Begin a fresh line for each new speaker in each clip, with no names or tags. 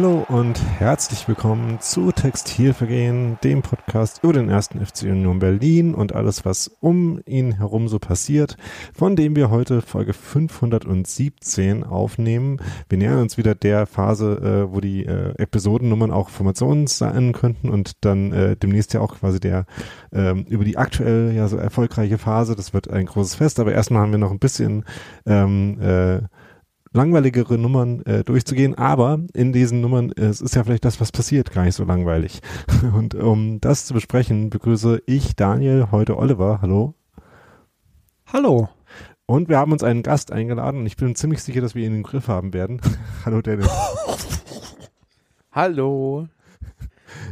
Hallo und herzlich willkommen zu Textilvergehen, dem Podcast über den ersten FC Union Berlin und alles, was um ihn herum so passiert, von dem wir heute Folge 517 aufnehmen. Wir nähern uns wieder der Phase, äh, wo die äh, Episodennummern auch Formationen sein könnten und dann äh, demnächst ja auch quasi der ähm, über die aktuell ja so erfolgreiche Phase. Das wird ein großes Fest, aber erstmal haben wir noch ein bisschen ähm, äh, langweiligere Nummern äh, durchzugehen, aber in diesen Nummern äh, es ist ja vielleicht das, was passiert, gar nicht so langweilig. Und um das zu besprechen, begrüße ich Daniel, heute Oliver. Hallo.
Hallo.
Und wir haben uns einen Gast eingeladen und ich bin ziemlich sicher, dass wir ihn im Griff haben werden. Hallo Dennis.
Hallo.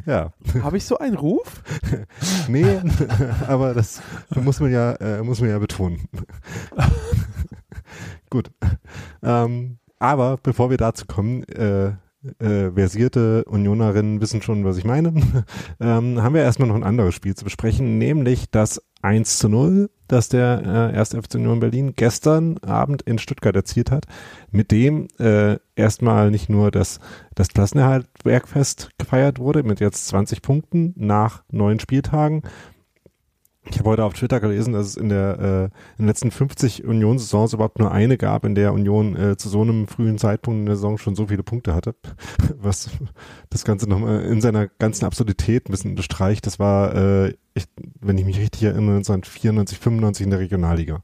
Ja.
Habe ich so einen Ruf?
nee, aber das muss man ja, äh, muss man ja betonen. Gut. Ähm, aber bevor wir dazu kommen, äh, äh, versierte Unionerinnen wissen schon, was ich meine, ähm, haben wir erstmal noch ein anderes Spiel zu besprechen, nämlich das 1 zu 0, das der äh, 1. FC Union Berlin gestern Abend in Stuttgart erzielt hat, mit dem äh, erstmal nicht nur das, das Klassenerhalt-Werkfest gefeiert wurde, mit jetzt 20 Punkten nach neun Spieltagen, ich habe heute auf Twitter gelesen, dass es in der äh, in den letzten 50 Union-Saisons überhaupt nur eine gab, in der Union äh, zu so einem frühen Zeitpunkt in der Saison schon so viele Punkte hatte, was das Ganze nochmal in seiner ganzen Absurdität ein bisschen bestreicht. Das war, äh, ich, wenn ich mich richtig erinnere, 1994, 95 in der Regionalliga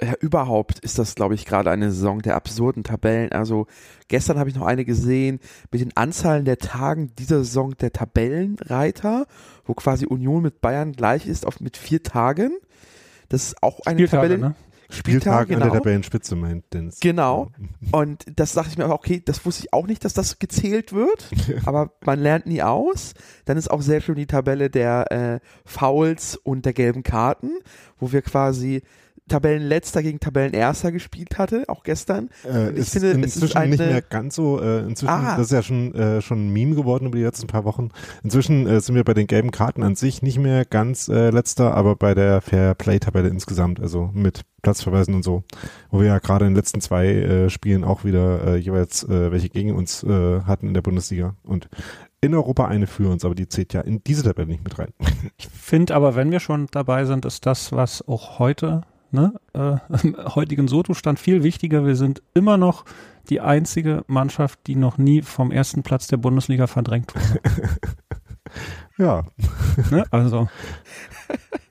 ja, überhaupt ist das, glaube ich, gerade eine Saison der absurden Tabellen. Also gestern habe ich noch eine gesehen mit den Anzahlen der Tagen dieser Saison der Tabellenreiter, wo quasi Union mit Bayern gleich ist auf mit vier Tagen. Das ist auch eine
Spieltage,
Tabelle.
Ne? Spieltag genau. an der Tabellenspitze meint Dennis.
Genau. Und das dachte ich mir auch, okay, das wusste ich auch nicht, dass das gezählt wird, aber man lernt nie aus. Dann ist auch sehr schön die Tabelle der äh, Fouls und der gelben Karten, wo wir quasi Tabellenletzter gegen Tabellenerster gespielt hatte, auch gestern.
Äh, ich finde, inzwischen es ist eine, nicht mehr ganz so. Äh, inzwischen, ah. das ist ja schon äh, schon ein Meme geworden über die letzten paar Wochen. Inzwischen äh, sind wir bei den gelben Karten an sich nicht mehr ganz äh, letzter, aber bei der Fair Play Tabelle insgesamt, also mit Platzverweisen und so, wo wir ja gerade in den letzten zwei äh, Spielen auch wieder äh, jeweils äh, welche gegen uns äh, hatten in der Bundesliga und in Europa eine für uns, aber die zählt ja in diese Tabelle nicht mit rein.
Ich finde aber, wenn wir schon dabei sind, ist das, was auch heute ne, äh, im heutigen Soto-Stand viel wichtiger. Wir sind immer noch die einzige Mannschaft, die noch nie vom ersten Platz der Bundesliga verdrängt wurde.
ja.
Ne? Also.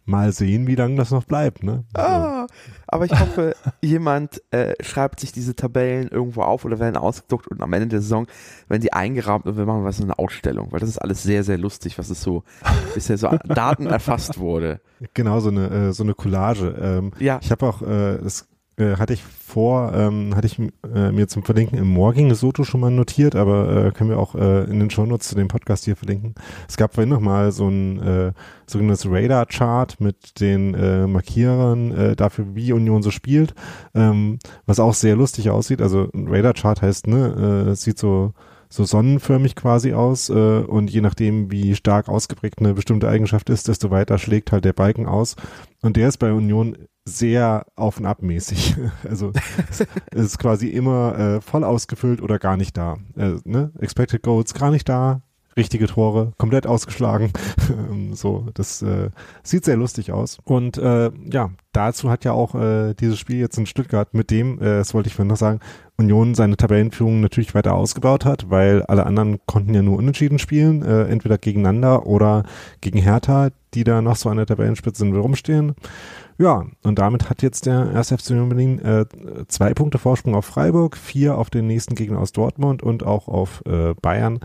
Mal sehen, wie lange das noch bleibt, ne?
Ah, aber ich hoffe, jemand äh, schreibt sich diese Tabellen irgendwo auf oder werden ausgedruckt und am Ende der Saison werden die eingerahmt und wir machen was eine Ausstellung, weil das ist alles sehr, sehr lustig, was es so bisher so Daten erfasst wurde.
Genau, so eine, äh, so eine Collage. Ähm, ja. Ich habe auch, äh, das äh, hatte ich vor, ähm, hatte ich äh, mir zum Verlinken im Morging Soto schon mal notiert, aber äh, können wir auch äh, in den Shownotes zu dem Podcast hier verlinken. Es gab vorhin nochmal so ein äh, sogenanntes Radar-Chart mit den äh, Markierern äh, dafür, wie Union so spielt, ähm, was auch sehr lustig aussieht. Also ein Radar-Chart heißt, ne, äh, sieht so so sonnenförmig quasi aus äh, und je nachdem, wie stark ausgeprägt eine bestimmte Eigenschaft ist, desto weiter schlägt halt der Balken aus. Und der ist bei Union sehr auf und ab mäßig. Also ist quasi immer äh, voll ausgefüllt oder gar nicht da. Äh, ne? Expected Goals gar nicht da, richtige Tore, komplett ausgeschlagen. Ähm, so, das äh, sieht sehr lustig aus. Und äh, ja, dazu hat ja auch äh, dieses Spiel jetzt in Stuttgart mit dem, äh, das wollte ich vorhin noch sagen, Union seine Tabellenführung natürlich weiter ausgebaut hat, weil alle anderen konnten ja nur unentschieden spielen, äh, entweder gegeneinander oder gegen Hertha, die da noch so an der Tabellenspitze rumstehen. Ja, und damit hat jetzt der 1. FC Union Berlin äh, zwei Punkte Vorsprung auf Freiburg, vier auf den nächsten Gegner aus Dortmund und auch auf äh, Bayern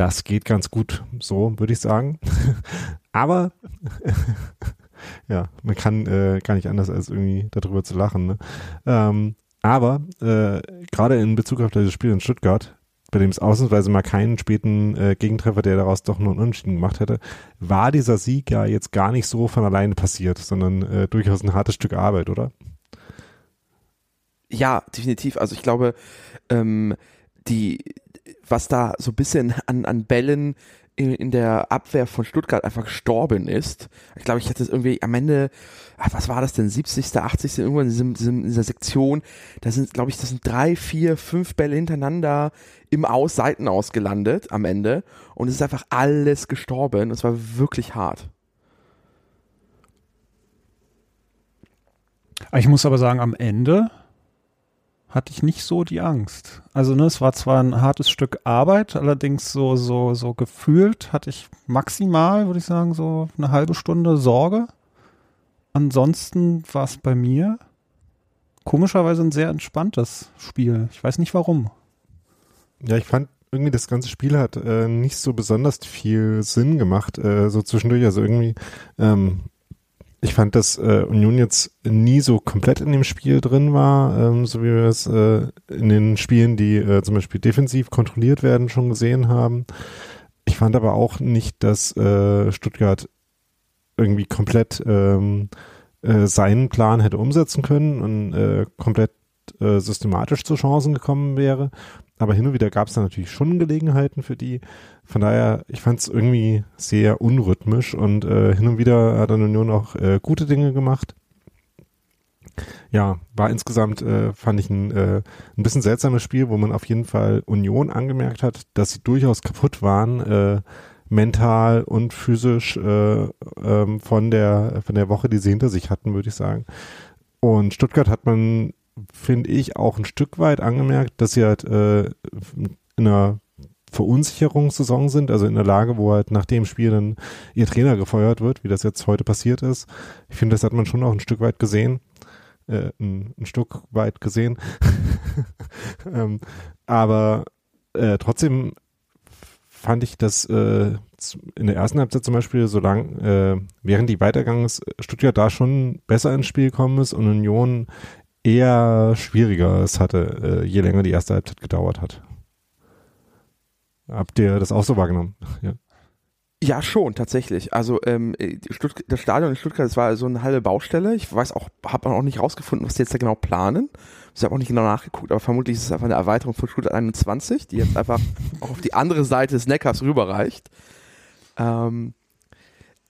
das geht ganz gut, so würde ich sagen. Aber ja, man kann äh, gar nicht anders als irgendwie darüber zu lachen. Ne? Ähm, aber äh, gerade in Bezug auf das Spiel in Stuttgart, bei dem es ausnahmsweise mal keinen späten äh, Gegentreffer, der daraus doch nur einen Unentschieden gemacht hätte, war dieser Sieg ja jetzt gar nicht so von alleine passiert, sondern äh, durchaus ein hartes Stück Arbeit, oder?
Ja, definitiv. Also ich glaube, ähm, die, was da so ein bisschen an, an Bällen in, in der Abwehr von Stuttgart einfach gestorben ist. Ich glaube, ich hatte es irgendwie am Ende, ach, was war das denn, 70., 80., irgendwann in, diesem, in dieser Sektion, da sind, glaube ich, das sind drei, vier, fünf Bälle hintereinander im Aus, Seiten ausgelandet am Ende und es ist einfach alles gestorben. Es war wirklich hart.
Ich muss aber sagen, am Ende hatte ich nicht so die Angst. Also ne, es war zwar ein hartes Stück Arbeit, allerdings so so so gefühlt hatte ich maximal, würde ich sagen, so eine halbe Stunde Sorge. Ansonsten war es bei mir komischerweise ein sehr entspanntes Spiel. Ich weiß nicht warum.
Ja, ich fand irgendwie das ganze Spiel hat äh, nicht so besonders viel Sinn gemacht, äh, so zwischendurch. Also irgendwie ähm, ich fand, dass äh, Union jetzt nie so komplett in dem Spiel drin war, ähm, so wie wir es äh, in den Spielen, die äh, zum Beispiel defensiv kontrolliert werden, schon gesehen haben. Ich fand aber auch nicht, dass äh, Stuttgart irgendwie komplett ähm, äh, seinen Plan hätte umsetzen können und äh, komplett äh, systematisch zu Chancen gekommen wäre. Aber hin und wieder gab es da natürlich schon Gelegenheiten für die. Von daher, ich fand es irgendwie sehr unrhythmisch und äh, hin und wieder hat dann Union auch äh, gute Dinge gemacht. Ja, war insgesamt, äh, fand ich ein, äh, ein bisschen seltsames Spiel, wo man auf jeden Fall Union angemerkt hat, dass sie durchaus kaputt waren, äh, mental und physisch äh, ähm, von der von der Woche, die sie hinter sich hatten, würde ich sagen. Und Stuttgart hat man finde ich, auch ein Stück weit angemerkt, dass sie halt äh, in einer Verunsicherungssaison sind, also in der Lage, wo halt nach dem Spiel dann ihr Trainer gefeuert wird, wie das jetzt heute passiert ist. Ich finde, das hat man schon auch ein Stück weit gesehen. Äh, ein, ein Stück weit gesehen. ähm, aber äh, trotzdem fand ich, dass äh, in der ersten Halbzeit zum Beispiel, solange äh, während die weitergegangen Stuttgart da schon besser ins Spiel gekommen ist und Union eher schwieriger es hatte, äh, je länger die erste Halbzeit gedauert hat. Habt ihr das auch so wahrgenommen?
Ja. Ja, schon, tatsächlich. Also ähm, das Stadion in Stuttgart, das war so eine halbe Baustelle. Ich weiß auch, habe auch nicht rausgefunden, was die jetzt da genau planen. Ich habe auch nicht genau nachgeguckt, aber vermutlich ist es einfach eine Erweiterung von Stuttgart 21, die jetzt einfach auch auf die andere Seite des Neckars rüberreicht. Ähm,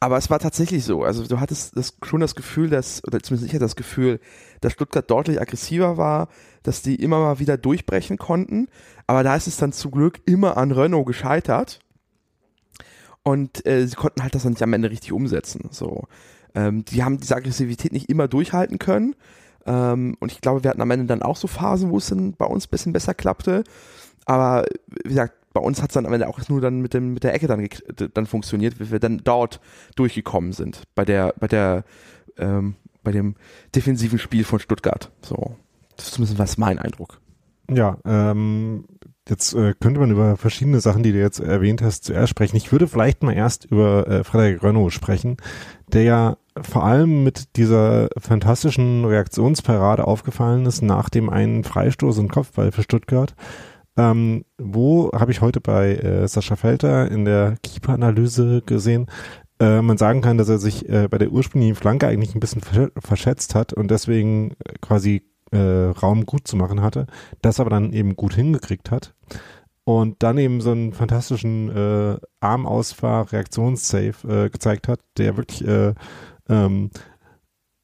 aber es war tatsächlich so. Also du hattest das, schon das Gefühl, dass, oder zumindest ich hatte das Gefühl, dass Stuttgart deutlich aggressiver war, dass die immer mal wieder durchbrechen konnten. Aber da ist es dann zum Glück immer an Renault gescheitert. Und äh, sie konnten halt das dann nicht am Ende richtig umsetzen. So, ähm, die haben diese Aggressivität nicht immer durchhalten können. Ähm, und ich glaube, wir hatten am Ende dann auch so Phasen, wo es dann bei uns ein bisschen besser klappte. Aber wie gesagt, bei uns hat es dann am Ende auch nur dann mit, dem, mit der Ecke dann, dann funktioniert, wie wir dann dort durchgekommen sind, bei der, bei der, ähm, bei dem defensiven Spiel von Stuttgart. So, das ist zumindest was mein Eindruck.
Ja, ähm, jetzt äh, könnte man über verschiedene Sachen, die du jetzt erwähnt hast, zuerst sprechen. Ich würde vielleicht mal erst über äh, Frederik Renault sprechen, der ja vor allem mit dieser fantastischen Reaktionsparade aufgefallen ist nach dem einen Freistoß und Kopfball für Stuttgart ähm, wo habe ich heute bei äh, Sascha Felter in der Keeper-Analyse gesehen, äh, man sagen kann, dass er sich äh, bei der ursprünglichen Flanke eigentlich ein bisschen verschätzt hat und deswegen äh, quasi äh, Raum gut zu machen hatte, das aber dann eben gut hingekriegt hat und dann eben so einen fantastischen äh, Armausfahr-Reaktionssave äh, gezeigt hat, der wirklich äh, ähm,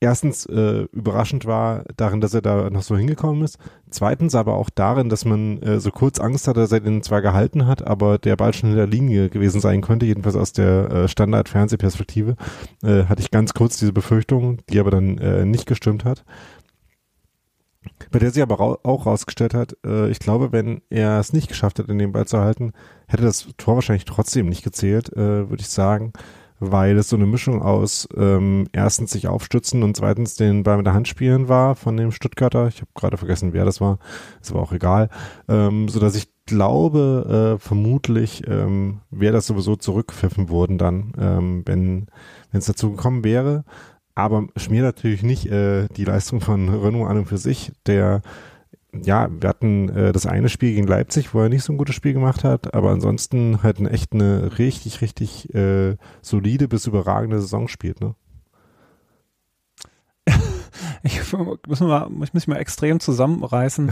erstens äh, überraschend war darin, dass er da noch so hingekommen ist. Zweitens aber auch darin, dass man äh, so kurz Angst hatte, dass er den zwar gehalten hat, aber der Ball schon in der Linie gewesen sein könnte, jedenfalls aus der äh, Standard-Fernsehperspektive, äh, hatte ich ganz kurz diese Befürchtung, die aber dann äh, nicht gestimmt hat. Bei der sich aber ra auch rausgestellt hat, äh, ich glaube, wenn er es nicht geschafft hätte, den Ball zu halten, hätte das Tor wahrscheinlich trotzdem nicht gezählt, äh, würde ich sagen weil es so eine Mischung aus ähm, erstens sich aufstützen und zweitens den Ball mit der Hand spielen war von dem Stuttgarter. Ich habe gerade vergessen, wer das war. Ist aber auch egal. Ähm, so dass ich glaube, äh, vermutlich ähm, wäre das sowieso zurückgepfiffen worden dann, ähm, wenn es dazu gekommen wäre. Aber schmiert natürlich nicht äh, die Leistung von Renault an und für sich. Der, ja, wir hatten äh, das eine Spiel gegen Leipzig, wo er nicht so ein gutes Spiel gemacht hat, aber ansonsten halt eine, echt eine richtig, richtig äh, solide bis überragende Saison spielt, ne?
Ich muss, mal, ich muss mich mal extrem zusammenreißen,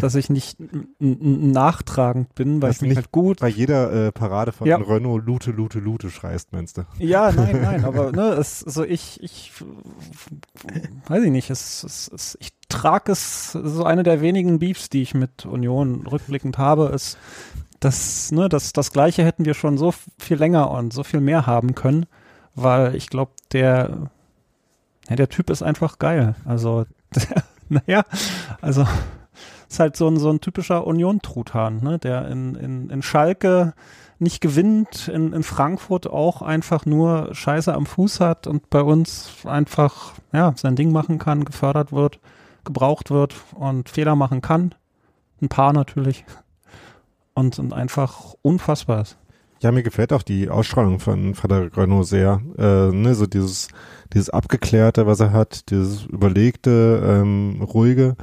dass ich nicht nachtragend bin, weil das ich mich halt gut.
Bei jeder äh, Parade von ja. Renault Lute, Lute, Lute schreist, meinst du?
Ja, nein, nein, aber ne, es, also ich, ich weiß ich nicht, es, es, es ich trage es, so eine der wenigen Beefs, die ich mit Union rückblickend habe, ist, dass, ne, das, das Gleiche hätten wir schon so viel länger und so viel mehr haben können, weil ich glaube, der ja, der Typ ist einfach geil. Also, naja, also ist halt so ein, so ein typischer Union-Truthahn, ne? der in, in, in Schalke nicht gewinnt, in, in Frankfurt auch einfach nur Scheiße am Fuß hat und bei uns einfach ja, sein Ding machen kann, gefördert wird, gebraucht wird und Fehler machen kann. Ein paar natürlich. Und, und einfach unfassbar ist.
Ja, mir gefällt auch die Ausstrahlung von Frederik Renault sehr. Äh, ne, so dieses, dieses Abgeklärte, was er hat, dieses Überlegte, ähm, Ruhige.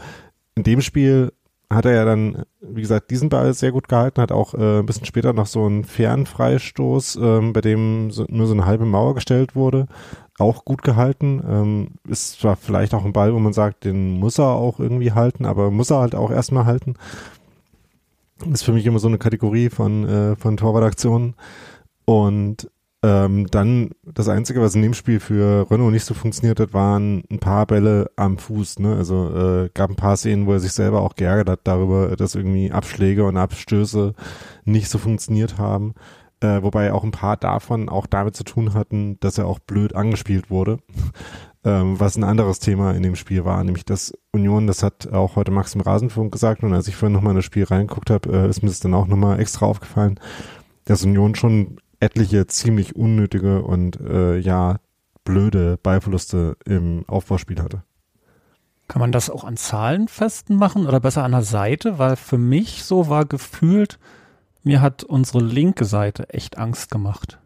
In dem Spiel hat er ja dann, wie gesagt, diesen Ball sehr gut gehalten, hat auch äh, ein bisschen später noch so einen Fernfreistoß, ähm, bei dem so, nur so eine halbe Mauer gestellt wurde, auch gut gehalten. Ähm, ist zwar vielleicht auch ein Ball, wo man sagt, den muss er auch irgendwie halten, aber muss er halt auch erstmal halten ist für mich immer so eine Kategorie von, äh, von Torwartaktionen. Und ähm, dann das Einzige, was in dem Spiel für Renault nicht so funktioniert hat, waren ein paar Bälle am Fuß. Ne? Also äh, gab ein paar Szenen, wo er sich selber auch geärgert hat darüber, dass irgendwie Abschläge und Abstöße nicht so funktioniert haben. Äh, wobei auch ein paar davon auch damit zu tun hatten, dass er auch blöd angespielt wurde ähm, was ein anderes Thema in dem Spiel war, nämlich dass Union, das hat auch heute Max im Rasenfunk gesagt und als ich vorhin nochmal in das Spiel reingeguckt habe, äh, ist mir das dann auch nochmal extra aufgefallen, dass Union schon etliche ziemlich unnötige und äh, ja blöde Ballverluste im Aufbauspiel hatte.
Kann man das auch an Zahlen festmachen oder besser an der Seite? Weil für mich so war gefühlt, mir hat unsere linke Seite echt Angst gemacht.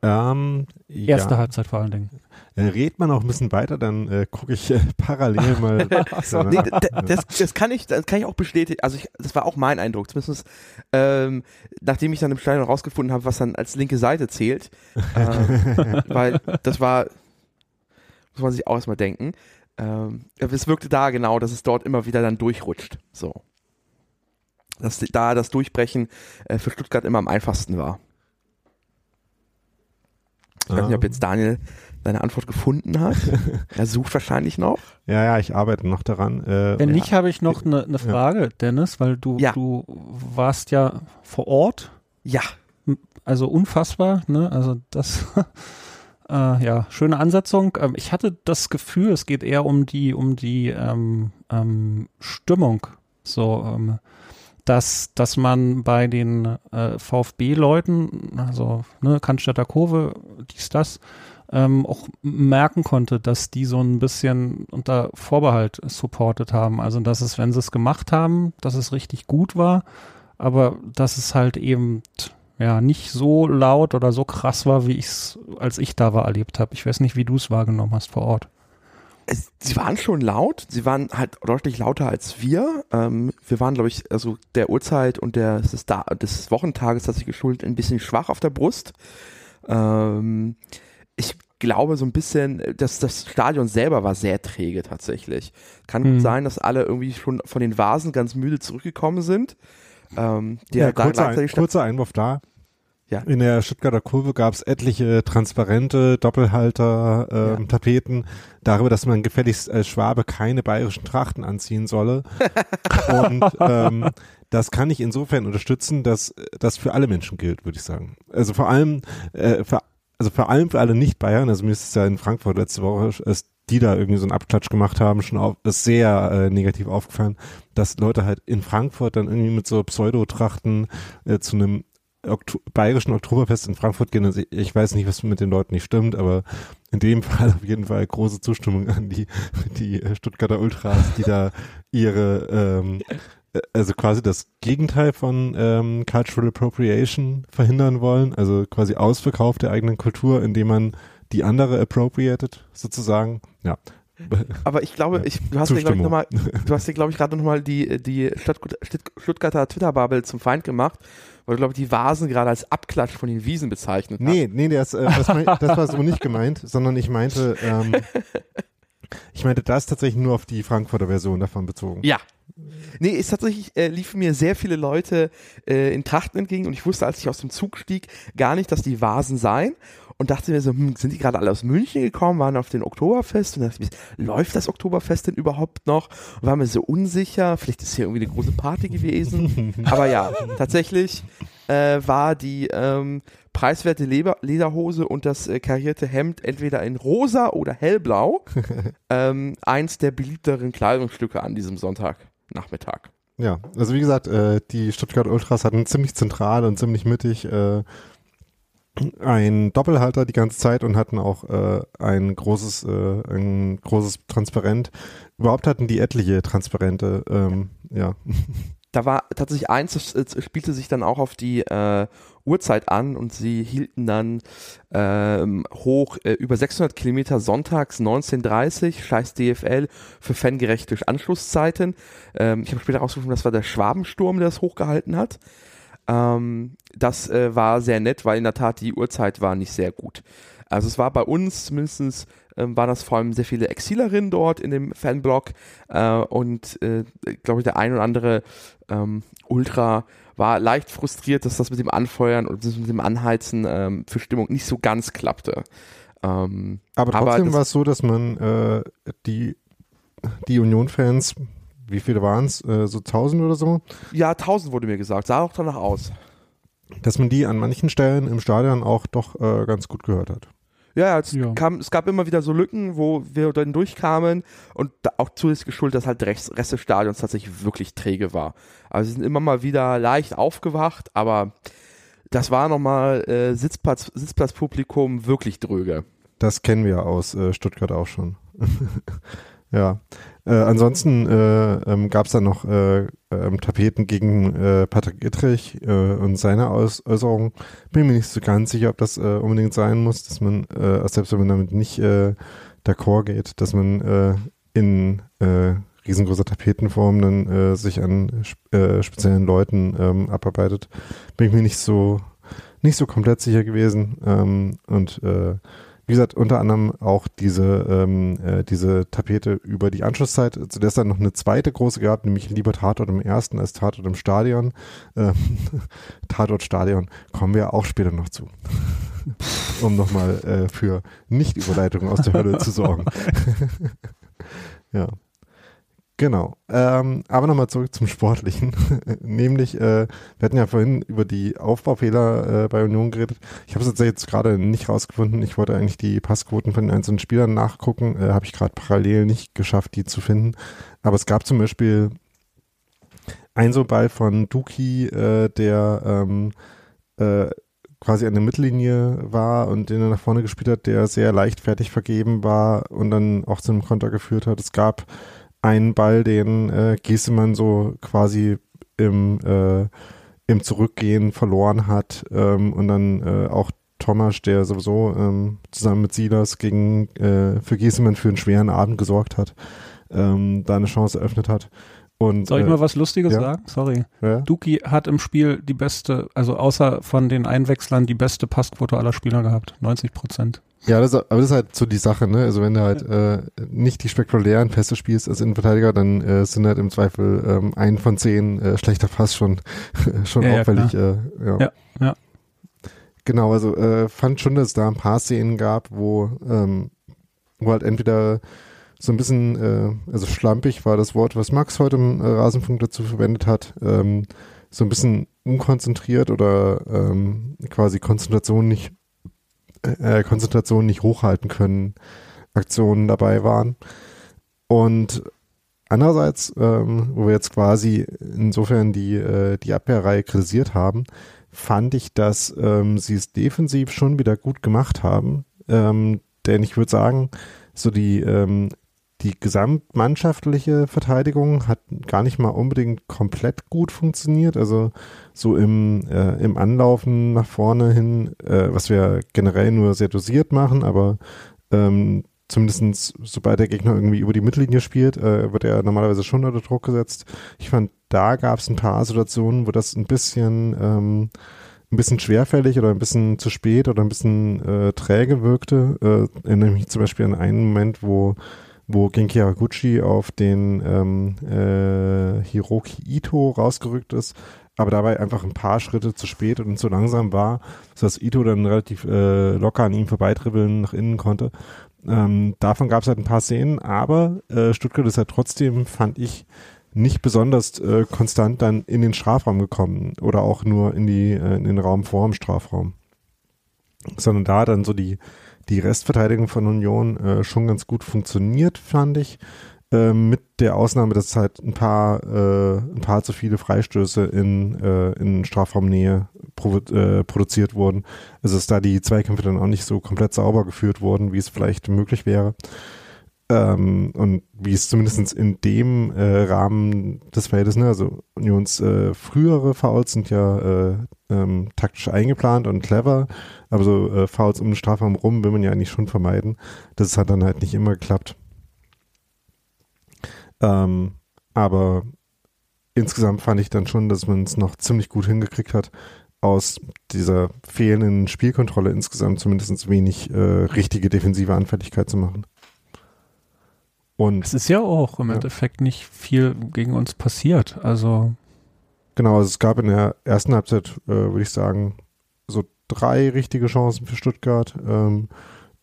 Ähm,
Erste ja. Halbzeit vor allen Dingen.
Äh, redet man auch ein bisschen weiter, dann äh, gucke ich äh, parallel mal.
so, nee, das, das, kann ich, das kann ich auch bestätigen. Also ich, das war auch mein Eindruck. Zumindest ähm, nachdem ich dann im Stadion rausgefunden habe, was dann als linke Seite zählt, ähm, weil das war, muss man sich auch erstmal denken. Ähm, es wirkte da genau, dass es dort immer wieder dann durchrutscht. So, dass da das Durchbrechen äh, für Stuttgart immer am einfachsten war. Ich weiß nicht, ob jetzt Daniel seine Antwort gefunden hat. er sucht wahrscheinlich noch.
Ja, ja, ich arbeite noch daran.
Äh, Wenn nicht, habe ich noch eine ne Frage, ja. Dennis, weil du, ja. du warst ja vor Ort.
Ja.
Also unfassbar, ne? Also das, äh, ja, schöne Ansetzung. Ähm, ich hatte das Gefühl, es geht eher um die, um die ähm, ähm, Stimmung. So, ähm, dass, dass man bei den äh, VfB-Leuten, also ne, Cannstatter Kurve, dies, das, ähm, auch merken konnte, dass die so ein bisschen unter Vorbehalt supportet haben. Also dass es, wenn sie es gemacht haben, dass es richtig gut war, aber dass es halt eben ja nicht so laut oder so krass war, wie ich es, als ich da war, erlebt habe. Ich weiß nicht, wie du es wahrgenommen hast vor Ort
es, sie waren schon laut, sie waren halt deutlich lauter als wir. Ähm, wir waren, glaube ich, also der Uhrzeit und der, des, des Wochentages hat sich geschuldet ein bisschen schwach auf der Brust. Ähm, ich glaube so ein bisschen, dass das Stadion selber war sehr träge tatsächlich. Kann mhm. gut sein, dass alle irgendwie schon von den Vasen ganz müde zurückgekommen sind.
Ähm, der ja, kurzer, ein, kurzer Einwurf da. Ja. In der Stuttgarter Kurve gab es etliche transparente Doppelhalter, ähm, ja. Tapeten darüber, dass man gefälligst als Schwabe keine bayerischen Trachten anziehen solle. Und ähm, das kann ich insofern unterstützen, dass das für alle Menschen gilt, würde ich sagen. Also vor allem, äh, für, also vor allem für alle Nicht-Bayern. Also mir ist es ja in Frankfurt letzte Woche, ist die da irgendwie so einen Abklatsch gemacht haben, schon auf, ist sehr äh, negativ aufgefallen, dass Leute halt in Frankfurt dann irgendwie mit so Pseudotrachten äh, zu einem Okto bayerischen Oktoberfest in Frankfurt gehen. Also ich weiß nicht, was mit den Leuten nicht stimmt, aber in dem Fall auf jeden Fall große Zustimmung an die, die Stuttgarter Ultras, die da ihre, ähm, äh, also quasi das Gegenteil von ähm, Cultural Appropriation verhindern wollen, also quasi Ausverkauf der eigenen Kultur, indem man die andere appropriated, sozusagen. Ja.
Aber ich glaube, ich, du hast dir, glaube ich, nochmal, du hast dir, glaube ich, gerade nochmal die, die Stuttgarter Twitter-Bubble zum Feind gemacht, weil du, glaube ich, die Vasen gerade als Abklatsch von den Wiesen bezeichnet
hast. Nee, nee, das, äh, das, mein, das war so nicht gemeint, sondern ich meinte, ähm, ich meinte das tatsächlich nur auf die Frankfurter Version davon bezogen.
Ja. Nee, ist tatsächlich, äh, liefen mir sehr viele Leute äh, in Trachten entgegen und ich wusste, als ich aus dem Zug stieg, gar nicht, dass die Vasen seien und dachte mir so, hm, sind die gerade alle aus München gekommen, waren auf den Oktoberfest und dachte mir, läuft das Oktoberfest denn überhaupt noch? Und war mir so unsicher, vielleicht ist hier irgendwie eine große Party gewesen. Aber ja, tatsächlich äh, war die ähm, preiswerte Leber Lederhose und das äh, karierte Hemd entweder in rosa oder hellblau ähm, eins der beliebteren Kleidungsstücke an diesem Sonntagnachmittag.
Ja, also wie gesagt, äh, die Stuttgart Ultras hatten ziemlich zentral und ziemlich mittig äh, ein Doppelhalter die ganze Zeit und hatten auch äh, ein großes, äh, ein großes Transparent. Überhaupt hatten die etliche Transparente, ähm, ja.
Da war tatsächlich eins, das spielte sich dann auch auf die äh, Uhrzeit an und sie hielten dann ähm, hoch äh, über 600 Kilometer sonntags 19.30 scheiß DFL für fangerechte Anschlusszeiten. Ähm, ich habe später rausgefunden, das war der Schwabensturm, der das hochgehalten hat. Ähm, das äh, war sehr nett, weil in der Tat die Uhrzeit war nicht sehr gut. Also es war bei uns zumindest ähm, war das vor allem sehr viele Exilerinnen dort in dem Fanblock äh, und äh, glaube ich der ein oder andere ähm, Ultra war leicht frustriert, dass das mit dem Anfeuern und mit dem Anheizen ähm, für Stimmung nicht so ganz klappte.
Ähm, aber trotzdem war es so, dass man äh, die, die Union-Fans wie viele waren es? Äh, so 1000 oder so?
Ja, 1000 wurde mir gesagt. Sah auch danach aus.
Dass man die an manchen Stellen im Stadion auch doch äh, ganz gut gehört hat.
Ja, es, ja. Kam, es gab immer wieder so Lücken, wo wir dann durchkamen und auch zusätzlich geschuldet, dass halt der Rest, Rest des Stadions tatsächlich wirklich träge war. Also sie sind immer mal wieder leicht aufgewacht, aber das war nochmal äh, Sitzplatz, Sitzplatzpublikum wirklich dröge.
Das kennen wir aus äh, Stuttgart auch schon. Ja. Äh, ansonsten äh, ähm, gab es dann noch äh, ähm, Tapeten gegen äh, Patrick Ittrich äh, und seine Aus Äußerungen. Bin mir nicht so ganz sicher, ob das äh, unbedingt sein muss, dass man, äh, selbst wenn man damit nicht äh, d'accord geht, dass man äh, in äh, riesengroßer Tapetenform dann äh, sich an äh, speziellen Leuten ähm, abarbeitet. Bin ich mir nicht so nicht so komplett sicher gewesen. Ähm, und äh, wie gesagt, unter anderem auch diese, ähm, äh, diese Tapete über die Anschlusszeit. Zu der es dann noch eine zweite große gab, nämlich lieber Tatort im ersten als Tatort im Stadion. Ähm, Tatort Stadion kommen wir auch später noch zu. um nochmal äh, für Nicht-Überleitungen aus der Hölle zu sorgen. ja. Genau. Ähm, aber nochmal zurück zum Sportlichen. Nämlich, äh, wir hatten ja vorhin über die Aufbaufehler äh, bei Union geredet. Ich habe es jetzt gerade nicht rausgefunden. Ich wollte eigentlich die Passquoten von den einzelnen Spielern nachgucken. Äh, habe ich gerade parallel nicht geschafft, die zu finden. Aber es gab zum Beispiel ein so Ball von Duki, äh, der ähm, äh, quasi an der Mittellinie war und den er nach vorne gespielt hat, der sehr leichtfertig vergeben war und dann auch zu einem Konter geführt hat. Es gab einen Ball, den äh, Giesemann so quasi im, äh, im Zurückgehen verloren hat ähm, und dann äh, auch Thomas, der sowieso ähm, zusammen mit Silas gegen äh, für Giesemann für einen schweren Abend gesorgt hat, ähm, da eine Chance eröffnet hat. Und,
Soll ich äh, mal was Lustiges ja? sagen? Sorry. Ja? Duki hat im Spiel die beste, also außer von den Einwechslern, die beste Passquote aller Spieler gehabt. 90 Prozent.
Ja, das, aber das ist halt so die Sache, ne? Also wenn du halt äh, nicht die spektakulären Pässe spielst als Innenverteidiger, dann äh, sind halt im Zweifel ähm, ein von zehn äh, schlechter Pass schon, schon ja, auffällig. Ja, äh, ja. ja, ja. Genau, also äh, fand schon, dass es da ein paar Szenen gab, wo, ähm, wo halt entweder so ein bisschen, äh, also schlampig war das Wort, was Max heute im äh, Rasenfunk dazu verwendet hat, ähm, so ein bisschen unkonzentriert oder ähm, quasi Konzentration nicht äh, Konzentration nicht hochhalten können, Aktionen dabei waren. Und andererseits, ähm, wo wir jetzt quasi insofern die, äh, die Abwehrreihe kritisiert haben, fand ich, dass ähm, sie es defensiv schon wieder gut gemacht haben. Ähm, denn ich würde sagen, so die, ähm, die gesamtmannschaftliche Verteidigung hat gar nicht mal unbedingt komplett gut funktioniert. Also so im, äh, im Anlaufen nach vorne hin, äh, was wir generell nur sehr dosiert machen, aber ähm, zumindestens sobald der Gegner irgendwie über die Mittellinie spielt, äh, wird er normalerweise schon unter Druck gesetzt. Ich fand, da gab es ein paar Situationen, wo das ein bisschen ähm, ein bisschen schwerfällig oder ein bisschen zu spät oder ein bisschen äh, träge wirkte. Äh, erinnere mich zum Beispiel an einen Moment, wo wo Genki Haraguchi auf den ähm, äh, Hiroki Ito rausgerückt ist, aber dabei einfach ein paar Schritte zu spät und zu langsam war, sodass Ito dann relativ äh, locker an ihm vorbeidribbeln nach innen konnte. Ähm, davon gab es halt ein paar Szenen, aber äh, Stuttgart ist halt trotzdem, fand ich, nicht besonders äh, konstant dann in den Strafraum gekommen oder auch nur in die äh, in den Raum vor dem Strafraum, sondern da dann so die die Restverteidigung von Union äh, schon ganz gut funktioniert, fand ich. Äh, mit der Ausnahme, dass halt ein paar, äh, ein paar zu viele Freistöße in, äh, in Strafraumnähe provo äh, produziert wurden. Also dass da die Zweikämpfe dann auch nicht so komplett sauber geführt wurden, wie es vielleicht möglich wäre. Ähm, und wie es zumindest in dem äh, Rahmen des Feldes, ne, also Unions äh, frühere Fouls sind ja äh, ähm, taktisch eingeplant und clever, aber so äh, Fouls um den Strafraum rum will man ja eigentlich schon vermeiden. Das hat dann halt nicht immer geklappt. Ähm, aber insgesamt fand ich dann schon, dass man es noch ziemlich gut hingekriegt hat, aus dieser fehlenden Spielkontrolle insgesamt zumindest wenig äh, richtige defensive Anfälligkeit zu machen.
Und es ist ja auch im ja. Endeffekt nicht viel gegen uns passiert. Also
genau, also es gab in der ersten Halbzeit, äh, würde ich sagen, so drei richtige Chancen für Stuttgart ähm,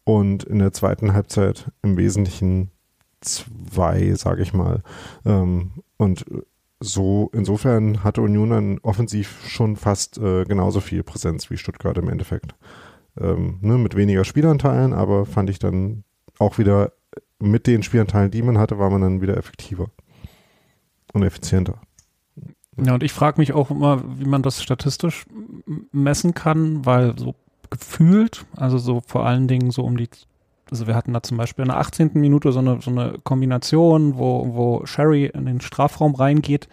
und in der zweiten Halbzeit im Wesentlichen zwei, sage ich mal. Ähm, und so insofern hatte Union dann offensiv schon fast äh, genauso viel Präsenz wie Stuttgart im Endeffekt. Ähm, ne, mit weniger Spielanteilen, aber fand ich dann auch wieder mit den Spielanteilen, die man hatte, war man dann wieder effektiver und effizienter.
Ja, und ich frage mich auch immer, wie man das statistisch messen kann, weil so gefühlt, also so vor allen Dingen so um die, also wir hatten da zum Beispiel in der 18. Minute so eine, so eine Kombination, wo, wo Sherry in den Strafraum reingeht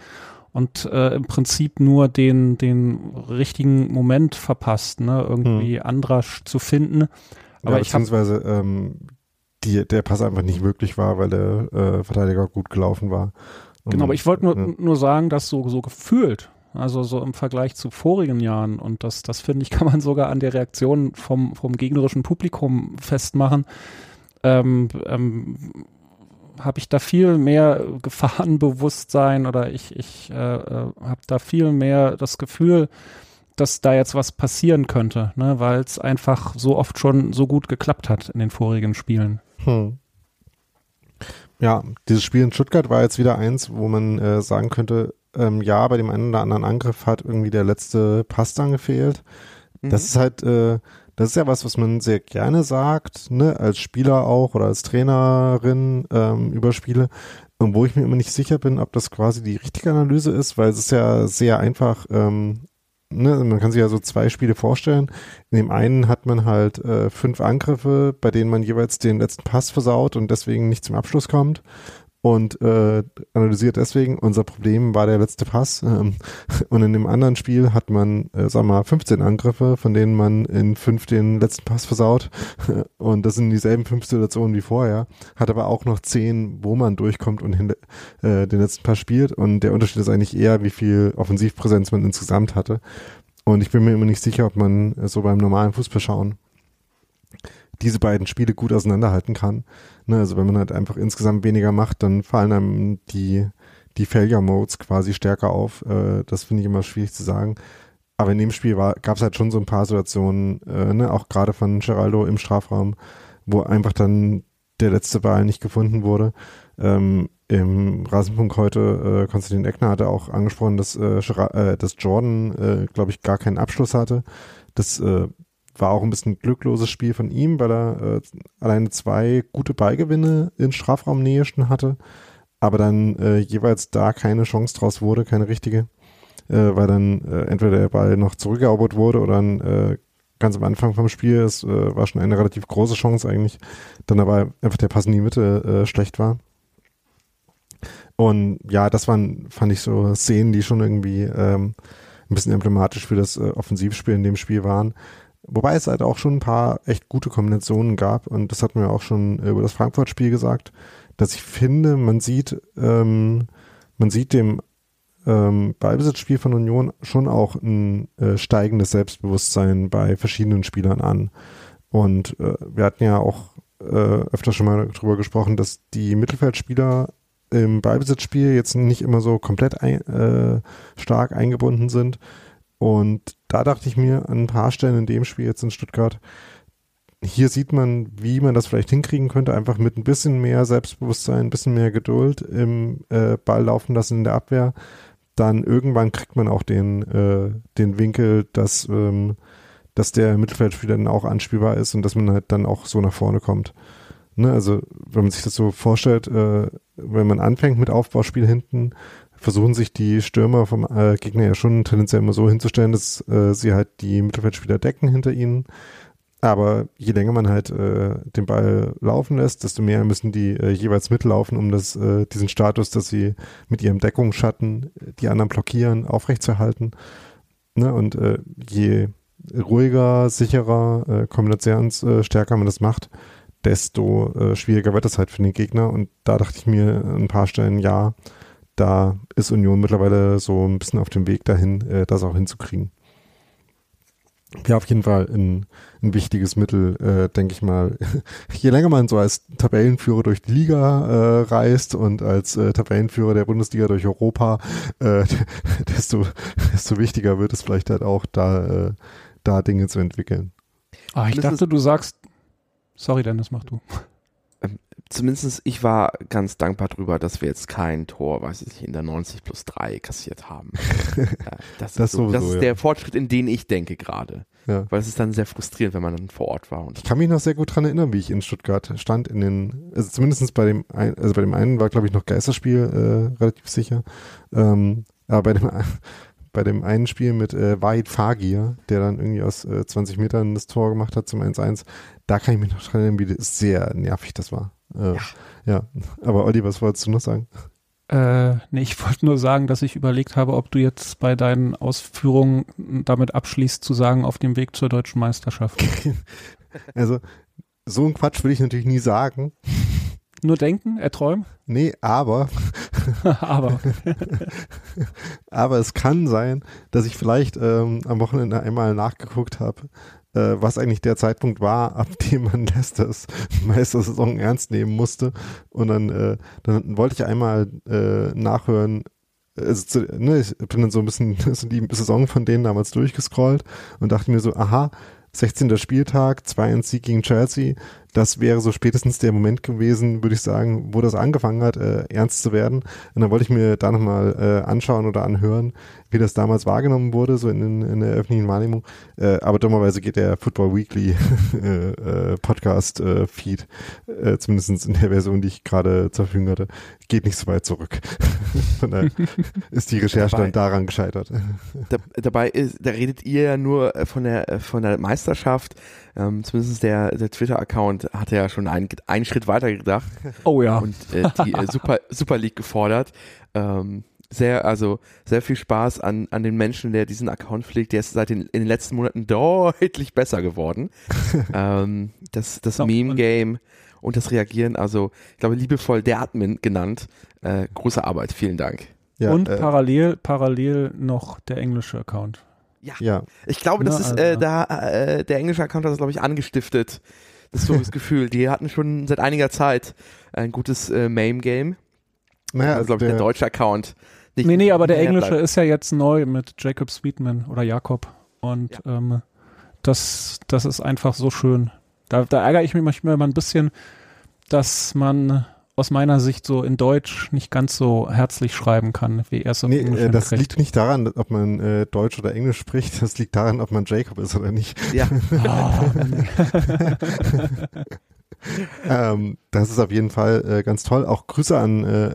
und äh, im Prinzip nur den, den richtigen Moment verpasst, ne, irgendwie hm. Andrasch zu finden.
Aber ja, beziehungsweise ähm, die, der Pass einfach nicht möglich war, weil der äh, Verteidiger gut gelaufen war.
Und, genau, aber ich wollte nur, äh, nur sagen, dass so, so gefühlt, also so im Vergleich zu vorigen Jahren, und das, das finde ich, kann man sogar an der Reaktion vom, vom gegnerischen Publikum festmachen, ähm, ähm, habe ich da viel mehr Gefahrenbewusstsein oder ich, ich äh, äh, habe da viel mehr das Gefühl, dass da jetzt was passieren könnte, ne, weil es einfach so oft schon so gut geklappt hat in den vorigen Spielen. Hm.
Ja, dieses Spiel in Stuttgart war jetzt wieder eins, wo man äh, sagen könnte, ähm, ja, bei dem einen oder anderen Angriff hat irgendwie der letzte Pass dann gefehlt. Mhm. Das ist halt, äh, das ist ja was, was man sehr gerne sagt, ne, als Spieler auch oder als Trainerin ähm, über Spiele. Und wo ich mir immer nicht sicher bin, ob das quasi die richtige Analyse ist, weil es ist ja sehr einfach, ähm, ne, man kann sich ja so zwei Spiele vorstellen. In dem einen hat man halt äh, fünf Angriffe, bei denen man jeweils den letzten Pass versaut und deswegen nicht zum Abschluss kommt und äh, analysiert deswegen, unser Problem war der letzte Pass. Ähm, und in dem anderen Spiel hat man, äh, sag mal, 15 Angriffe, von denen man in fünf den letzten Pass versaut. Und das sind dieselben fünf Situationen wie vorher. Hat aber auch noch zehn, wo man durchkommt und hin, äh, den letzten Pass spielt. Und der Unterschied ist eigentlich eher, wie viel Offensivpräsenz man insgesamt hatte. Und ich bin mir immer nicht sicher, ob man so beim normalen Fußball schauen diese beiden Spiele gut auseinanderhalten kann. Ne, also wenn man halt einfach insgesamt weniger macht, dann fallen einem die, die Failure-Modes quasi stärker auf. Äh, das finde ich immer schwierig zu sagen. Aber in dem Spiel gab es halt schon so ein paar Situationen, äh, ne, auch gerade von Geraldo im Strafraum, wo einfach dann der letzte Ball nicht gefunden wurde. Ähm, Im Rasenpunkt heute, äh, Konstantin Eckner hatte auch angesprochen, dass, äh, äh dass Jordan, äh, glaube ich, gar keinen Abschluss hatte. Das äh, war auch ein bisschen glückloses Spiel von ihm, weil er äh, alleine zwei gute Beigewinne in Strafraumnähe schon hatte, aber dann äh, jeweils da keine Chance draus wurde, keine richtige, äh, weil dann äh, entweder der Ball noch zurückerobert wurde oder dann äh, ganz am Anfang vom Spiel, es äh, war schon eine relativ große Chance eigentlich, dann aber einfach der Pass in die Mitte schlecht war. Und ja, das waren, fand ich so Szenen, die schon irgendwie ähm, ein bisschen emblematisch für das Offensivspiel in dem Spiel waren. Wobei es halt auch schon ein paar echt gute Kombinationen gab und das hat ja auch schon über das Frankfurt-Spiel gesagt, dass ich finde, man sieht, ähm, man sieht dem ähm, Ballbesitzspiel von Union schon auch ein äh, steigendes Selbstbewusstsein bei verschiedenen Spielern an. Und äh, wir hatten ja auch äh, öfter schon mal darüber gesprochen, dass die Mittelfeldspieler im Ballbesitzspiel jetzt nicht immer so komplett ein, äh, stark eingebunden sind. Und da dachte ich mir an ein paar Stellen in dem Spiel jetzt in Stuttgart, hier sieht man, wie man das vielleicht hinkriegen könnte, einfach mit ein bisschen mehr Selbstbewusstsein, ein bisschen mehr Geduld im äh, Ball laufen lassen in der Abwehr. Dann irgendwann kriegt man auch den, äh, den Winkel, dass, ähm, dass der Mittelfeldspieler dann auch anspielbar ist und dass man halt dann auch so nach vorne kommt. Ne, also wenn man sich das so vorstellt, äh, wenn man anfängt mit Aufbauspiel hinten, versuchen sich die Stürmer vom äh, Gegner ja schon tendenziell immer so hinzustellen, dass äh, sie halt die Mittelfeldspieler decken hinter ihnen. Aber je länger man halt äh, den Ball laufen lässt, desto mehr müssen die äh, jeweils mitlaufen, um das, äh, diesen Status, dass sie mit ihrem Deckungsschatten die anderen blockieren, aufrechtzuerhalten. Ne? Und äh, je ruhiger, sicherer, äh, kombinationsstärker man das macht, desto äh, schwieriger wird es halt für den Gegner. Und da dachte ich mir ein paar Stellen, ja, da ist Union mittlerweile so ein bisschen auf dem Weg dahin, äh, das auch hinzukriegen. Ja, auf jeden Fall ein, ein wichtiges Mittel, äh, denke ich mal. Je länger man so als Tabellenführer durch die Liga äh, reist und als äh, Tabellenführer der Bundesliga durch Europa, äh, desto, desto wichtiger wird es vielleicht halt auch, da, äh, da Dinge zu entwickeln.
Ah, ich dachte, du sagst, sorry Dennis, mach du
zumindest ich war ganz dankbar drüber, dass wir jetzt kein Tor, weiß ich nicht, in der 90 plus 3 kassiert haben. das, das, ist, so, das ist ja. der Fortschritt, in den ich denke gerade. Ja. Weil es ist dann sehr frustrierend, wenn man dann vor Ort war.
ich kann mich noch sehr gut dran erinnern, wie ich in Stuttgart stand in den, also zumindest bei dem, ein, also bei dem einen war glaube ich noch Geisterspiel äh, relativ sicher. Ähm, aber bei dem, bei dem einen Spiel mit äh, Wahid Fagir, der dann irgendwie aus äh, 20 Metern das Tor gemacht hat zum 1-1, da kann ich mich noch dran erinnern, wie sehr nervig das war. Äh, ja. ja. Aber Olli, was wolltest du noch sagen?
Äh, nee, ich wollte nur sagen, dass ich überlegt habe, ob du jetzt bei deinen Ausführungen damit abschließt, zu sagen, auf dem Weg zur deutschen Meisterschaft.
also, so ein Quatsch will ich natürlich nie sagen.
Nur denken, erträumen?
Nee, aber.
aber.
aber es kann sein, dass ich vielleicht ähm, am Wochenende einmal nachgeguckt habe, äh, was eigentlich der Zeitpunkt war, ab dem man Leicesters Meistersaison ernst nehmen musste. Und dann, äh, dann wollte ich einmal äh, nachhören, also ne, ich bin dann so ein bisschen so die Saison von denen damals durchgescrollt und dachte mir so, aha, 16. Spieltag, 2-1 Sieg gegen Chelsea, das wäre so spätestens der Moment gewesen, würde ich sagen, wo das angefangen hat, äh, ernst zu werden. Und dann wollte ich mir da nochmal äh, anschauen oder anhören, wie das damals wahrgenommen wurde, so in, in der öffentlichen Wahrnehmung. Äh, aber dummerweise geht der Football Weekly äh, äh, Podcast äh, Feed, äh, zumindest in der Version, die ich gerade zur Verfügung hatte, geht nicht so weit zurück. Von daher ist die Recherche dabei, dann daran gescheitert.
Da, dabei ist, da redet ihr ja nur äh, von der, äh, von der Meisterschaft. Ähm, zumindest der, der Twitter-Account hat ja schon einen, einen Schritt weiter gedacht.
Oh ja.
Und äh, die äh, Super, Super League gefordert. Ähm, sehr, also sehr viel Spaß an, an den Menschen, der diesen Account pflegt. Der ist seit den, in den letzten Monaten deutlich besser geworden. ähm, das das so, Meme-Game und das Reagieren, also ich glaube liebevoll der Admin genannt. Äh, große Arbeit, vielen Dank.
Ja, und äh, parallel, parallel noch der englische Account.
Ja. ja. Ich glaube, das Na, ist äh, also. da äh, der englische Account hat das glaube ich angestiftet. Das ist so das Gefühl. Die hatten schon seit einiger Zeit ein gutes äh, Mame-Game. Naja, also, glaube ich, der deutsche Account
nicht nee, nee, aber der englische bleibt. ist ja jetzt neu mit Jacob Sweetman oder Jakob. Und ja. ähm, das, das ist einfach so schön. Da, da ärgere ich mich manchmal immer ein bisschen, dass man aus meiner Sicht so in Deutsch nicht ganz so herzlich schreiben kann, wie er es
nee, Englisch äh, Das liegt nicht daran, ob man äh, Deutsch oder Englisch spricht, das liegt daran, ob man Jacob ist oder nicht.
Ja.
ähm, das ist auf jeden Fall äh, ganz toll. Auch Grüße an äh,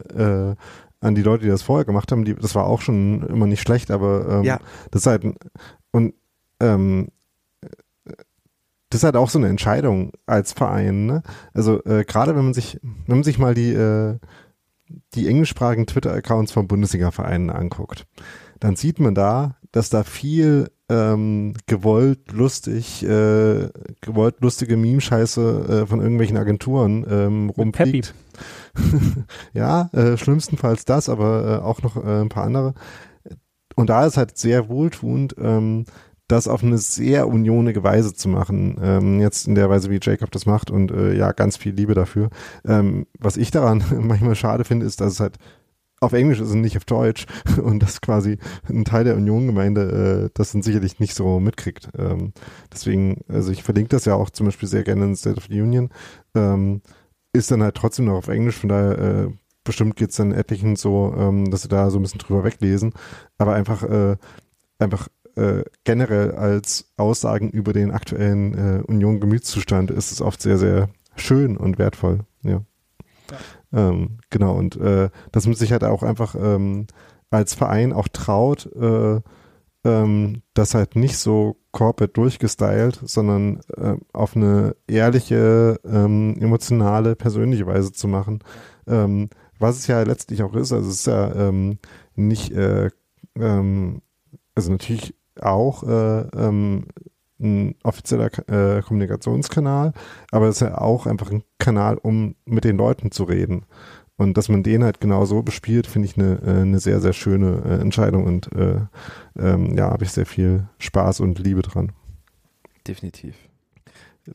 äh, an die Leute, die das vorher gemacht haben, die, das war auch schon immer nicht schlecht, aber ähm, ja. das ist halt und ähm, das ist halt auch so eine Entscheidung als Verein. Ne? Also äh, gerade wenn man sich, wenn man sich mal die, äh, die englischsprachigen Twitter-Accounts von Bundesliga-Vereinen anguckt, dann sieht man da, dass da viel ähm, gewollt lustig, äh, gewollt lustige Meme-Scheiße äh, von irgendwelchen Agenturen ähm, rumfliegt. ja, äh, schlimmstenfalls das, aber äh, auch noch äh, ein paar andere. Und da ist halt sehr wohltuend, ähm, das auf eine sehr unionige Weise zu machen. Ähm, jetzt in der Weise, wie Jacob das macht und äh, ja, ganz viel Liebe dafür. Ähm, was ich daran manchmal schade finde, ist, dass es halt auf Englisch ist und nicht auf Deutsch und das quasi ein Teil der Union-Gemeinde äh, das dann sicherlich nicht so mitkriegt. Ähm, deswegen, also ich verlinke das ja auch zum Beispiel sehr gerne in State of the Union, ähm, ist dann halt trotzdem noch auf Englisch, von daher äh, bestimmt geht's dann etlichen so, ähm, dass sie da so ein bisschen drüber weglesen, aber einfach, äh, einfach äh, generell als Aussagen über den aktuellen äh, Union-Gemütszustand ist es oft sehr, sehr schön und wertvoll, ja. ja. Ähm, genau, und äh, dass man sich halt auch einfach ähm, als Verein auch traut, äh, ähm, das halt nicht so corporate durchgestylt, sondern äh, auf eine ehrliche, ähm, emotionale, persönliche Weise zu machen. Ähm, was es ja letztlich auch ist, also es ist ja ähm, nicht, äh, ähm, also natürlich auch äh, ähm, ein offizieller äh, Kommunikationskanal, aber es ist ja auch einfach ein Kanal, um mit den Leuten zu reden. Und dass man den halt genau so bespielt, finde ich eine, äh, eine sehr, sehr schöne äh, Entscheidung und äh, ähm, ja, habe ich sehr viel Spaß und Liebe dran.
Definitiv.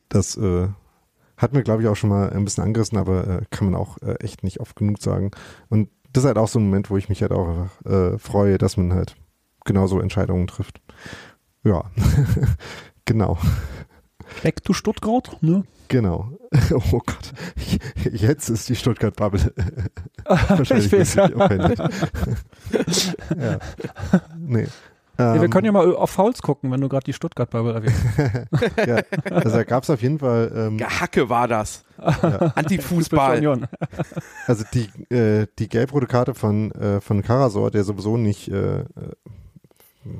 Das äh, hat mir, glaube ich, auch schon mal ein bisschen angerissen, aber äh, kann man auch äh, echt nicht oft genug sagen. Und das ist halt auch so ein Moment, wo ich mich halt auch einfach äh, freue, dass man halt genauso Entscheidungen trifft. Ja, Genau.
Back to Stuttgart, ne?
Genau. Oh Gott. Jetzt ist die Stuttgart-Bubble.
Wahrscheinlich ich weiß, ja.
ja. Nee.
Ja, wir können ja mal auf Fouls gucken, wenn du gerade die Stuttgart-Bubble erwähnst.
ja, also da gab es auf jeden Fall. Ähm,
Gehacke war das. Ja. Antifußball.
also die, äh, die gelb-rote Karte von, äh, von Karasor, der sowieso nicht äh,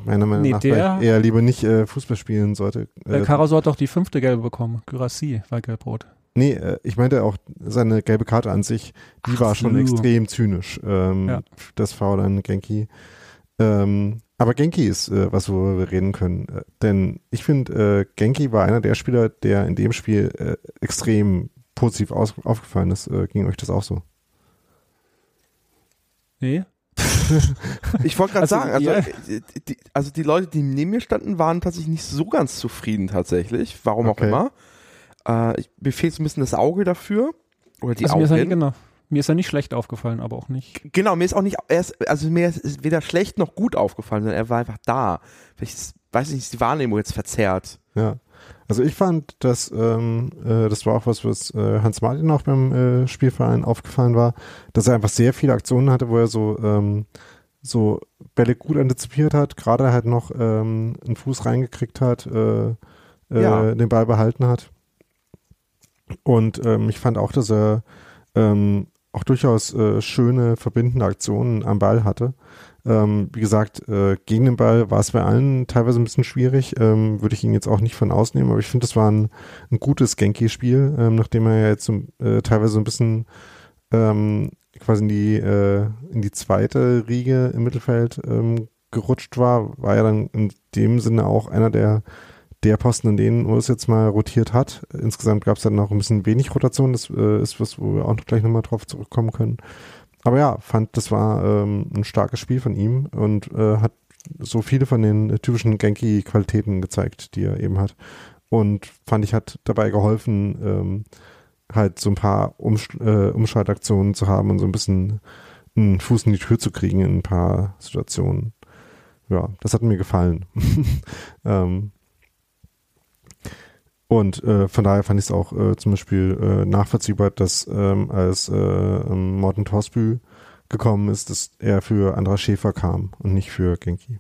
meiner Meinung nee, nach der, eher lieber nicht äh, Fußball spielen sollte.
Äh, Caraso hat doch die fünfte gelbe bekommen. Gyrassi war gelb-rot.
Nee, äh, ich meinte auch seine gelbe Karte an sich, die Ach, war schon so. extrem zynisch. Ähm, ja. Das Foul an Genki. Ähm, aber Genki ist äh, was, worüber wir reden können. Äh, denn ich finde, äh, Genki war einer der Spieler, der in dem Spiel äh, extrem positiv aus aufgefallen ist. Äh, ging euch das auch so?
Nee.
ich wollte gerade also, sagen, also, ja. die, also die Leute, die neben mir standen, waren tatsächlich nicht so ganz zufrieden tatsächlich. Warum okay. auch immer. Äh, ich, mir fehlt so ein bisschen das Auge dafür. Oder die also Augen.
Mir ist, ja, genau, mir ist ja nicht schlecht aufgefallen, aber auch nicht.
Genau, mir ist auch nicht, erst, also mir ist weder schlecht noch gut aufgefallen, sondern er war einfach da. Vielleicht, weiß ich nicht, ist die Wahrnehmung jetzt verzerrt.
Ja. Also ich fand, dass ähm, äh, das war auch was, was äh, Hans Martin auch beim äh, Spielverein aufgefallen war, dass er einfach sehr viele Aktionen hatte, wo er so ähm, so Bälle gut antizipiert hat, gerade halt noch ähm, einen Fuß reingekriegt hat, äh, äh, ja. den Ball behalten hat. Und ähm, ich fand auch, dass er ähm, auch durchaus äh, schöne verbindende Aktionen am Ball hatte. Ähm, wie gesagt, äh, gegen den Ball war es bei allen teilweise ein bisschen schwierig. Ähm, Würde ich ihn jetzt auch nicht von ausnehmen, aber ich finde, das war ein, ein gutes Genki-Spiel, ähm, nachdem er ja jetzt äh, teilweise ein bisschen ähm, quasi in die, äh, in die zweite Riege im Mittelfeld ähm, gerutscht war, war er dann in dem Sinne auch einer der der Posten, an denen Urs jetzt mal rotiert hat. Insgesamt gab es dann noch ein bisschen wenig Rotation. Das äh, ist was, wo wir auch noch gleich nochmal drauf zurückkommen können aber ja, fand, das war ähm, ein starkes Spiel von ihm und äh, hat so viele von den typischen Genki-Qualitäten gezeigt, die er eben hat. Und fand ich, hat dabei geholfen, ähm, halt so ein paar Umsch äh, Umschaltaktionen zu haben und so ein bisschen einen Fuß in die Tür zu kriegen in ein paar Situationen. Ja, das hat mir gefallen. ähm, und äh, von daher fand ich es auch äh, zum Beispiel äh, nachvollziehbar, dass ähm, als äh, Morten Torsbü gekommen ist, dass er für Andra Schäfer kam und nicht für Genki.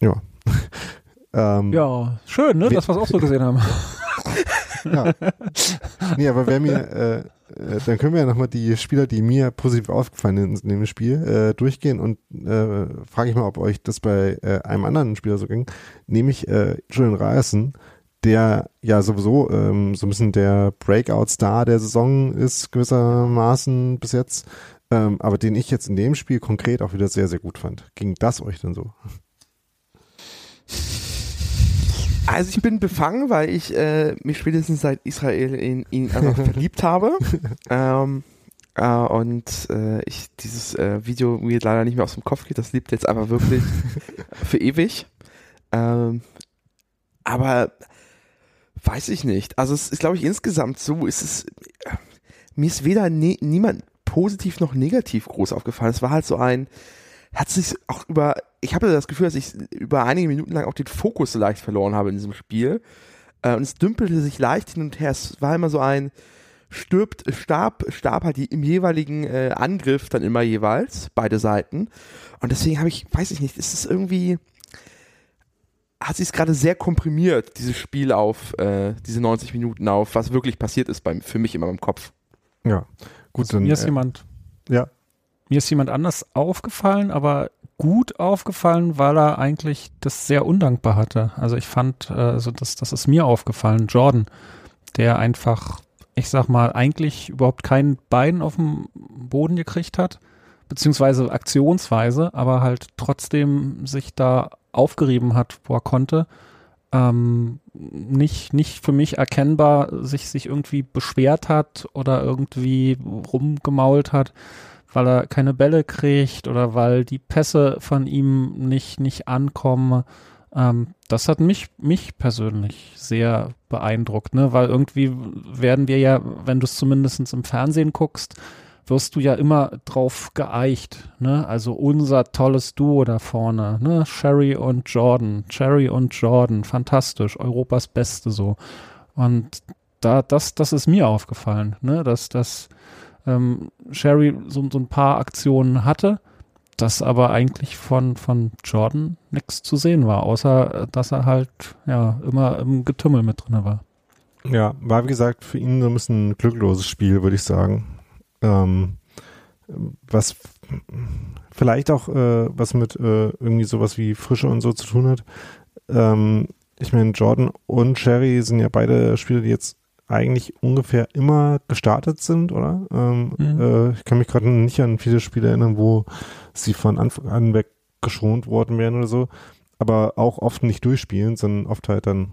Ja.
ähm, ja, schön, ne? dass wir es auch so gesehen haben.
ja. Nee, aber wer mir, äh, äh, dann können wir ja nochmal die Spieler, die mir positiv aufgefallen sind in dem Spiel, äh, durchgehen und äh, frage ich mal, ob euch das bei äh, einem anderen Spieler so ging, nämlich äh, Julian Ryerson, der ja sowieso ähm, so ein bisschen der Breakout-Star der Saison ist, gewissermaßen bis jetzt, ähm, aber den ich jetzt in dem Spiel konkret auch wieder sehr, sehr gut fand. Ging das euch denn so?
Also ich bin befangen, weil ich äh, mich spätestens seit Israel in ihn einfach verliebt habe. ähm, äh, und äh, ich dieses äh, Video mir leider nicht mehr aus dem Kopf geht. Das lebt jetzt aber wirklich für ewig. Ähm, aber weiß ich nicht. Also es ist, glaube ich, insgesamt so, ist es, mir ist weder ne, niemand positiv noch negativ groß aufgefallen. Es war halt so ein, hat sich auch über, ich habe das Gefühl, dass ich über einige Minuten lang auch den Fokus leicht verloren habe in diesem Spiel. Äh, und es dümpelte sich leicht hin und her. Es war immer so ein, stirbt, starb, starb halt die, im jeweiligen äh, Angriff dann immer jeweils, beide Seiten. Und deswegen habe ich, weiß ich nicht, ist es irgendwie, hat sich es gerade sehr komprimiert, dieses Spiel auf, äh, diese 90 Minuten auf, was wirklich passiert ist beim, für mich immer im Kopf.
Ja, gut.
Also dann, mir ist äh, jemand, ja. Mir ist jemand anders aufgefallen, aber gut aufgefallen, weil er eigentlich das sehr undankbar hatte. Also ich fand, äh, also das, das ist mir aufgefallen, Jordan, der einfach, ich sag mal, eigentlich überhaupt kein Bein auf dem Boden gekriegt hat, beziehungsweise aktionsweise, aber halt trotzdem sich da aufgerieben hat, wo er konnte. Ähm, nicht, nicht für mich erkennbar sich, sich irgendwie beschwert hat oder irgendwie rumgemault hat weil er keine Bälle kriegt oder weil die Pässe von ihm nicht, nicht ankommen. Ähm, das hat mich, mich persönlich sehr beeindruckt, ne? weil irgendwie werden wir ja, wenn du es zumindest im Fernsehen guckst, wirst du ja immer drauf geeicht, ne? Also unser tolles Duo da vorne, ne? Sherry und Jordan, Sherry und Jordan, fantastisch, Europas Beste so. Und da, das, das ist mir aufgefallen, ne? Dass das ähm, Sherry so, so ein paar Aktionen hatte, das aber eigentlich von, von Jordan nichts zu sehen war, außer äh, dass er halt ja immer im Getümmel mit drin war.
Ja, war wie gesagt für ihn so ein bisschen ein glückloses Spiel, würde ich sagen. Ähm, was vielleicht auch äh, was mit äh, irgendwie sowas wie Frische und so zu tun hat. Ähm, ich meine, Jordan und Sherry sind ja beide Spieler, die jetzt eigentlich ungefähr immer gestartet sind, oder? Ähm, mhm. äh, ich kann mich gerade nicht an viele Spiele erinnern, wo sie von Anfang an weg geschont worden wären oder so, aber auch oft nicht durchspielen, sondern oft halt dann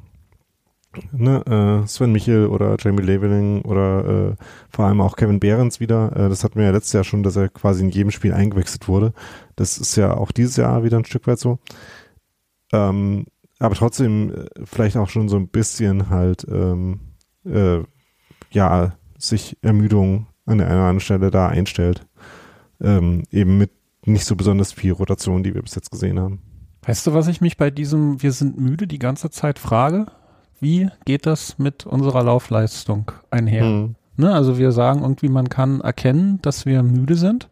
ne, äh, Sven Michel oder Jamie Leveling oder äh, vor allem auch Kevin Behrens wieder. Äh, das hatten wir ja letztes Jahr schon, dass er quasi in jedem Spiel eingewechselt wurde. Das ist ja auch dieses Jahr wieder ein Stück weit so. Ähm, aber trotzdem äh, vielleicht auch schon so ein bisschen halt ähm, äh, ja, sich Ermüdung an der einen oder anderen Stelle da einstellt. Ähm, eben mit nicht so besonders viel Rotation, die wir bis jetzt gesehen haben.
Weißt du, was ich mich bei diesem Wir sind müde die ganze Zeit frage? Wie geht das mit unserer Laufleistung einher? Mhm. Ne, also wir sagen irgendwie, man kann erkennen, dass wir müde sind,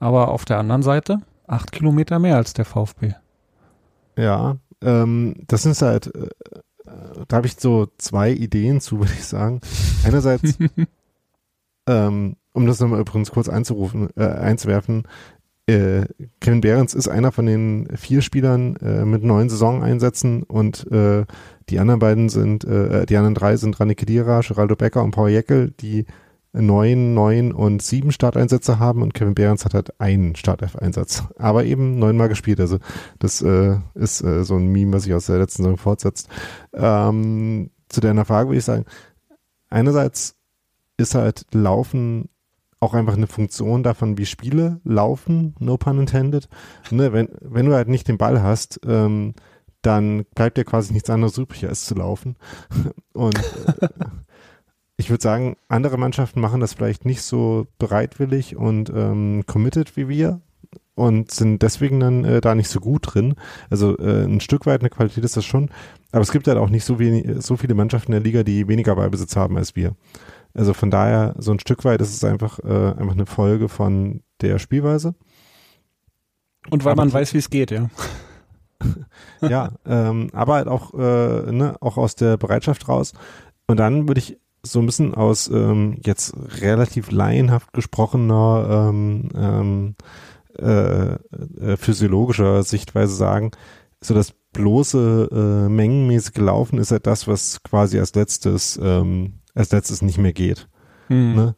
aber auf der anderen Seite acht Kilometer mehr als der VfB.
Ja, ähm, das ist halt äh, da habe ich so zwei Ideen zu, würde ich sagen. Einerseits, ähm, um das nochmal übrigens kurz einzurufen, äh, einzuwerfen, äh, Kevin Behrens ist einer von den vier Spielern äh, mit neun Saisoneinsätzen und äh, die anderen beiden sind, äh, die anderen drei sind Rani Kedira, Geraldo Becker und Paul Jeckel, die neun, neun und sieben Starteinsätze haben und Kevin Behrens hat halt einen Startelf-Einsatz. Aber eben neunmal gespielt. Also das äh, ist äh, so ein Meme, was sich aus der letzten Saison fortsetzt. Ähm, zu deiner Frage würde ich sagen, einerseits ist halt Laufen auch einfach eine Funktion davon, wie Spiele laufen, no pun intended. Ne, wenn, wenn du halt nicht den Ball hast, ähm, dann bleibt dir quasi nichts anderes übrig, als zu laufen. Und äh, ich würde sagen, andere Mannschaften machen das vielleicht nicht so bereitwillig und ähm, committed wie wir und sind deswegen dann äh, da nicht so gut drin. Also äh, ein Stück weit eine Qualität ist das schon, aber es gibt halt auch nicht so, wenig, so viele Mannschaften in der Liga, die weniger Ballbesitz haben als wir. Also von daher, so ein Stück weit ist es einfach, äh, einfach eine Folge von der Spielweise.
Und weil aber man weiß, wie es geht, ja.
ja, ähm, aber halt auch, äh, ne, auch aus der Bereitschaft raus. Und dann würde ich so ein bisschen aus ähm, jetzt relativ laienhaft gesprochener ähm, ähm, äh, äh, physiologischer Sichtweise sagen, so das bloße äh, mengenmäßige Laufen ist halt das, was quasi als letztes, ähm, als letztes nicht mehr geht. Mhm. Ne?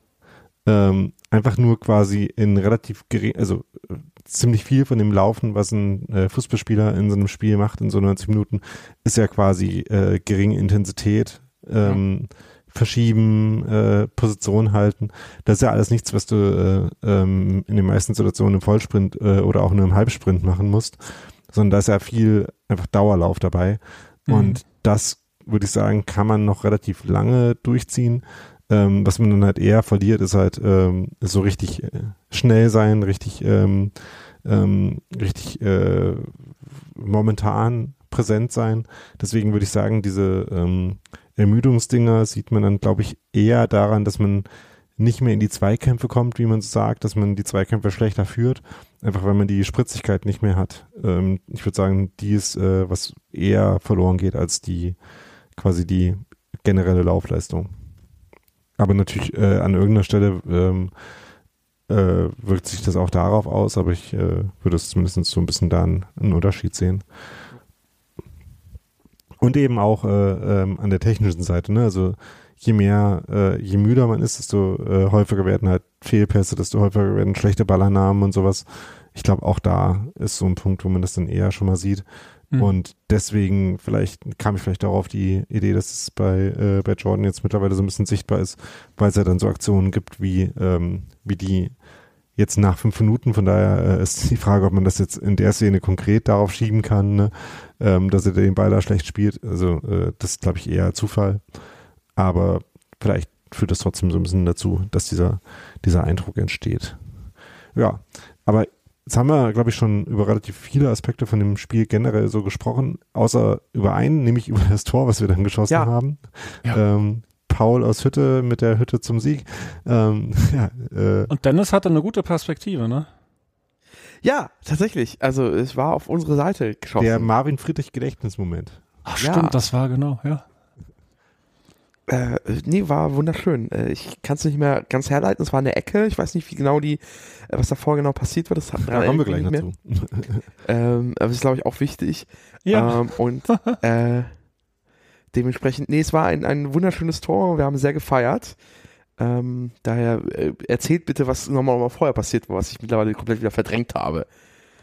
Ähm, einfach nur quasi in relativ gering, also äh, ziemlich viel von dem Laufen, was ein äh, Fußballspieler in so einem Spiel macht, in so 90 Minuten, ist ja quasi äh, geringe Intensität, ähm, mhm. Verschieben, äh, Position halten. Das ist ja alles nichts, was du äh, ähm, in den meisten Situationen im Vollsprint äh, oder auch nur im Halbsprint machen musst, sondern da ist ja viel einfach Dauerlauf dabei. Mhm. Und das würde ich sagen, kann man noch relativ lange durchziehen. Ähm, was man dann halt eher verliert, ist halt ähm, so richtig äh, schnell sein, richtig, ähm, ähm, richtig äh, momentan präsent sein. Deswegen würde ich sagen, diese ähm, Ermüdungsdinger sieht man dann, glaube ich, eher daran, dass man nicht mehr in die Zweikämpfe kommt, wie man so sagt, dass man die Zweikämpfe schlechter führt, einfach weil man die Spritzigkeit nicht mehr hat. Ähm, ich würde sagen, die ist, äh, was eher verloren geht als die quasi die generelle Laufleistung. Aber natürlich äh, an irgendeiner Stelle ähm, äh, wirkt sich das auch darauf aus, aber ich äh, würde es zumindest so ein bisschen da einen, einen Unterschied sehen. Und eben auch äh, ähm, an der technischen Seite, ne? Also je mehr, äh, je müder man ist, desto äh, häufiger werden halt Fehlpässe, desto häufiger werden schlechte Ballernamen und sowas. Ich glaube, auch da ist so ein Punkt, wo man das dann eher schon mal sieht. Mhm. Und deswegen vielleicht kam ich vielleicht darauf die Idee, dass es bei, äh, bei Jordan jetzt mittlerweile so ein bisschen sichtbar ist, weil es ja dann so Aktionen gibt wie, ähm, wie die jetzt nach fünf Minuten. Von daher äh, ist die Frage, ob man das jetzt in der Szene konkret darauf schieben kann, ne? ähm, dass er den Ball da schlecht spielt. Also äh, das ist, glaube ich, eher Zufall. Aber vielleicht führt das trotzdem so ein bisschen dazu, dass dieser, dieser Eindruck entsteht. Ja, aber Jetzt haben wir, glaube ich, schon über relativ viele Aspekte von dem Spiel generell so gesprochen, außer über einen, nämlich über das Tor, was wir dann geschossen ja. haben. Ja. Ähm, Paul aus Hütte mit der Hütte zum Sieg. Ähm,
ja, äh, Und Dennis hatte eine gute Perspektive, ne?
Ja, tatsächlich. Also es war auf unsere Seite geschossen.
Der Marvin Friedrich Gedächtnismoment.
Ach stimmt, ja. das war genau, ja.
Äh, nee, war wunderschön. Äh, ich kann es nicht mehr ganz herleiten. Es war eine Ecke. Ich weiß nicht, wie genau die, äh, was davor genau passiert wird. Das hat
da kommen wir gleich dazu.
ähm, aber das ist, glaube ich, auch wichtig. Ja. Ähm, und äh, dementsprechend, nee, es war ein, ein wunderschönes Tor. Wir haben sehr gefeiert. Ähm, daher äh, erzählt bitte, was nochmal mal vorher passiert war, was ich mittlerweile komplett wieder verdrängt habe.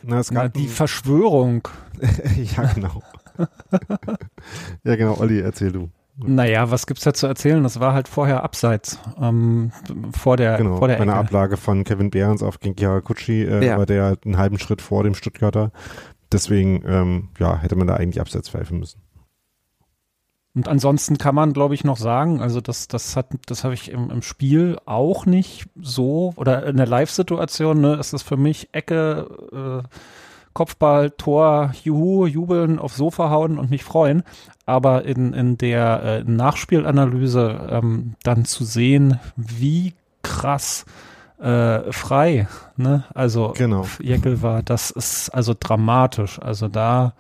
Na, es gab die Verschwörung.
ja, genau. ja, genau. Olli, erzähl du.
Naja, was gibt's da zu erzählen? Das war halt vorher abseits, ähm, vor der,
genau,
vor der
bei einer Ablage von Kevin Behrens auf Genki Haraguchi, äh, ja. war der einen halben Schritt vor dem Stuttgarter. Deswegen, ähm, ja, hätte man da eigentlich abseits pfeifen müssen.
Und ansonsten kann man, glaube ich, noch sagen, also das, das hat, das habe ich im, im Spiel auch nicht so, oder in der Live-Situation, ne, ist das für mich Ecke, äh, Kopfball, Tor, Juhu, jubeln, aufs Sofa hauen und mich freuen. Aber in, in der äh, Nachspielanalyse ähm, dann zu sehen, wie krass äh, frei, ne? Also
genau.
Jeckel war, das ist also dramatisch. Also da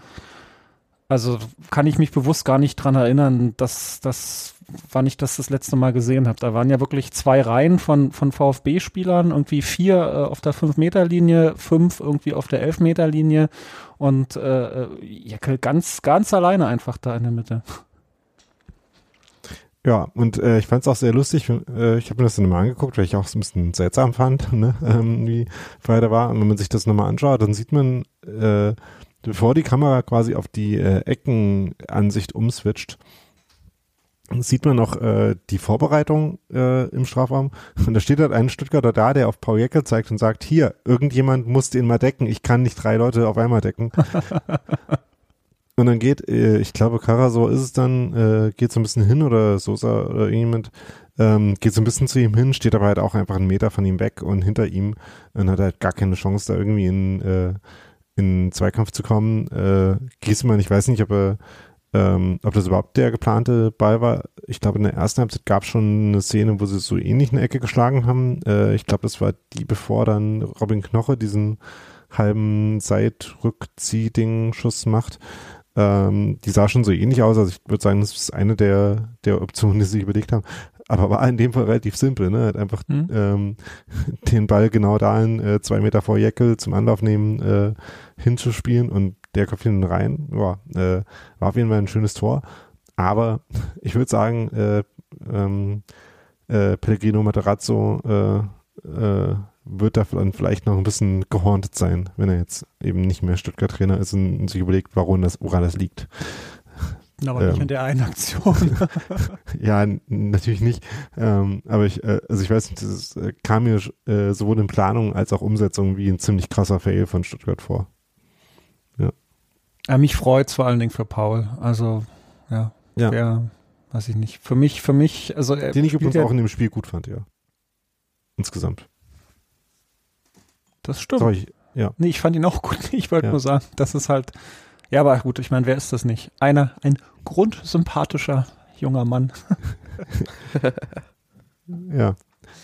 also kann ich mich bewusst gar nicht dran erinnern, dass das wann ich das das letzte Mal gesehen habe. Da waren ja wirklich zwei Reihen von, von VfB-Spielern, irgendwie vier äh, auf der 5-Meter-Linie, fünf irgendwie auf der 11-Meter-Linie und äh, Jeckel ganz, ganz alleine einfach da in der Mitte.
Ja, und äh, ich fand es auch sehr lustig. Äh, ich habe mir das dann mal angeguckt, weil ich auch so ein bisschen seltsam fand, ne? ähm, wie Freitag war. Und wenn man sich das nochmal anschaut, dann sieht man äh, bevor die Kamera quasi auf die äh, Eckenansicht umswitcht, sieht man noch äh, die Vorbereitung äh, im Strafraum und da steht halt ein Stuttgarter da, der auf Paul Jeckel zeigt und sagt, hier, irgendjemand muss den mal decken, ich kann nicht drei Leute auf einmal decken. und dann geht, äh, ich glaube, Karasor ist es dann, äh, geht so ein bisschen hin oder Sosa oder irgendjemand, ähm, geht so ein bisschen zu ihm hin, steht aber halt auch einfach einen Meter von ihm weg und hinter ihm und hat halt gar keine Chance, da irgendwie in äh, in Zweikampf zu kommen. Äh, Giesmann, ich weiß nicht, ob er ähm, ob das überhaupt der geplante Ball war. Ich glaube, in der ersten Halbzeit gab es schon eine Szene, wo sie so ähnlich eine Ecke geschlagen haben. Äh, ich glaube, das war die, bevor dann Robin Knoche diesen halben Seitrückzieh-Ding-Schuss macht. Ähm, die sah schon so ähnlich aus. Also ich würde sagen, das ist eine der, der Optionen, die sie sich überlegt haben aber war in dem Fall relativ simpel, ne? Hat einfach mhm. ähm, den Ball genau dahin, äh, zwei Meter vor Jeckel zum Anlauf nehmen, äh, hinzuspielen und der köpft ihn rein. Ja, äh, war auf jeden Fall ein schönes Tor. Aber ich würde sagen, äh, ähm, äh, Pellegrino Materazzo äh, äh, wird da vielleicht noch ein bisschen gehorntet sein, wenn er jetzt eben nicht mehr Stuttgart-Trainer ist und sich überlegt, warum das, woran das liegt.
Aber ähm, nicht in der einen Aktion.
ja, natürlich nicht. Ähm, aber ich, äh, also ich weiß nicht, das äh, kam mir äh, sowohl in Planung als auch Umsetzung wie ein ziemlich krasser Fail von Stuttgart vor. Ja.
ja mich freut es vor allen Dingen für Paul. Also, ja. Ja. Der, weiß ich nicht. Für mich, für mich, also
er Den ich übrigens auch in dem Spiel gut fand, ja. Insgesamt.
Das stimmt. Sorry, ja. Nee, ich fand ihn auch gut. Ich wollte ja. nur sagen, das ist halt, ja, aber gut, ich meine, wer ist das nicht? Einer, ein grundsympathischer junger Mann.
ja.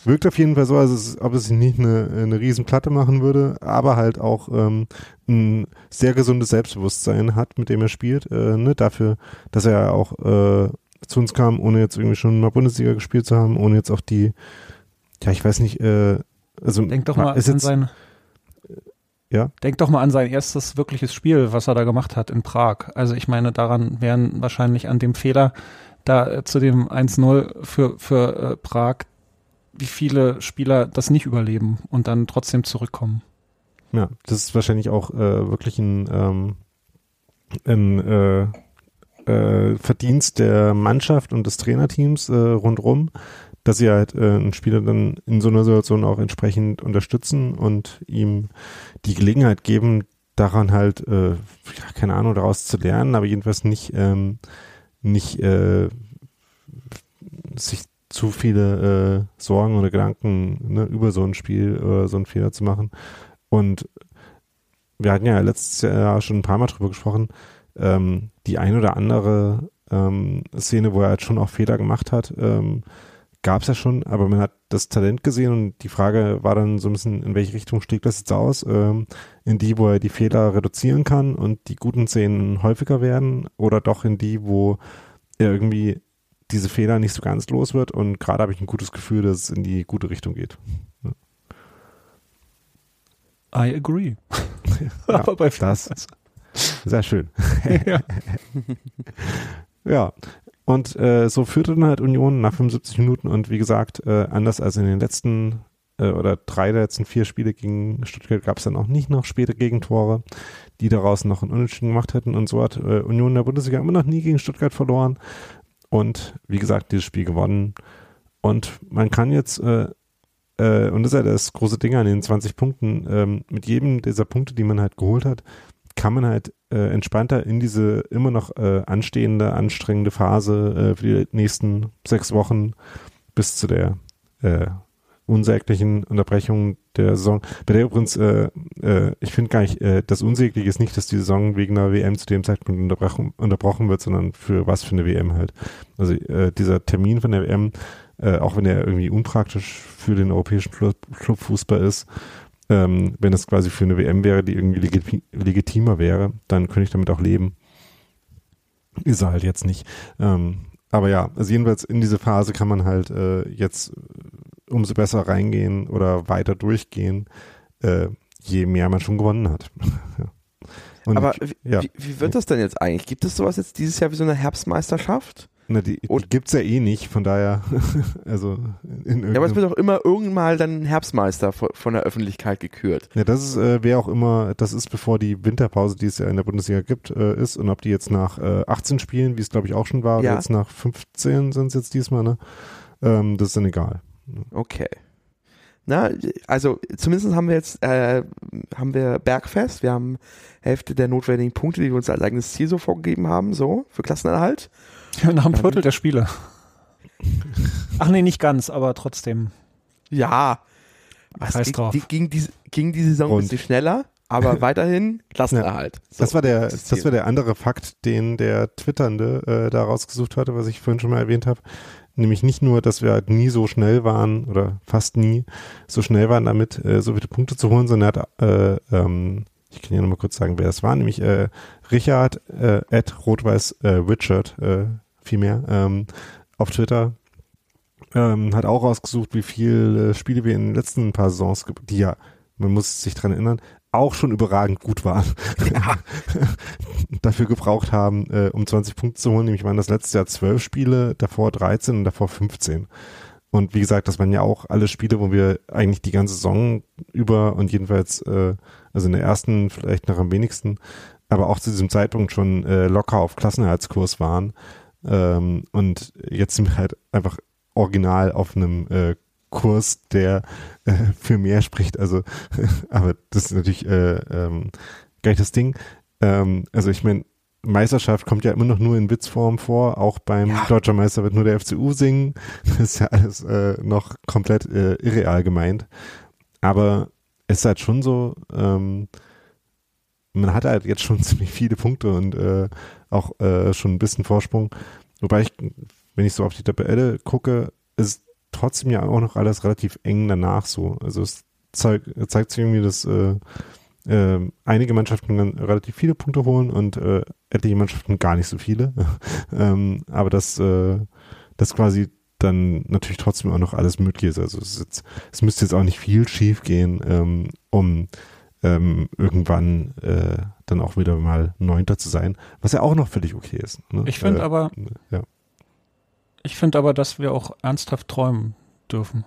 Wirkt auf jeden Fall so, als es, ob es sich nicht eine, eine Riesenplatte machen würde, aber halt auch ähm, ein sehr gesundes Selbstbewusstsein hat, mit dem er spielt. Äh, ne? Dafür, dass er auch äh, zu uns kam, ohne jetzt irgendwie schon mal Bundesliga gespielt zu haben, ohne jetzt auch die, ja, ich weiß nicht, äh, also
denk doch mal an jetzt, sein, ja. Denk doch mal an sein erstes wirkliches Spiel, was er da gemacht hat in Prag. Also ich meine, daran wären wahrscheinlich an dem Fehler da äh, zu dem 1-0 für, für äh, Prag, wie viele Spieler das nicht überleben und dann trotzdem zurückkommen.
Ja, das ist wahrscheinlich auch äh, wirklich ein, ähm, ein äh, äh, Verdienst der Mannschaft und des Trainerteams rundrum, dass sie halt äh, einen Spieler dann in so einer Situation auch entsprechend unterstützen und ihm die Gelegenheit geben, daran halt, äh, keine Ahnung, daraus zu lernen, aber jedenfalls nicht, ähm, nicht äh, sich zu viele äh, Sorgen oder Gedanken ne, über so ein Spiel oder so einen Fehler zu machen. Und wir hatten ja letztes Jahr schon ein paar Mal drüber gesprochen, ähm, die ein oder andere ähm, Szene, wo er halt schon auch Fehler gemacht hat, ähm, gab es ja schon, aber man hat das Talent gesehen und die Frage war dann so ein bisschen, in welche Richtung schlägt das jetzt aus? Ähm, in die, wo er die Fehler reduzieren kann und die guten Szenen häufiger werden oder doch in die, wo er irgendwie diese Fehler nicht so ganz los wird und gerade habe ich ein gutes Gefühl, dass es in die gute Richtung geht. Ja.
I agree.
ja, aber bei das, sehr schön. ja. ja. Und äh, so führte dann halt Union nach 75 Minuten und wie gesagt, äh, anders als in den letzten äh, oder drei der letzten vier Spiele gegen Stuttgart gab es dann auch nicht noch späte Gegentore, die daraus noch einen Unentschieden gemacht hätten. Und so hat äh, Union in der Bundesliga immer noch nie gegen Stuttgart verloren. Und wie gesagt, dieses Spiel gewonnen. Und man kann jetzt, äh, äh, und das ist ja das große Ding an den 20 Punkten, ähm, mit jedem dieser Punkte, die man halt geholt hat, kann man halt äh, entspannter in diese immer noch äh, anstehende, anstrengende Phase äh, für die nächsten sechs Wochen bis zu der äh, unsäglichen Unterbrechung der Saison. Bei der übrigens, äh, äh, ich finde gar nicht, äh, das Unsägliche ist nicht, dass die Saison wegen einer WM zu dem Zeitpunkt unterbrochen, unterbrochen wird, sondern für was für eine WM halt. Also äh, dieser Termin von der WM, äh, auch wenn er irgendwie unpraktisch für den europäischen Clubfußball ist, ähm, wenn es quasi für eine WM wäre, die irgendwie legit legitimer wäre, dann könnte ich damit auch leben. Ist er halt jetzt nicht. Ähm, aber ja, also jedenfalls in diese Phase kann man halt äh, jetzt umso besser reingehen oder weiter durchgehen, äh, je mehr man schon gewonnen hat.
ja. Aber wie, ja. wie, wie, wird das denn jetzt eigentlich? Gibt es sowas jetzt dieses Jahr wie so eine Herbstmeisterschaft?
Na, die, die gibt es ja eh nicht, von daher, also
in Ja, aber es wird auch immer irgendwann mal dann ein Herbstmeister von der Öffentlichkeit gekürt.
Ja, das ist, äh, wer auch immer, das ist bevor die Winterpause, die es ja in der Bundesliga gibt, äh, ist und ob die jetzt nach äh, 18 Spielen, wie es glaube ich auch schon war, ja. oder jetzt nach 15 sind es jetzt diesmal, ne? Ähm, das ist dann egal.
Okay. Na, also zumindest haben wir jetzt, äh, haben wir Bergfest, wir haben Hälfte der notwendigen Punkte, die wir uns als eigenes Ziel so vorgegeben haben, so, für Klassenerhalt.
Ja, nach einem Viertel der Spiele. Ach nee, nicht ganz, aber trotzdem.
Ja. Es ging, die, ging, die, ging die Saison ein bisschen schneller, aber weiterhin Klassenerhalt. Ja,
so, das war der, das, das war der andere Fakt, den der Twitternde äh, da rausgesucht hatte, was ich vorhin schon mal erwähnt habe. Nämlich nicht nur, dass wir halt nie so schnell waren oder fast nie so schnell waren, damit äh, so viele Punkte zu holen, sondern er hat, äh, ähm, ich kann ja nochmal kurz sagen, wer das war, nämlich äh, Richard äh, at Rot-Weiß äh, Richard, äh, vielmehr, ähm, auf Twitter ähm, hat auch rausgesucht, wie viele Spiele wir in den letzten paar Saisons, die ja man muss sich dran erinnern, auch schon überragend gut waren. Ja. Dafür gebraucht haben, äh, um 20 Punkte zu holen. Nämlich waren das letzte Jahr 12 Spiele, davor 13 und davor 15. Und wie gesagt, das waren ja auch alle Spiele, wo wir eigentlich die ganze Saison über und jedenfalls, äh, also in der ersten vielleicht noch am wenigsten, aber auch zu diesem Zeitpunkt schon äh, locker auf Klassenerhaltskurs waren. Ähm, und jetzt sind wir halt einfach original auf einem äh, Kurs, der äh, für mehr spricht. Also, aber das ist natürlich äh, ähm, gleich das Ding. Ähm, also ich meine, Meisterschaft kommt ja immer noch nur in Witzform vor. Auch beim ja. Deutscher Meister wird nur der FCU singen. Das ist ja alles äh, noch komplett äh, irreal gemeint. Aber es ist halt schon so, ähm, man hat halt jetzt schon ziemlich viele Punkte und äh, auch äh, schon ein bisschen Vorsprung. Wobei ich, wenn ich so auf die Tabelle gucke, ist trotzdem ja auch noch alles relativ eng danach so. Also es zeig, zeigt sich irgendwie, dass äh, äh, einige Mannschaften dann relativ viele Punkte holen und äh, etliche Mannschaften gar nicht so viele. ähm, aber das, äh, das quasi dann natürlich trotzdem auch noch alles möglich ist. Also es, jetzt, es müsste jetzt auch nicht viel schief gehen, ähm, um ähm, irgendwann äh, dann auch wieder mal Neunter zu sein, was ja auch noch völlig okay ist.
Ne? Ich finde äh, aber, ja. ich finde aber, dass wir auch ernsthaft träumen dürfen.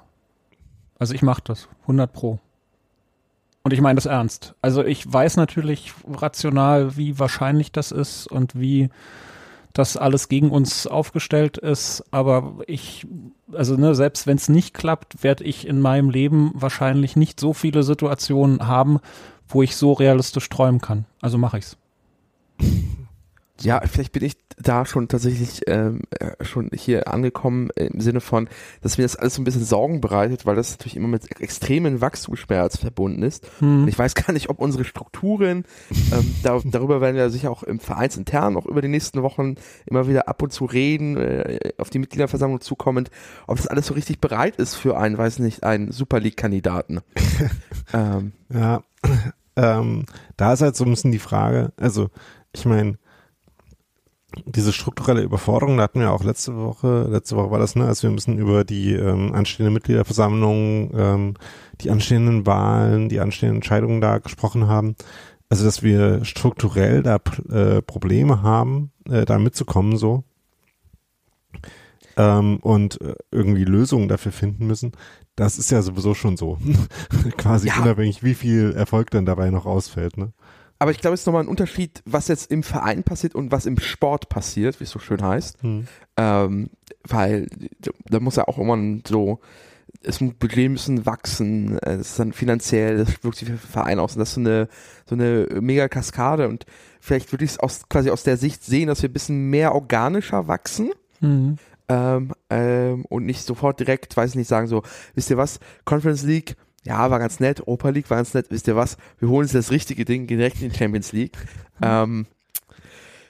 Also ich mache das, 100 pro. Und ich meine das ernst. Also ich weiß natürlich rational, wie wahrscheinlich das ist und wie das alles gegen uns aufgestellt ist, aber ich, also ne, selbst wenn es nicht klappt, werde ich in meinem Leben wahrscheinlich nicht so viele Situationen haben, wo ich so realistisch träumen kann. Also mache ich's.
Ja, vielleicht bin ich da schon tatsächlich ähm, äh, schon hier angekommen im Sinne von, dass mir das alles so ein bisschen Sorgen bereitet, weil das natürlich immer mit extremen Wachstumsschmerz verbunden ist. Hm. Und ich weiß gar nicht, ob unsere Strukturen, ähm, da, darüber werden wir sicher auch im Vereinsintern auch über die nächsten Wochen immer wieder ab und zu reden, äh, auf die Mitgliederversammlung zukommend, ob das alles so richtig bereit ist für einen, weiß nicht, einen Super League-Kandidaten.
ähm. Ja, ähm, da ist halt so ein bisschen die Frage, also ich meine, diese strukturelle Überforderung, da hatten wir auch letzte Woche, letzte Woche war das, ne, als wir bisschen über die ähm, anstehende Mitgliederversammlung, ähm, die anstehenden Wahlen, die anstehenden Entscheidungen da gesprochen haben. Also, dass wir strukturell da äh, Probleme haben, äh, da mitzukommen, so. Ähm, und äh, irgendwie Lösungen dafür finden müssen. Das ist ja sowieso schon so. Quasi ja. unabhängig, wie viel Erfolg dann dabei noch ausfällt, ne?
Aber ich glaube, es ist nochmal ein Unterschied, was jetzt im Verein passiert und was im Sport passiert, wie es so schön heißt. Hm. Ähm, weil da muss ja auch immer so, es muss Budget müssen wachsen, es ist dann finanziell, das wirkt sich für den Verein aus und das ist so eine, so eine mega Kaskade und vielleicht würde ich es aus, quasi aus der Sicht sehen, dass wir ein bisschen mehr organischer wachsen. Mhm. Ähm, ähm, und nicht sofort direkt, weiß ich nicht, sagen so, wisst ihr was, Conference League, ja, war ganz nett, Europa League war ganz nett, wisst ihr was, wir holen uns das richtige Ding direkt in die Champions League. Mhm. Ähm,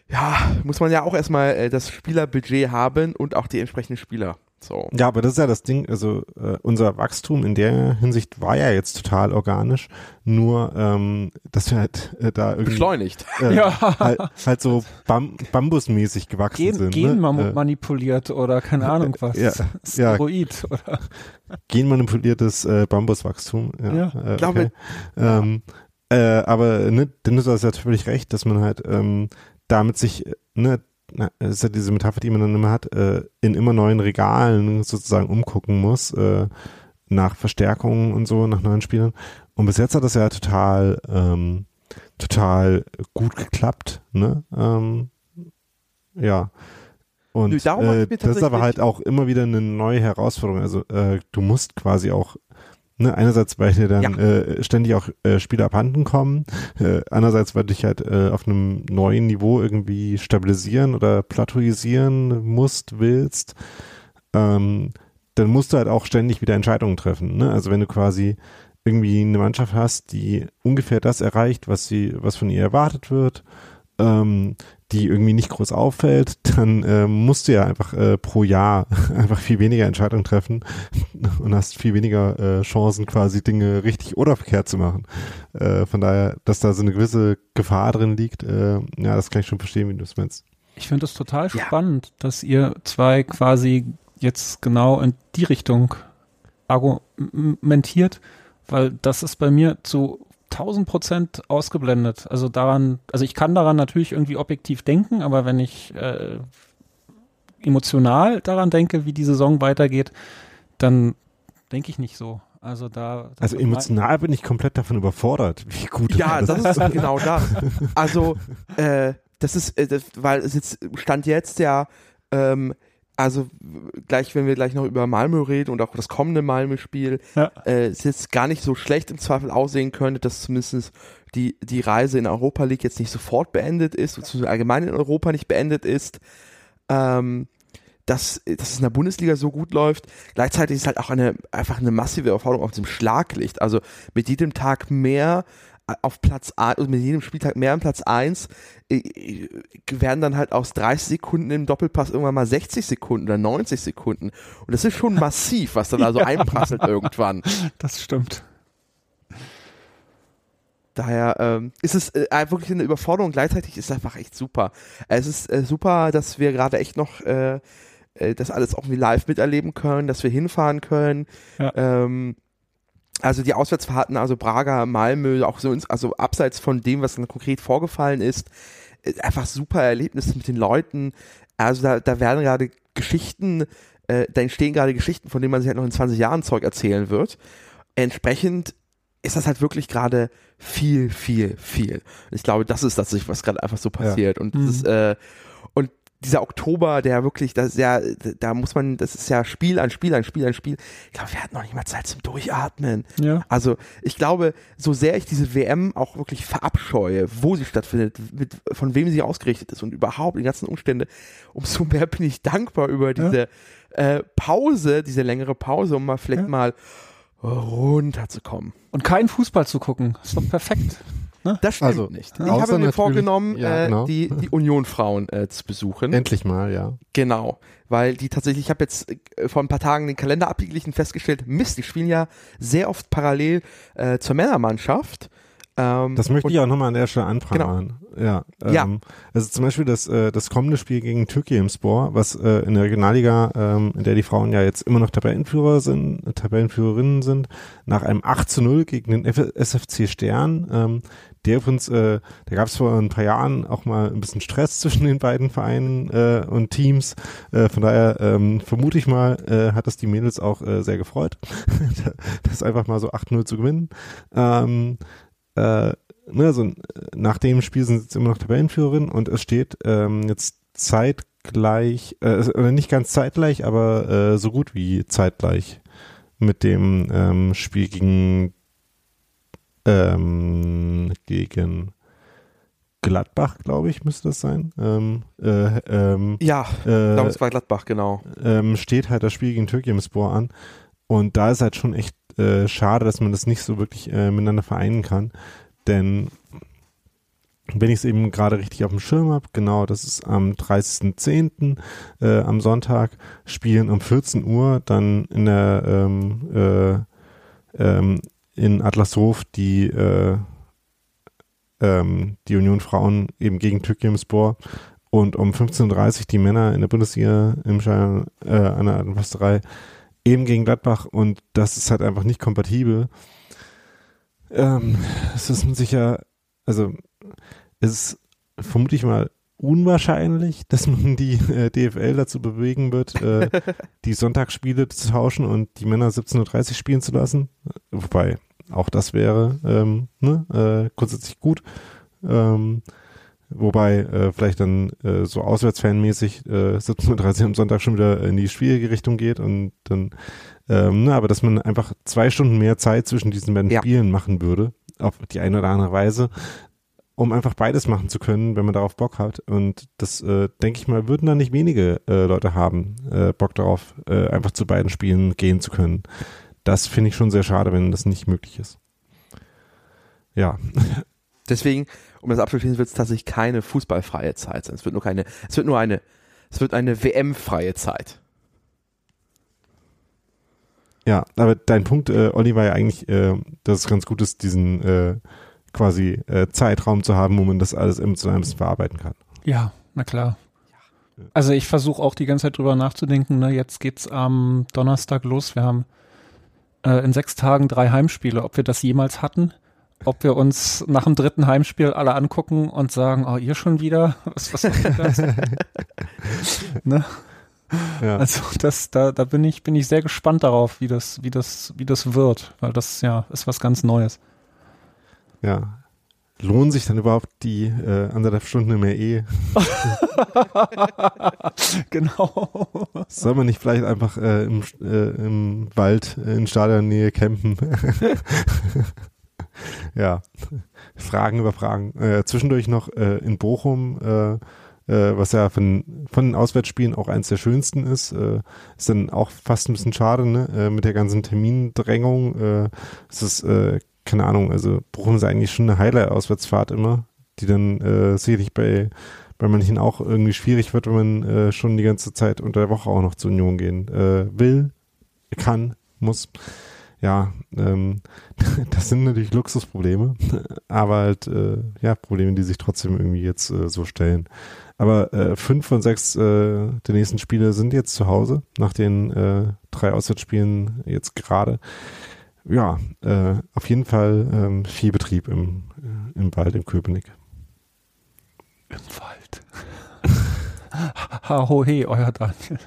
ja, muss man ja auch erstmal äh, das Spielerbudget haben und auch die entsprechenden Spieler. So.
Ja, aber das ist ja das Ding, also äh, unser Wachstum in der Hinsicht war ja jetzt total organisch, nur ähm, dass wir halt äh, da irgendwie
beschleunigt,
äh, ja. halt, halt so Bam Bambusmäßig gewachsen Gen, sind.
Gen ne? Äh, manipuliert oder keine Ahnung was. Ja, Steroid ja. oder
genmanipuliertes äh, Bambuswachstum. Ja, ja äh, glaube. Ähm, äh, aber ne, Dennis hat ja völlig recht, dass man halt ähm, damit sich ne, na, ist ja diese Metapher, die man dann immer hat, äh, in immer neuen Regalen sozusagen umgucken muss, äh, nach Verstärkungen und so, nach neuen Spielern. Und bis jetzt hat das ja total, ähm, total gut geklappt, ne? Ähm, ja. Und äh, das ist aber halt auch immer wieder eine neue Herausforderung. Also äh, du musst quasi auch Ne, einerseits, weil dir dann ja. äh, ständig auch äh, Spiele abhanden kommen, äh, andererseits, weil du dich halt äh, auf einem neuen Niveau irgendwie stabilisieren oder plateauisieren musst, willst, ähm, dann musst du halt auch ständig wieder Entscheidungen treffen. Ne? Also wenn du quasi irgendwie eine Mannschaft hast, die ungefähr das erreicht, was sie, was von ihr erwartet wird, ähm, die irgendwie nicht groß auffällt, dann äh, musst du ja einfach äh, pro Jahr einfach viel weniger Entscheidungen treffen und hast viel weniger äh, Chancen, quasi Dinge richtig oder verkehrt zu machen. Äh, von daher, dass da so eine gewisse Gefahr drin liegt, äh, ja, das kann ich schon verstehen, wie du es meinst.
Ich finde es total ja. spannend, dass ihr zwei quasi jetzt genau in die Richtung argumentiert, weil das ist bei mir zu 1000 Prozent ausgeblendet. Also daran, also ich kann daran natürlich irgendwie objektiv denken, aber wenn ich äh, emotional daran denke, wie die Saison weitergeht, dann denke ich nicht so. Also da.
Also emotional bin ich komplett davon überfordert, wie gut.
Ja, das, das ist genau das. Also äh, das ist, äh, das, weil es jetzt stand jetzt ja ähm, also gleich, wenn wir gleich noch über Malmö reden und auch das kommende Malmö-Spiel, ja. äh, es jetzt gar nicht so schlecht im Zweifel aussehen könnte, dass zumindest die, die Reise in Europa League jetzt nicht sofort beendet ist, beziehungsweise allgemein in Europa nicht beendet ist. Ähm, dass, dass es in der Bundesliga so gut läuft. Gleichzeitig ist halt auch eine, einfach eine massive Erfahrung auf dem Schlaglicht. Also mit jedem Tag mehr auf Platz also mit jedem Spieltag mehr an Platz 1 äh, äh, werden dann halt aus 30 Sekunden im Doppelpass irgendwann mal 60 Sekunden oder 90 Sekunden. Und das ist schon massiv, was dann also ja. einprasselt irgendwann.
Das stimmt.
Daher ähm, ist es äh, wirklich eine Überforderung. Gleichzeitig ist es einfach echt super. Es ist äh, super, dass wir gerade echt noch äh, äh das alles auch live miterleben können, dass wir hinfahren können. Ja. Ähm, also die Auswärtsfahrten, also Braga, Malmö, auch so ins, also abseits von dem, was dann konkret vorgefallen ist, äh, einfach super Erlebnisse mit den Leuten. Also da, da werden gerade Geschichten, äh, da entstehen gerade Geschichten, von denen man sich halt noch in 20 Jahren Zeug erzählen wird. Entsprechend ist das halt wirklich gerade viel, viel, viel. Ich glaube, das ist das, was gerade einfach so passiert. Ja. Und das ist, mhm. äh, dieser Oktober, der wirklich, das ist ja, da muss man, das ist ja Spiel an Spiel an Spiel an Spiel. Ich glaube, wir hatten noch nicht mal Zeit zum Durchatmen. Ja. Also ich glaube, so sehr ich diese WM auch wirklich verabscheue, wo sie stattfindet, mit, von wem sie ausgerichtet ist und überhaupt die ganzen Umstände, umso mehr bin ich dankbar über diese ja. äh, Pause, diese längere Pause, um mal vielleicht ja. mal runterzukommen.
Und keinen Fußball zu gucken. Ist doch perfekt.
Ne? Das stimmt also, nicht. Ich habe mir vorgenommen, ja, äh, genau. die, die Union-Frauen äh, zu besuchen.
Endlich mal, ja.
Genau, weil die tatsächlich, ich habe jetzt äh, vor ein paar Tagen den Kalender abgeglichen, festgestellt, Mist, die spielen ja sehr oft parallel äh, zur Männermannschaft.
Ähm, das möchte ich auch nochmal an der Stelle anprangern. Genau. Ja, ähm, ja. Also zum Beispiel das, äh, das kommende Spiel gegen Türkei im Spor, was äh, in der Regionalliga, ähm, in der die Frauen ja jetzt immer noch Tabellenführer sind, äh, Tabellenführerinnen sind, nach einem 8 zu 0 gegen den F SFC Stern, ähm, der übrigens, äh, da gab es vor ein paar Jahren auch mal ein bisschen Stress zwischen den beiden Vereinen äh, und Teams. Äh, von daher ähm, vermute ich mal, äh, hat das die Mädels auch äh, sehr gefreut, das einfach mal so 8-0 zu gewinnen. Ähm, äh, ne, also nach dem Spiel sind sie immer noch Tabellenführerin und es steht ähm, jetzt zeitgleich, äh, oder nicht ganz zeitgleich, aber äh, so gut wie zeitgleich mit dem ähm, Spiel gegen ähm, gegen Gladbach, glaube ich, müsste das sein. Ähm,
äh, ähm, ja, äh, es war Gladbach, genau.
Ähm, steht halt das Spiel gegen Türkei im Spor an. Und da ist halt schon echt äh, schade, dass man das nicht so wirklich äh, miteinander vereinen kann. Denn wenn ich es eben gerade richtig auf dem Schirm habe, genau, das ist am 30.10. Äh, am Sonntag, spielen um 14 Uhr dann in der ähm, äh, ähm, in Adlershof die äh, ähm, die Union Frauen eben gegen Türkimspor und um 15.30 Uhr die Männer in der Bundesliga im Schein, äh, an der Altenförsterei eben gegen Gladbach und das ist halt einfach nicht kompatibel. Ähm, es ist sicher, also es ist vermutlich mal unwahrscheinlich, dass man die äh, DFL dazu bewegen wird, äh, die Sonntagsspiele zu tauschen und die Männer 17.30 Uhr spielen zu lassen. Wobei, auch das wäre ähm, ne, äh, grundsätzlich gut. Ähm, wobei äh, vielleicht dann äh, so auswärtsfanmäßig äh, 17.30 Uhr am Sonntag schon wieder in die schwierige Richtung geht und dann, ähm, ne, aber dass man einfach zwei Stunden mehr Zeit zwischen diesen beiden ja. Spielen machen würde, auf die eine oder andere Weise, um einfach beides machen zu können, wenn man darauf Bock hat. Und das, äh, denke ich mal, würden da nicht wenige äh, Leute haben, äh, Bock darauf, äh, einfach zu beiden Spielen gehen zu können. Das finde ich schon sehr schade, wenn das nicht möglich ist. Ja.
Deswegen, um das abzuschließen, wird es tatsächlich keine fußballfreie Zeit sein. Es wird nur keine, es wird nur eine, es wird eine WM-freie Zeit.
Ja, aber dein Punkt, äh, Olli, war ja eigentlich, äh, dass es ganz gut ist, diesen äh, quasi äh, Zeitraum zu haben, wo man das alles emotional ein bisschen verarbeiten kann.
Ja, na klar. Also ich versuche auch die ganze Zeit drüber nachzudenken. Ne? Jetzt geht's am Donnerstag los. Wir haben äh, in sechs Tagen drei Heimspiele, ob wir das jemals hatten ob wir uns nach dem dritten Heimspiel alle angucken und sagen, oh, ihr schon wieder? Was, was das? ne? Ja. Also das, da, da bin ich, bin ich sehr gespannt darauf, wie das, wie das, wie das wird, weil das ja ist was ganz Neues.
Ja. Lohnen sich dann überhaupt die äh, anderthalb Stunden im RE?
genau.
Soll man nicht vielleicht einfach äh, im, äh, im Wald in Stadionnähe campen? ja, Fragen über Fragen. Äh, zwischendurch noch äh, in Bochum, äh, äh, was ja von, von den Auswärtsspielen auch eins der schönsten ist, äh, ist dann auch fast ein bisschen schade, ne? Äh, mit der ganzen Termindrängung. Es ist, keine Ahnung, also Bochum ist eigentlich schon eine Highlight-Auswärtsfahrt immer, die dann äh, sicherlich bei bei manchen auch irgendwie schwierig wird, wenn man äh, schon die ganze Zeit unter der Woche auch noch zur Union gehen äh, will, kann, muss ja, ähm, das sind natürlich Luxusprobleme, aber halt, äh, ja, Probleme, die sich trotzdem irgendwie jetzt äh, so stellen. Aber äh, fünf von sechs äh, der nächsten Spiele sind jetzt zu Hause, nach den äh, drei Auswärtsspielen jetzt gerade. Ja, äh, auf jeden Fall ähm, viel Betrieb im, äh, im Wald, im Köpenick.
Im Wald. ha, ho, he, euer Daniel.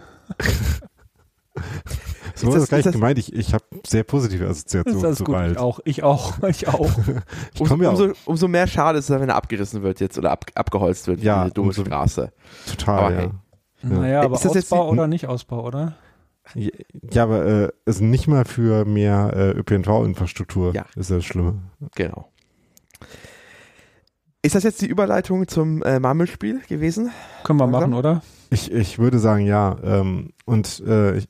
So ist das, gar nicht gemeint. Ich, ich habe sehr positive Assoziationen
das zu gut. Wald. Ich auch, ich auch, ich auch.
ich um, ja umso, umso, mehr schade ist es, wenn er abgerissen wird jetzt oder ab, abgeholzt wird.
Ja,
dumme umso, Straße.
Total, aber, ja. Hey.
Naja, aber ist Ausbau jetzt, oder nicht Ausbau, oder?
Ja, aber äh, ist nicht mal für mehr äh, ÖPNV-Infrastruktur ja. ist das Schlimme.
Genau. Ist das jetzt die Überleitung zum äh, Marmelspiel gewesen?
Können wir machen, oder?
Ich, ich würde sagen, ja. Ähm, und äh, ich,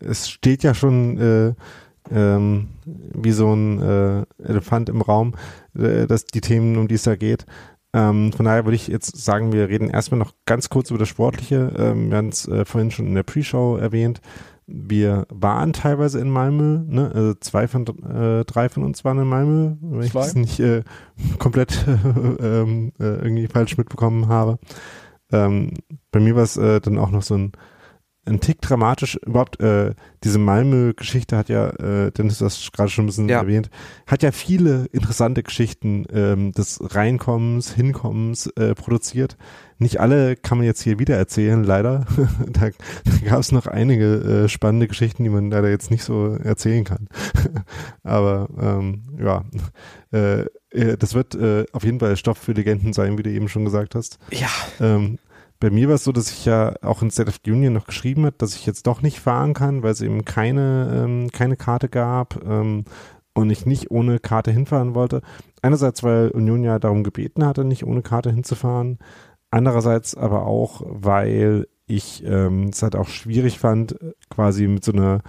es steht ja schon äh, ähm, wie so ein äh, Elefant im Raum, äh, dass die Themen, um die es da geht. Ähm, von daher würde ich jetzt sagen, wir reden erstmal noch ganz kurz über das Sportliche. Ähm, wir haben es äh, vorhin schon in der Pre-Show erwähnt. Wir waren teilweise in Malmö, ne? also zwei von äh, drei von uns waren in Malmö, wenn ich das nicht äh, komplett ähm, äh, irgendwie falsch mitbekommen habe. Ähm, bei mir war es äh, dann auch noch so ein, ein Tick dramatisch. Überhaupt, äh, diese Malmö-Geschichte hat ja, äh, Dennis das gerade schon ein bisschen ja. erwähnt, hat ja viele interessante Geschichten ähm, des Reinkommens, Hinkommens äh, produziert. Nicht alle kann man jetzt hier wieder erzählen, leider. da da gab es noch einige äh, spannende Geschichten, die man leider jetzt nicht so erzählen kann. Aber ähm, ja, äh, äh, das wird äh, auf jeden Fall Stoff für Legenden sein, wie du eben schon gesagt hast.
Ja.
Ähm, bei mir war es so, dass ich ja auch in State of the Union noch geschrieben hat, dass ich jetzt doch nicht fahren kann, weil es eben keine, ähm, keine Karte gab ähm, und ich nicht ohne Karte hinfahren wollte. Einerseits, weil Union ja darum gebeten hatte, nicht ohne Karte hinzufahren. Andererseits aber auch, weil ich ähm, es halt auch schwierig fand, quasi mit so einer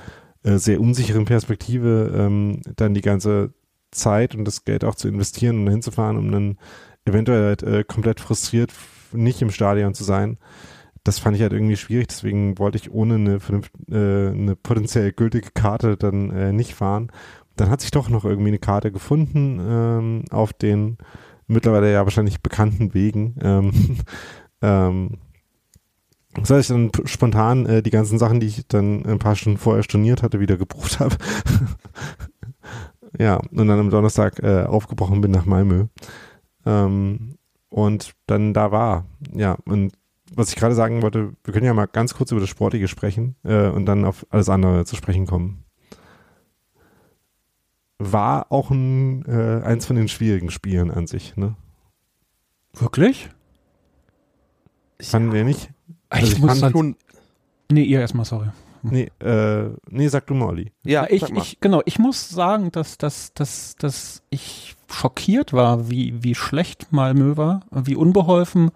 äh, sehr unsicheren Perspektive ähm, dann die ganze Zeit und das Geld auch zu investieren und hinzufahren, um dann eventuell halt äh, komplett frustriert nicht im Stadion zu sein. Das fand ich halt irgendwie schwierig, deswegen wollte ich ohne eine, äh, eine potenziell gültige Karte dann äh, nicht fahren. Dann hat sich doch noch irgendwie eine Karte gefunden ähm, auf den mittlerweile ja wahrscheinlich bekannten Wegen. Ähm, ähm, das heißt, ich dann spontan äh, die ganzen Sachen, die ich dann ein paar Stunden vorher storniert hatte, wieder gebucht habe. ja, und dann am Donnerstag äh, aufgebrochen bin nach Malmö. Ähm, und dann da war. Ja, und was ich gerade sagen wollte, wir können ja mal ganz kurz über das Sportliche sprechen äh, und dann auf alles andere zu sprechen kommen. War auch ein, äh, eins von den schwierigen Spielen an sich, ne?
Wirklich?
Fanden ja. wir nicht?
Also ich, ich muss fand, Nee, ihr erstmal, sorry.
Nee, äh, nee, sag du mal, Olli.
Ja, ich, ich, genau, ich muss sagen, dass, dass, dass, dass ich schockiert war, wie, wie schlecht Malmö war, wie unbeholfen,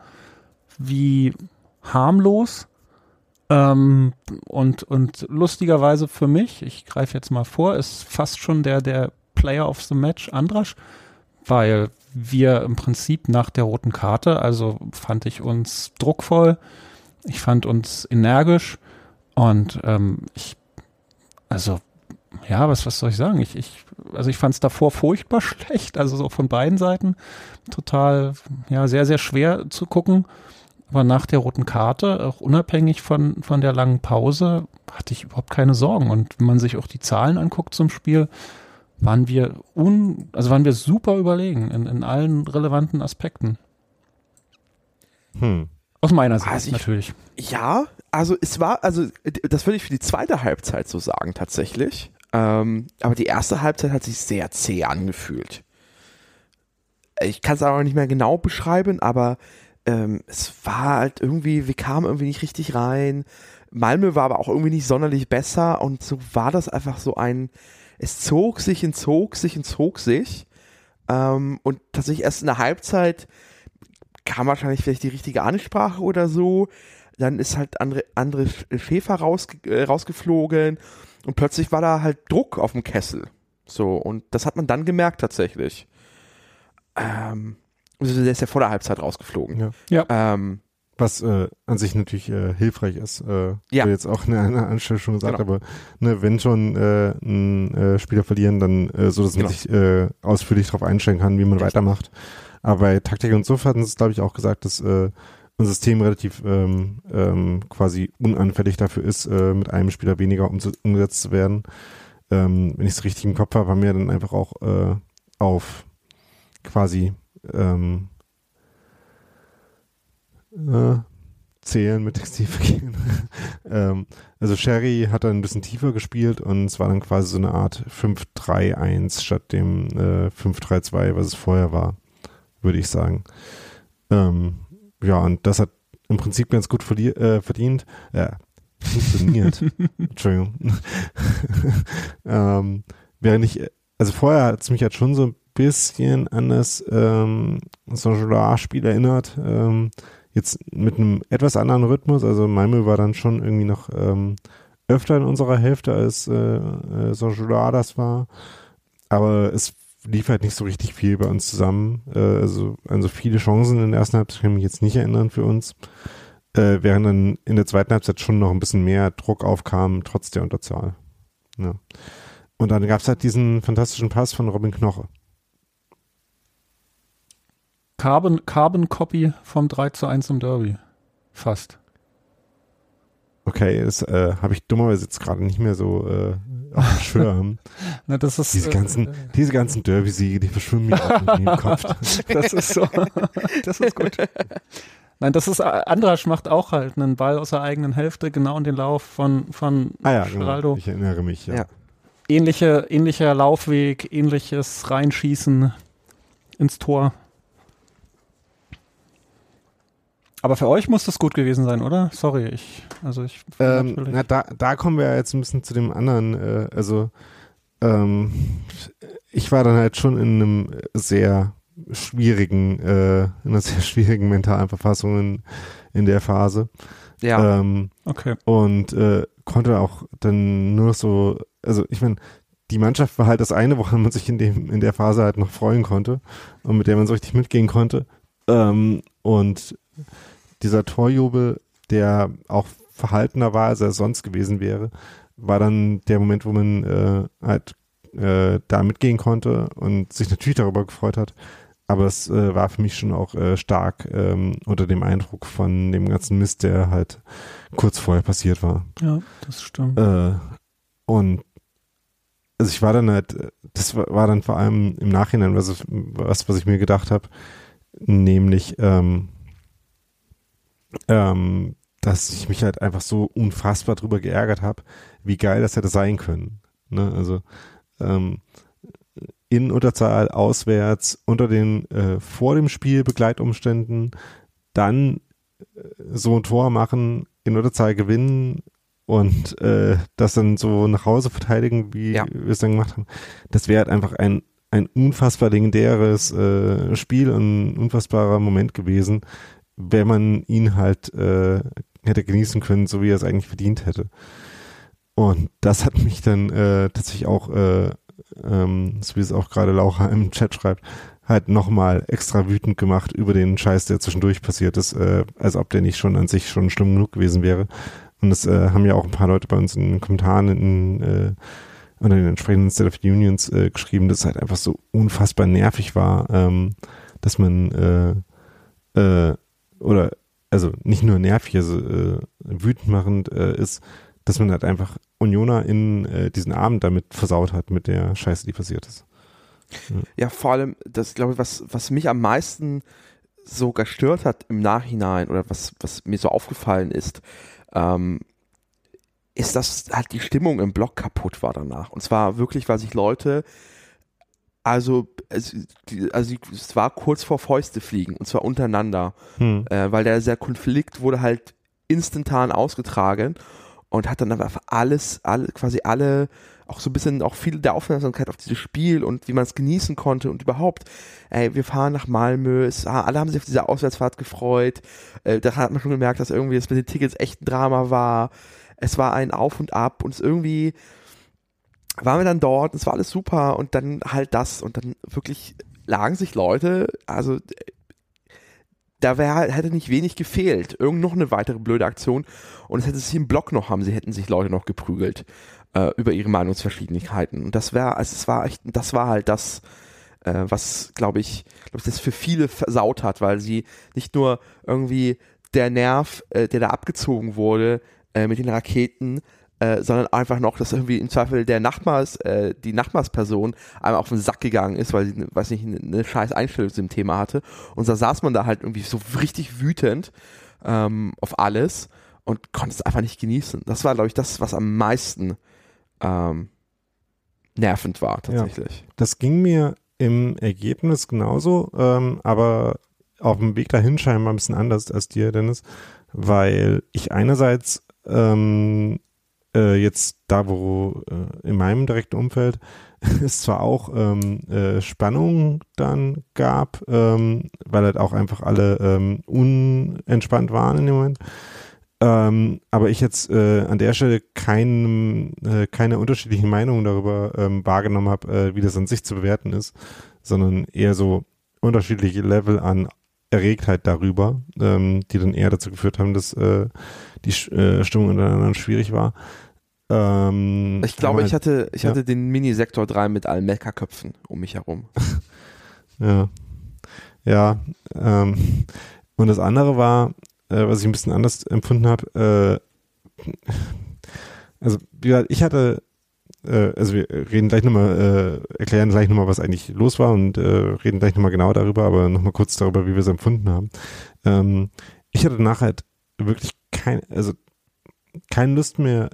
wie harmlos. Ähm, und, und lustigerweise für mich, ich greife jetzt mal vor, ist fast schon der, der Player of the Match Andrasch, weil wir im Prinzip nach der roten Karte, also fand ich uns druckvoll, ich fand uns energisch und ähm, ich, also ja, was, was soll ich sagen? Ich, ich, also ich fand es davor furchtbar schlecht, also so von beiden Seiten total, ja, sehr, sehr schwer zu gucken. aber nach der roten Karte, auch unabhängig von, von der langen Pause, hatte ich überhaupt keine Sorgen. Und wenn man sich auch die Zahlen anguckt zum Spiel, waren wir un, also waren wir super überlegen in, in allen relevanten Aspekten. Hm. Aus meiner Sicht also ich, natürlich.
Ja, also es war, also das würde ich für die zweite Halbzeit so sagen tatsächlich. Ähm, aber die erste Halbzeit hat sich sehr zäh angefühlt. Ich kann es aber nicht mehr genau beschreiben, aber ähm, es war halt irgendwie, wir kamen irgendwie nicht richtig rein. Malmö war aber auch irgendwie nicht sonderlich besser und so war das einfach so ein, es zog sich und zog sich und zog sich. Ähm, und tatsächlich erst in der Halbzeit kam wahrscheinlich vielleicht die richtige Ansprache oder so. Dann ist halt andere, andere Schäfer raus, äh, rausgeflogen und plötzlich war da halt Druck auf dem Kessel. So, und das hat man dann gemerkt tatsächlich. Ähm, also der ist ja vor der Halbzeit rausgeflogen.
Ja. ja. Ähm, was äh, an sich natürlich äh, hilfreich ist, äh,
ja.
jetzt auch in einer Anstelle schon gesagt, genau. aber ne, wenn schon äh, ein äh, Spieler verlieren, dann äh, so, dass man genau. sich äh, ausführlich darauf einstellen kann, wie man Richtig. weitermacht. Aber bei Taktik und so hatten es, glaube ich, auch gesagt, dass äh, ein System relativ ähm, ähm, quasi unanfällig dafür ist, äh, mit einem Spieler weniger umgesetzt zu werden. Ähm, wenn ich es richtig im Kopf habe, haben wir dann einfach auch äh, auf quasi ähm, äh, zählen mit Textilverkehren. ähm, also Sherry hat dann ein bisschen tiefer gespielt und es war dann quasi so eine Art 5-3-1 statt dem äh, 5-3-2, was es vorher war, würde ich sagen. Ähm, ja, und das hat im Prinzip ganz gut äh, verdient. Ja, funktioniert. Entschuldigung. ähm, während ich, also vorher hat es mich halt schon so ein bisschen an das ähm, Saint-Gelard-Spiel erinnert. Ähm, jetzt mit einem etwas anderen Rhythmus. Also Malmö war dann schon irgendwie noch ähm, öfter in unserer Hälfte als äh, äh, Saint-Gelard das war. Aber es lief halt nicht so richtig viel bei uns zusammen. Äh, also, also viele Chancen in der ersten Halbzeit kann ich mich jetzt nicht erinnern für uns. Äh, während dann in der zweiten Halbzeit schon noch ein bisschen mehr Druck aufkam, trotz der Unterzahl. Ja. Und dann gab es halt diesen fantastischen Pass von Robin Knoche.
Carbon, Carbon Copy vom 3 zu 1 im Derby. Fast.
Okay, das äh, habe ich dummerweise jetzt gerade nicht mehr so äh, auf dem Schirm.
Na, das ist,
diese ganzen, äh, diese ganzen Derby-Siege, die verschwimmen mir auch in den Kopf.
das ist so. Das ist gut. Nein, das ist, Andrasch macht auch halt einen Ball aus der eigenen Hälfte, genau in den Lauf von, von
ah, ja, Genau. Ich erinnere mich, ja. ja.
Ähnliche, ähnlicher Laufweg, ähnliches Reinschießen ins Tor. Aber für euch muss das gut gewesen sein, oder? Sorry, ich, also ich.
Ähm, na, da, da kommen wir jetzt ein bisschen zu dem anderen, äh, also ähm, ich war dann halt schon in einem sehr schwierigen, äh, in einer sehr schwierigen mentalen Verfassung in, in der Phase.
Ja. Ähm, okay.
Und äh, konnte auch dann nur so, also ich meine, die Mannschaft war halt das eine, woran man sich in dem in der Phase halt noch freuen konnte und mit der man so richtig mitgehen konnte. Ähm, und dieser Torjubel, der auch verhaltener war, als er sonst gewesen wäre, war dann der Moment, wo man äh, halt äh, da mitgehen konnte und sich natürlich darüber gefreut hat. Aber es äh, war für mich schon auch äh, stark ähm, unter dem Eindruck von dem ganzen Mist, der halt kurz vorher passiert war.
Ja, das stimmt.
Äh, und also ich war dann halt, das war, war dann vor allem im Nachhinein was, was, was ich mir gedacht habe, nämlich ähm, ähm, dass ich mich halt einfach so unfassbar drüber geärgert habe, wie geil das hätte sein können. Ne? Also ähm, in Unterzahl, auswärts, unter den äh, vor dem Spiel Begleitumständen, dann äh, so ein Tor machen, in Unterzahl gewinnen und äh, das dann so nach Hause verteidigen, wie ja. wir es dann gemacht haben. Das wäre halt einfach ein, ein unfassbar legendäres äh, Spiel und ein unfassbarer Moment gewesen, wenn man ihn halt äh, hätte genießen können, so wie er es eigentlich verdient hätte. Und das hat mich dann äh, tatsächlich auch, äh, ähm, so wie es auch gerade Laura im Chat schreibt, halt nochmal extra wütend gemacht über den Scheiß, der zwischendurch passiert ist, äh, als ob der nicht schon an sich schon schlimm genug gewesen wäre. Und das äh, haben ja auch ein paar Leute bei uns in den Kommentaren in, äh, unter den entsprechenden State of Unions äh, geschrieben, dass es halt einfach so unfassbar nervig war, ähm, dass man äh, äh, oder also nicht nur nervig, also äh, wütend machend äh, ist, dass man halt einfach Unioner in äh, diesen Abend damit versaut hat mit der Scheiße, die passiert ist.
Ja, ja vor allem, das glaube ich, was, was mich am meisten so gestört hat im Nachhinein oder was, was mir so aufgefallen ist, ähm, ist, dass halt die Stimmung im Blog kaputt war danach. Und zwar wirklich, weil sich Leute, also, es, also es war kurz vor Fäuste fliegen und zwar untereinander, hm. äh, weil der, der Konflikt wurde halt instantan ausgetragen und hat dann einfach alles, alle, quasi alle, auch so ein bisschen, auch viel der Aufmerksamkeit auf dieses Spiel und wie man es genießen konnte und überhaupt, ey, wir fahren nach Malmö, es, alle haben sich auf diese Auswärtsfahrt gefreut, äh, da hat man schon gemerkt, dass irgendwie das mit den Tickets echt ein Drama war, es war ein Auf und Ab und es irgendwie waren wir dann dort, es war alles super und dann halt das und dann wirklich lagen sich Leute, also da wär, hätte nicht wenig gefehlt. Irgend noch eine weitere blöde Aktion. Und es hätte sich im Block noch haben, sie hätten sich Leute noch geprügelt äh, über ihre Meinungsverschiedenheiten. Und das wäre, also es war echt, das war halt das, äh, was, glaube ich, glaube ich, das für viele versaut hat, weil sie nicht nur irgendwie der Nerv, äh, der da abgezogen wurde äh, mit den Raketen, äh, sondern einfach noch, dass irgendwie im Zweifel der Nachbars, äh, die Nachbarsperson einmal auf den Sack gegangen ist, weil sie, weiß nicht, eine, eine scheiß Einstellung zu dem Thema hatte. Und da saß man da halt irgendwie so richtig wütend ähm, auf alles und konnte es einfach nicht genießen. Das war, glaube ich, das, was am meisten ähm, nervend war, tatsächlich.
Ja, das ging mir im Ergebnis genauso, ähm, aber auf dem Weg dahin scheinbar ein bisschen anders als dir, Dennis, weil ich einerseits ähm, äh, jetzt da, wo äh, in meinem direkten Umfeld es zwar auch ähm, äh, Spannung dann gab, ähm, weil halt auch einfach alle ähm, unentspannt waren in dem Moment. Ähm, aber ich jetzt äh, an der Stelle kein, äh, keine unterschiedlichen Meinungen darüber ähm, wahrgenommen habe, äh, wie das an sich zu bewerten ist, sondern eher so unterschiedliche Level an Erregtheit darüber, ähm, die dann eher dazu geführt haben, dass äh, die äh, Stimmung untereinander schwierig war.
Ähm, ich glaube, ich hatte, ich ja. hatte den Mini-Sektor 3 mit allen Meckerköpfen um mich herum.
ja. Ja. Ähm, und das andere war, äh, was ich ein bisschen anders empfunden habe, äh, also wie gesagt, ich hatte, äh, also wir reden gleich nochmal, äh, erklären gleich nochmal, was eigentlich los war und äh, reden gleich nochmal genau darüber, aber nochmal kurz darüber, wie wir es empfunden haben. Ähm, ich hatte nachher halt wirklich kein, also keine Lust mehr,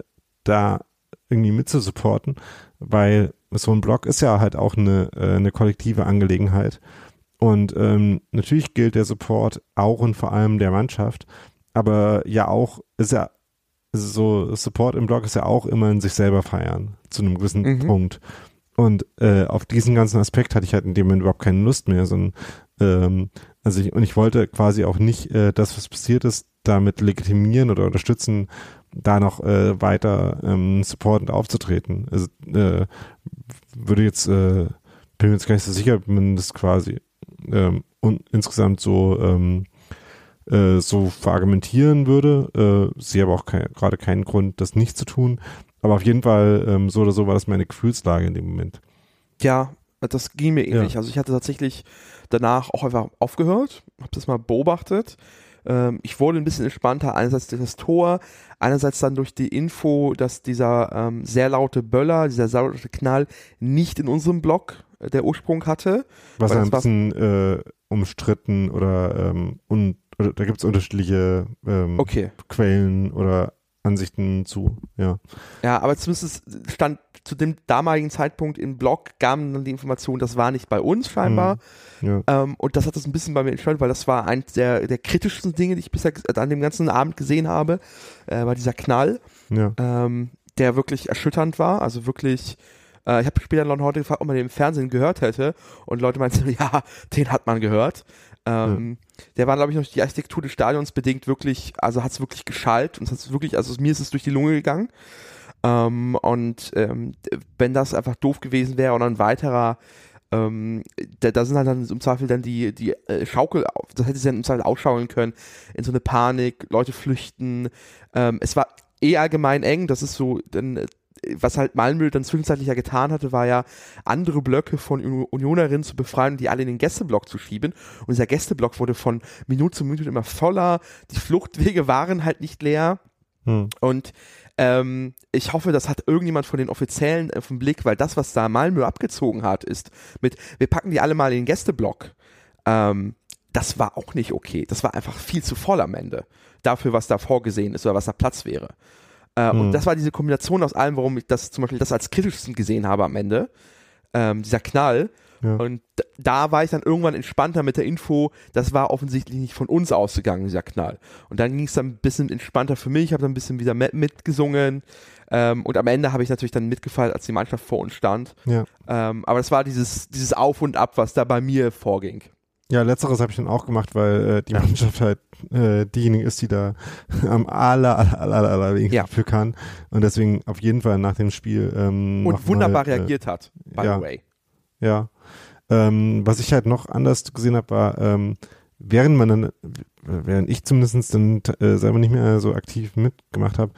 da irgendwie mitzusupporten, weil so ein Blog ist ja halt auch eine, äh, eine kollektive Angelegenheit. Und ähm, natürlich gilt der Support auch und vor allem der Mannschaft, aber ja auch, ist ja so, Support im Blog ist ja auch immer in sich selber feiern, zu einem gewissen mhm. Punkt. Und äh, auf diesen ganzen Aspekt hatte ich halt in dem Moment überhaupt keine Lust mehr, sondern ähm, also ich, und ich wollte quasi auch nicht äh, das, was passiert ist, damit legitimieren oder unterstützen, da noch äh, weiter ähm, supportend aufzutreten. Also äh, würde jetzt, äh, bin mir jetzt gar nicht so sicher, wenn man das quasi ähm, und insgesamt so ähm, äh, so verargumentieren würde. Äh, sehe aber auch kein, gerade keinen Grund, das nicht zu tun. Aber auf jeden Fall ähm, so oder so war das meine Gefühlslage in dem Moment.
Ja, das ging mir ähnlich. Ja. Also ich hatte tatsächlich danach auch einfach aufgehört, habe das mal beobachtet ähm, ich wurde ein bisschen entspannter, einerseits durch das Tor, einerseits dann durch die Info, dass dieser ähm, sehr laute Böller, dieser sehr laute Knall nicht in unserem Block äh, der Ursprung hatte.
Was ein bisschen äh, umstritten oder, ähm, un, oder da gibt es unterschiedliche ähm,
okay.
Quellen oder Ansichten zu, ja.
Ja, aber zumindest stand zu dem damaligen Zeitpunkt im Blog gaben dann die Information, das war nicht bei uns scheinbar. Mhm. Ja. Ähm, und das hat das ein bisschen bei mir entscheidend, weil das war eins der, der kritischsten Dinge, die ich bisher an dem ganzen Abend gesehen habe, äh, war dieser Knall, ja. ähm, der wirklich erschütternd war, also wirklich äh, ich habe später Leute heute gefragt, ob man den im Fernsehen gehört hätte und Leute meinten, ja, den hat man gehört. Ähm, ja. Der war, glaube ich, noch die Architektur des Stadions bedingt wirklich, also hat es wirklich geschallt und es hat wirklich, also mir ist es durch die Lunge gegangen. Ähm, und ähm, wenn das einfach doof gewesen wäre und ein weiterer ähm, da, da, sind halt dann im Zweifel dann die, die äh, Schaukel, das hätte sie dann im Zweifel ausschaukeln können, in so eine Panik, Leute flüchten. Ähm, es war eh allgemein eng, das ist so, dann äh, was halt Malmö dann zwischenzeitlich ja getan hatte, war ja andere Blöcke von Unionerinnen zu befreien und die alle in den Gästeblock zu schieben. Und dieser Gästeblock wurde von Minute zu Minute immer voller. Die Fluchtwege waren halt nicht leer. Hm. Und ähm, ich hoffe, das hat irgendjemand von den Offiziellen auf den Blick, weil das, was da Malmö abgezogen hat, ist mit, wir packen die alle mal in den Gästeblock. Ähm, das war auch nicht okay. Das war einfach viel zu voll am Ende. Dafür, was da vorgesehen ist oder was da Platz wäre. Äh, mhm. Und das war diese Kombination aus allem, warum ich das zum Beispiel das als kritischsten gesehen habe am Ende. Ähm, dieser Knall. Ja. Und da war ich dann irgendwann entspannter mit der Info, das war offensichtlich nicht von uns ausgegangen, dieser Knall. Und dann ging es dann ein bisschen entspannter für mich, habe dann ein bisschen wieder mitgesungen. Ähm, und am Ende habe ich natürlich dann mitgefeiert, als die Mannschaft vor uns stand. Ja. Ähm, aber das war dieses, dieses Auf und Ab, was da bei mir vorging.
Ja, letzteres habe ich dann auch gemacht, weil äh, die Mannschaft halt äh, diejenige ist, die da am aller, aller, aller, aller wenigsten ja. für kann. Und deswegen auf jeden Fall nach dem Spiel ähm,
Und wunderbar mal, äh, reagiert hat, by
ja,
the way.
Ja. Ähm, was ich halt noch anders gesehen habe, war, ähm, während man dann, während ich zumindest dann äh, selber nicht mehr so aktiv mitgemacht habe,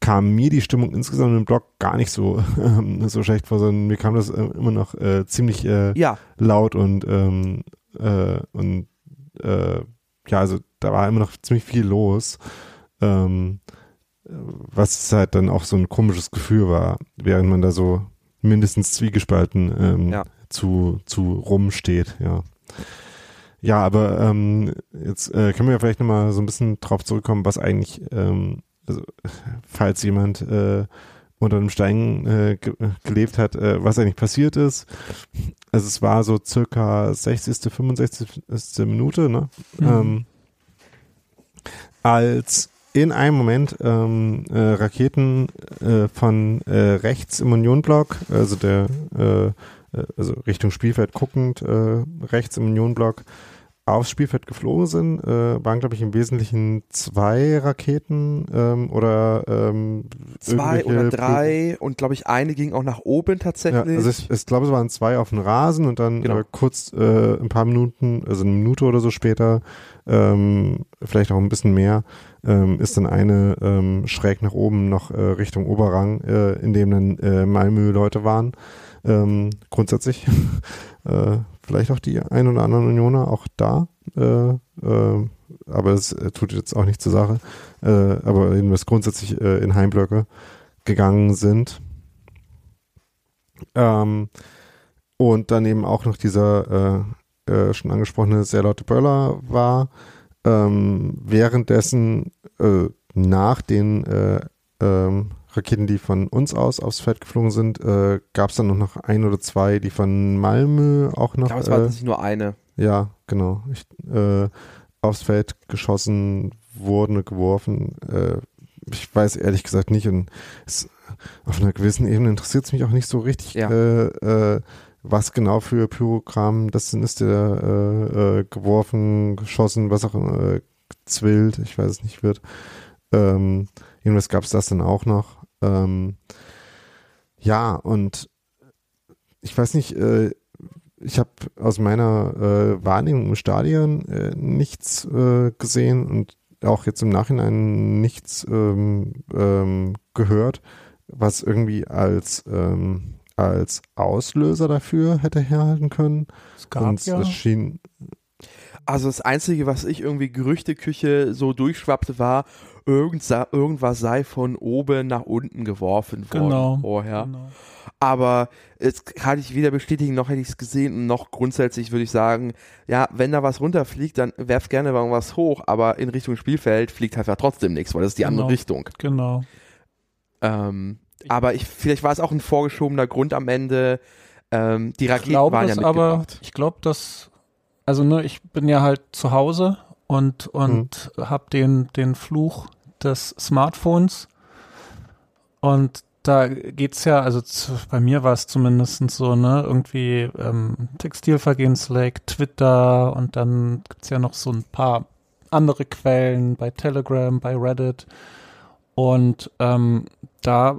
kam mir die Stimmung insgesamt im Blog gar nicht so ähm, so schlecht vor, sondern mir kam das äh, immer noch äh, ziemlich äh, ja. laut und ähm, äh, und äh, ja, also da war immer noch ziemlich viel los. Ähm, was halt dann auch so ein komisches Gefühl war, während man da so mindestens zwiegespalten ähm, ja. Zu, zu rumsteht, ja. Ja, aber ähm, jetzt äh, können wir ja vielleicht nochmal so ein bisschen drauf zurückkommen, was eigentlich, ähm, also, falls jemand äh, unter einem Stein äh, ge gelebt hat, äh, was eigentlich passiert ist. Also es war so circa 60., 65. Minute, ne? Mhm. Ähm, als in einem Moment ähm, äh, Raketen äh, von äh, rechts im Unionblock, also der äh, äh, also Richtung Spielfeld guckend, äh, rechts im Unionblock, aufs Spielfeld geflogen sind, äh, waren, glaube ich, im Wesentlichen zwei Raketen ähm, oder ähm,
zwei oder drei und glaube ich eine ging auch nach oben tatsächlich. Ja,
also ich, ich glaube, es waren zwei auf dem Rasen und dann genau. äh, kurz äh, ein paar Minuten, also eine Minute oder so später, ähm, vielleicht auch ein bisschen mehr, ähm, ist dann eine ähm, schräg nach oben noch äh, Richtung Oberrang, äh, in dem dann äh, Malmö Leute waren. Ähm, grundsätzlich äh, vielleicht auch die ein oder anderen Unioner auch da. Äh, äh, aber es äh, tut jetzt auch nicht zur Sache. Äh, aber jedenfalls grundsätzlich äh, in Heimblöcke gegangen sind. Ähm, und dann eben auch noch dieser schon angesprochene sehr laute Böller war. Ähm, währenddessen äh, nach den äh, ähm, Raketen, die von uns aus aufs Feld geflogen sind, äh, gab es dann noch ein oder zwei, die von Malmö auch noch. Ich
glaube, es war äh, nicht nur eine.
Ja, genau. Ich, äh, aufs Feld geschossen wurden, geworfen. Äh, ich weiß ehrlich gesagt nicht und es, auf einer gewissen Ebene interessiert es mich auch nicht so richtig, ja. Äh, äh, was genau für Pyrogramm das sind, ist der geworfen, geschossen, was auch immer, zwillt, ich weiß es nicht, wird. Ähm, jedenfalls gab es das dann auch noch. Ähm, ja, und ich weiß nicht, äh, ich habe aus meiner äh, Wahrnehmung im Stadion äh, nichts äh, gesehen und auch jetzt im Nachhinein nichts ähm, ähm, gehört, was irgendwie als ähm, als Auslöser dafür hätte herhalten können.
Es gab und ja.
es schien
also das Einzige, was ich irgendwie Gerüchteküche so durchschwappte, war, irgend, irgendwas sei von oben nach unten geworfen worden genau, vorher. Genau. Aber es kann ich weder bestätigen, noch hätte ich es gesehen und noch grundsätzlich würde ich sagen, ja, wenn da was runterfliegt, dann werf gerne irgendwas hoch, aber in Richtung Spielfeld fliegt halt trotzdem nichts, weil das ist die
genau,
andere Richtung.
Genau.
Ähm, aber ich, vielleicht war es auch ein vorgeschobener Grund am Ende. Ähm, die Raketen glaube, waren ja mitgebracht. Aber
ich glaube, dass, also ne, ich bin ja halt zu Hause und und hm. habe den den Fluch des Smartphones. Und da geht's ja, also zu, bei mir war es zumindest so, ne, irgendwie ähm, Textilvergehensleck, Twitter und dann gibt's ja noch so ein paar andere Quellen bei Telegram, bei Reddit. Und ähm, da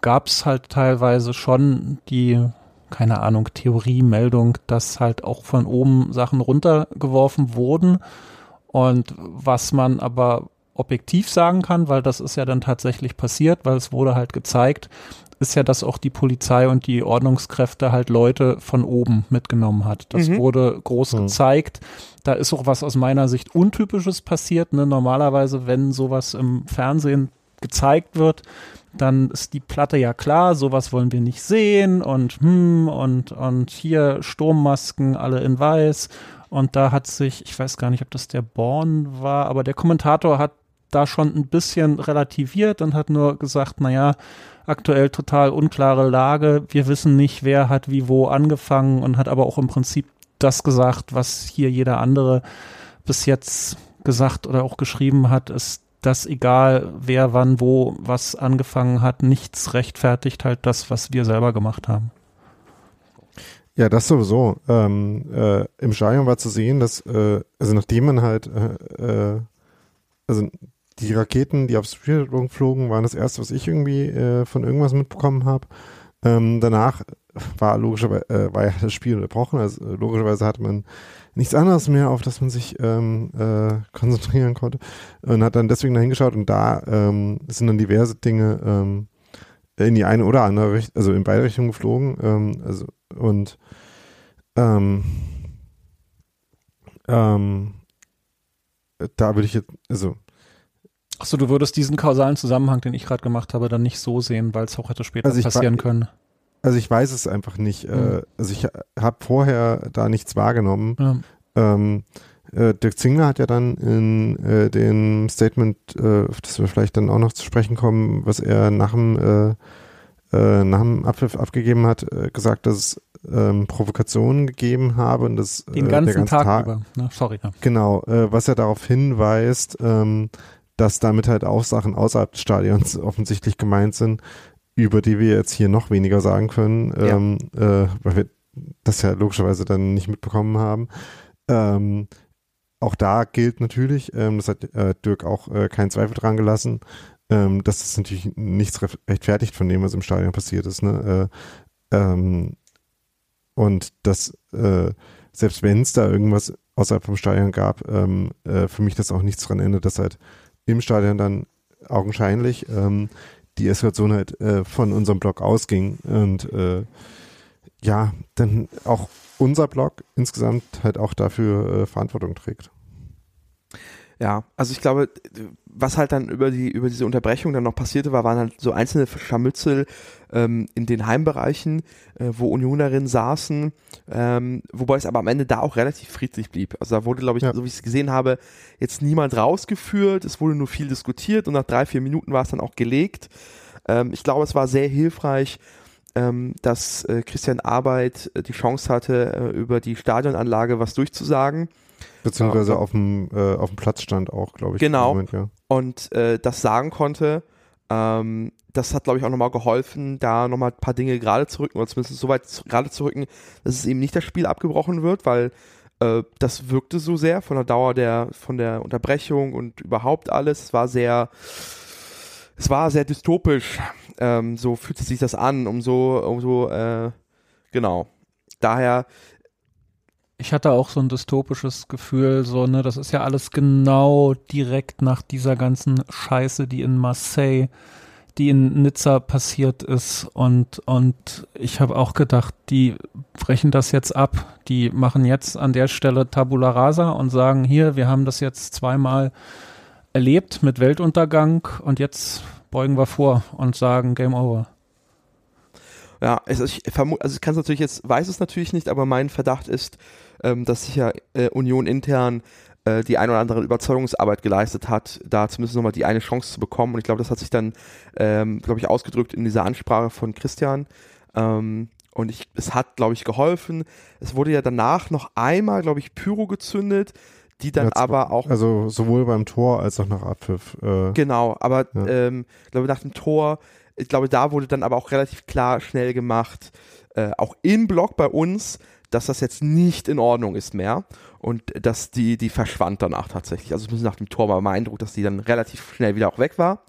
gab's halt teilweise schon die, keine Ahnung, Theorie, Meldung, dass halt auch von oben Sachen runtergeworfen wurden. Und was man aber objektiv sagen kann, weil das ist ja dann tatsächlich passiert, weil es wurde halt gezeigt, ist ja, dass auch die Polizei und die Ordnungskräfte halt Leute von oben mitgenommen hat. Das mhm. wurde groß mhm. gezeigt. Da ist auch was aus meiner Sicht Untypisches passiert. Ne? Normalerweise, wenn sowas im Fernsehen gezeigt wird, dann ist die Platte ja klar, sowas wollen wir nicht sehen und hm, und, und hier Sturmmasken, alle in weiß. Und da hat sich, ich weiß gar nicht, ob das der Born war, aber der Kommentator hat da schon ein bisschen relativiert und hat nur gesagt, naja, aktuell total unklare Lage, wir wissen nicht, wer hat wie wo angefangen und hat aber auch im Prinzip das gesagt, was hier jeder andere bis jetzt gesagt oder auch geschrieben hat, ist dass egal wer wann wo was angefangen hat, nichts rechtfertigt halt das, was wir selber gemacht haben.
Ja, das sowieso. Ähm, äh, Im Stadion war zu sehen, dass, äh, also nachdem man halt, äh, äh also die Raketen, die aufs Spielraum flogen, waren das erste, was ich irgendwie äh, von irgendwas mitbekommen habe. Ähm, danach war logischerweise äh, war ja das Spiel unterbrochen. Also logischerweise hatte man nichts anderes mehr, auf das man sich ähm, äh, konzentrieren konnte und hat dann deswegen da hingeschaut und da ähm, sind dann diverse Dinge ähm, in die eine oder andere Richtung, also in beide Richtungen geflogen. Ähm, also und ähm, da würde ich jetzt, also
Achso, du würdest diesen kausalen Zusammenhang, den ich gerade gemacht habe, dann nicht so sehen, weil es auch hätte später also passieren können.
Also ich weiß es einfach nicht. Mhm. also ich habe vorher da nichts wahrgenommen. Ja. Ähm, äh, Dirk Zingler hat ja dann in äh, dem Statement, äh, das wir vielleicht dann auch noch zu sprechen kommen, was er nach dem, äh, äh nach dem Abpfiff abgegeben hat, gesagt, dass es ähm, Provokationen gegeben habe und das
den ganzen, ganzen Tag, Tag, über. Ne? Sorry. Ja.
Genau, was er darauf hinweist, ähm, dass damit halt auch Sachen außerhalb des Stadions offensichtlich gemeint sind, über die wir jetzt hier noch weniger sagen können, ja. ähm, äh, weil wir das ja logischerweise dann nicht mitbekommen haben. Ähm, auch da gilt natürlich, ähm, das hat äh, Dirk auch äh, keinen Zweifel dran gelassen, ähm, dass das natürlich nichts rechtfertigt von dem, was im Stadion passiert ist. Ne? Äh, ähm, und dass äh, selbst wenn es da irgendwas außerhalb vom Stadion gab, ähm, äh, für mich das auch nichts dran ändert, dass halt im Stadion dann augenscheinlich ähm, die Eskalation halt äh, von unserem Blog ausging und äh, ja, dann auch unser Blog insgesamt halt auch dafür äh, Verantwortung trägt.
Ja, also ich glaube, was halt dann über die über diese Unterbrechung dann noch passierte, war, waren halt so einzelne Scharmützel ähm, in den Heimbereichen, äh, wo Unionerinnen saßen, ähm, wobei es aber am Ende da auch relativ friedlich blieb. Also da wurde, glaube ich, ja. so wie ich es gesehen habe, jetzt niemand rausgeführt, es wurde nur viel diskutiert und nach drei, vier Minuten war es dann auch gelegt. Ähm, ich glaube, es war sehr hilfreich, ähm, dass äh, Christian Arbeit äh, die Chance hatte, äh, über die Stadionanlage was durchzusagen
Beziehungsweise auf dem, äh, auf dem Platz stand auch, glaube ich.
Genau. Moment, ja. Und äh, das sagen konnte. Ähm, das hat, glaube ich, auch nochmal geholfen, da nochmal ein paar Dinge gerade zu rücken, oder zumindest so weit gerade zu rücken, dass es eben nicht das Spiel abgebrochen wird, weil äh, das wirkte so sehr von der Dauer der, von der Unterbrechung und überhaupt alles. Es war sehr, es war sehr dystopisch. Ähm, so fühlte sich das an, um so, um so, äh, genau. Daher
ich hatte auch so ein dystopisches Gefühl, so, ne, das ist ja alles genau direkt nach dieser ganzen Scheiße, die in Marseille, die in Nizza passiert ist. Und, und ich habe auch gedacht, die brechen das jetzt ab. Die machen jetzt an der Stelle Tabula Rasa und sagen, hier, wir haben das jetzt zweimal erlebt mit Weltuntergang und jetzt beugen wir vor und sagen Game Over.
Ja, also ich vermute, also ich kann es natürlich jetzt, weiß es natürlich nicht, aber mein Verdacht ist, ähm, dass sicher äh, Union intern äh, die ein oder andere Überzeugungsarbeit geleistet hat, da zumindest nochmal die eine Chance zu bekommen. Und ich glaube, das hat sich dann, ähm, glaube ich, ausgedrückt in dieser Ansprache von Christian. Ähm, und ich, es hat, glaube ich, geholfen. Es wurde ja danach noch einmal, glaube ich, Pyro gezündet, die dann ja, aber auch.
Also sowohl beim Tor als auch nach Abpfiff.
Äh, genau, aber ja. ähm, glaube nach dem Tor, ich glaube, da wurde dann aber auch relativ klar schnell gemacht, äh, auch im Block bei uns, dass das jetzt nicht in Ordnung ist mehr und dass die, die verschwand danach tatsächlich. Also nach dem Tor war mein Eindruck, dass die dann relativ schnell wieder auch weg war.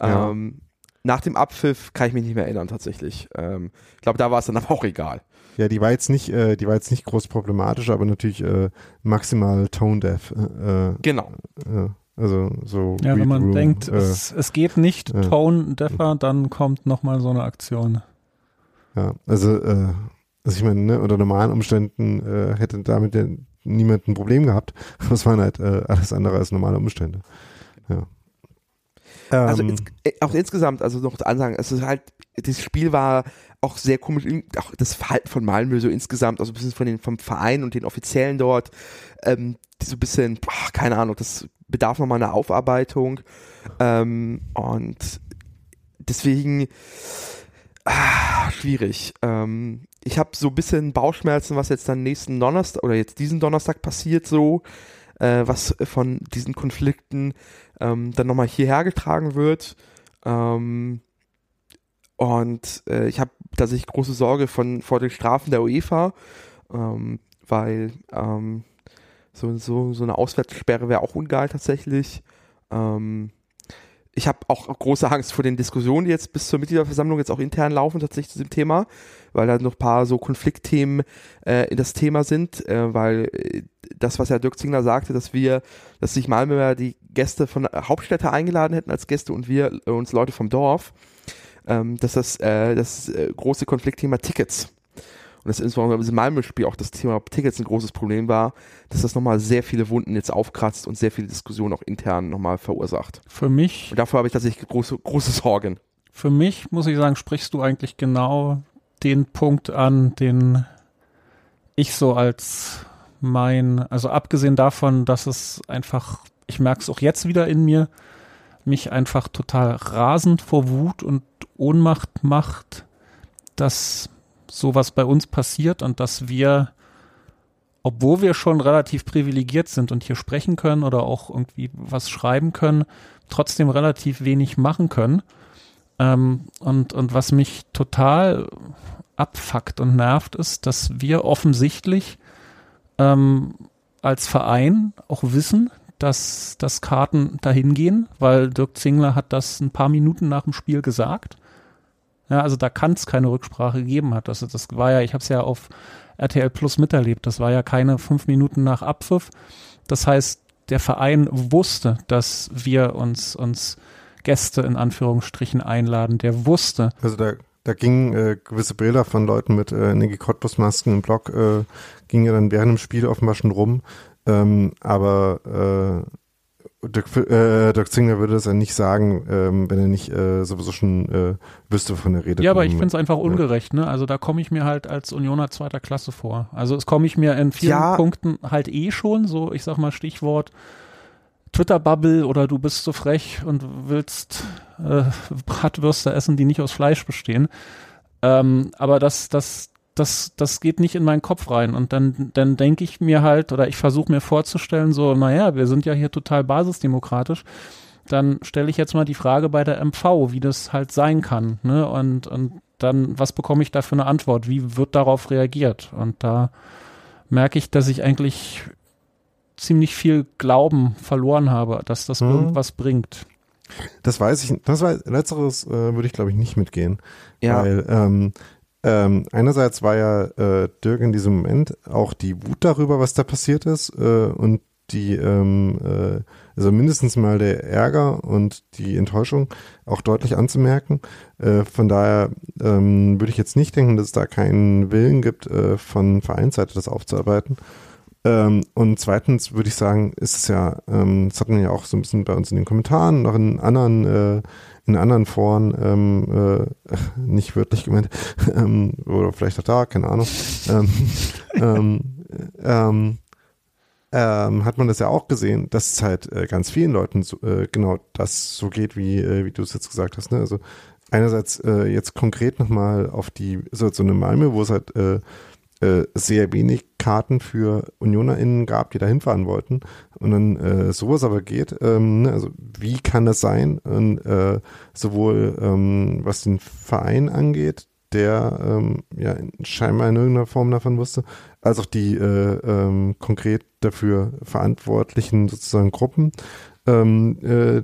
Ja. Ähm, nach dem Abpfiff kann ich mich nicht mehr erinnern tatsächlich. Ähm, ich glaube, da war es dann aber auch egal.
Ja, die war jetzt nicht, äh, die war jetzt nicht groß problematisch, aber natürlich äh, maximal tone deaf. Äh,
genau.
Äh, Also so.
Ja, wenn man Room, denkt, äh, es, es, geht nicht äh, Tone Defer, dann kommt nochmal so eine Aktion.
Ja, also, äh, also ich meine, ne, unter normalen Umständen äh, hätte damit ja niemand ein Problem gehabt. Das waren halt äh, alles andere als normale Umstände. Ja.
Also ähm, ins, äh, auch insgesamt, also noch ansagen, es ist halt, das Spiel war auch sehr komisch, auch das Verhalten von Malmö so insgesamt, also ein bisschen von den, vom Verein und den Offiziellen dort, ähm, die so ein bisschen, boah, keine Ahnung, das bedarf nochmal einer Aufarbeitung. Ähm, und deswegen ah, schwierig. Ähm, ich habe so ein bisschen Bauchschmerzen, was jetzt dann nächsten Donnerstag oder jetzt diesen Donnerstag passiert, so äh, was von diesen Konflikten ähm, dann nochmal hierher getragen wird. Ähm, und äh, ich habe tatsächlich große Sorge von, vor den Strafen der UEFA, ähm, weil ähm, so, so, so eine Auswärtssperre wäre auch ungeil tatsächlich. Ähm, ich habe auch große Angst vor den Diskussionen, die jetzt bis zur Mitgliederversammlung jetzt auch intern laufen, tatsächlich zu dem Thema, weil da noch ein paar so Konfliktthemen äh, in das Thema sind, äh, weil äh, das, was ja Dirk Zingler sagte, dass wir, dass sich Malmö die Gäste von Hauptstädte eingeladen hätten als Gäste und wir äh, uns Leute vom Dorf, ähm, dass das äh, das äh, große Konfliktthema Tickets und das insbesondere im Malmö-Spiel auch das Thema Tickets ein großes Problem war, dass das nochmal sehr viele Wunden jetzt aufkratzt und sehr viele Diskussionen auch intern nochmal verursacht.
Für mich.
Und davor habe ich tatsächlich große, große Sorgen.
Für mich, muss ich sagen, sprichst du eigentlich genau den Punkt an, den ich so als mein, also abgesehen davon, dass es einfach, ich merke es auch jetzt wieder in mir, mich einfach total rasend vor Wut und Ohnmacht macht, dass sowas bei uns passiert und dass wir, obwohl wir schon relativ privilegiert sind und hier sprechen können oder auch irgendwie was schreiben können, trotzdem relativ wenig machen können. Ähm, und, und was mich total abfuckt und nervt, ist, dass wir offensichtlich ähm, als Verein auch wissen, dass, dass Karten dahin gehen, weil Dirk Zingler hat das ein paar Minuten nach dem Spiel gesagt. Ja, also da kann es keine Rücksprache gegeben hat. Das, das war ja, ich habe es ja auf RTL Plus miterlebt. Das war ja keine fünf Minuten nach Abpfiff. Das heißt, der Verein wusste, dass wir uns uns Gäste in Anführungsstrichen einladen. Der wusste.
Also da, da gingen äh, gewisse Bilder von Leuten mit äh, Niki Cottbus Masken im Blog, äh, gingen ja dann während dem Spiel offenbar schon rum. Ähm, aber äh, Dirk, äh, Dirk Zingler würde das ja nicht sagen, ähm, wenn er nicht äh, sowieso schon äh, wüsste, von der Rede.
Ja, aber ich finde es einfach ungerecht. Ne? Also da komme ich mir halt als Unioner zweiter Klasse vor. Also es komme ich mir in vielen ja. Punkten halt eh schon, so ich sag mal Stichwort Twitter-Bubble oder du bist so frech und willst äh, Bratwürste essen, die nicht aus Fleisch bestehen. Ähm, aber das, das, das, das geht nicht in meinen Kopf rein. Und dann, dann denke ich mir halt, oder ich versuche mir vorzustellen, so, naja, wir sind ja hier total basisdemokratisch. Dann stelle ich jetzt mal die Frage bei der MV, wie das halt sein kann. Ne? Und, und dann, was bekomme ich da für eine Antwort? Wie wird darauf reagiert? Und da merke ich, dass ich eigentlich ziemlich viel Glauben verloren habe, dass das hm. irgendwas bringt.
Das weiß ich, das war letzteres äh, würde ich glaube ich nicht mitgehen. Ja. Weil ähm, ähm, einerseits war ja äh, Dirk in diesem Moment auch die Wut darüber, was da passiert ist äh, und die, ähm, äh, also mindestens mal der Ärger und die Enttäuschung auch deutlich anzumerken. Äh, von daher ähm, würde ich jetzt nicht denken, dass es da keinen Willen gibt, äh, von Vereinsseite das aufzuarbeiten. Ähm, und zweitens würde ich sagen, ist es ja, ähm, das hatten wir ja auch so ein bisschen bei uns in den Kommentaren, noch in anderen äh, in anderen Foren, ähm, äh, nicht wörtlich gemeint, ähm, oder vielleicht auch da, keine Ahnung, ähm, ähm, ähm, ähm, hat man das ja auch gesehen, dass es halt äh, ganz vielen Leuten so, äh, genau das so geht, wie, äh, wie du es jetzt gesagt hast. Ne? Also einerseits äh, jetzt konkret nochmal auf die Situation in Malmö, wo es halt äh, sehr wenig Karten für UnionerInnen gab, die da hinfahren wollten. Und dann äh, sowas aber geht, ähm, ne, also wie kann das sein? Und äh, sowohl ähm, was den Verein angeht, der ähm, ja scheinbar in irgendeiner Form davon wusste, als auch die äh, ähm, konkret dafür verantwortlichen sozusagen Gruppen, ähm, äh,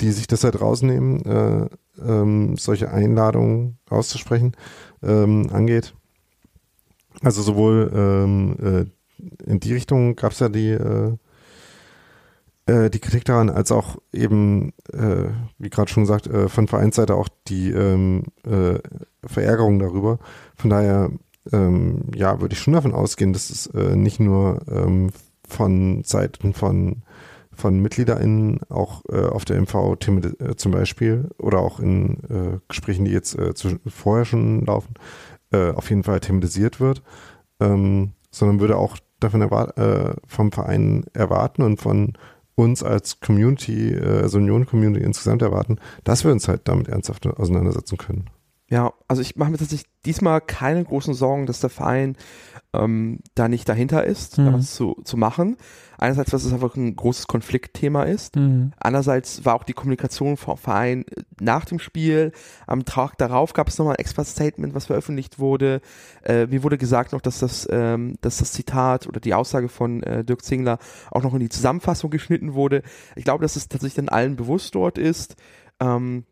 die sich das halt rausnehmen, äh, ähm, solche Einladungen auszusprechen, ähm, angeht. Also sowohl ähm, äh, in die Richtung gab es ja die, äh, äh, die Kritik daran, als auch eben, äh, wie gerade schon gesagt, äh, von Vereinsseite auch die ähm, äh, Verärgerung darüber. Von daher, ähm, ja, würde ich schon davon ausgehen, dass es äh, nicht nur ähm, von Seiten von von MitgliederInnen auch äh, auf der MV äh, zum Beispiel oder auch in äh, Gesprächen, die jetzt äh, zu, vorher schon laufen, äh, auf jeden Fall thematisiert wird, ähm, sondern würde auch davon äh, vom Verein erwarten und von uns als Community, äh, also Union-Community insgesamt erwarten, dass wir uns halt damit ernsthaft auseinandersetzen können.
Ja, also ich mache mir tatsächlich diesmal keine großen Sorgen, dass der Verein ähm, da nicht dahinter ist, mhm. was zu, zu machen. Einerseits, was es einfach ein großes Konfliktthema ist. Mhm. Andererseits war auch die Kommunikation vom Verein nach dem Spiel. Am Tag darauf gab es nochmal ein extra Statement, was veröffentlicht wurde. Äh, mir wurde gesagt noch, dass das, ähm, dass das Zitat oder die Aussage von äh, Dirk Zingler auch noch in die Zusammenfassung geschnitten wurde. Ich glaube, dass es tatsächlich dann allen bewusst dort ist. Ähm,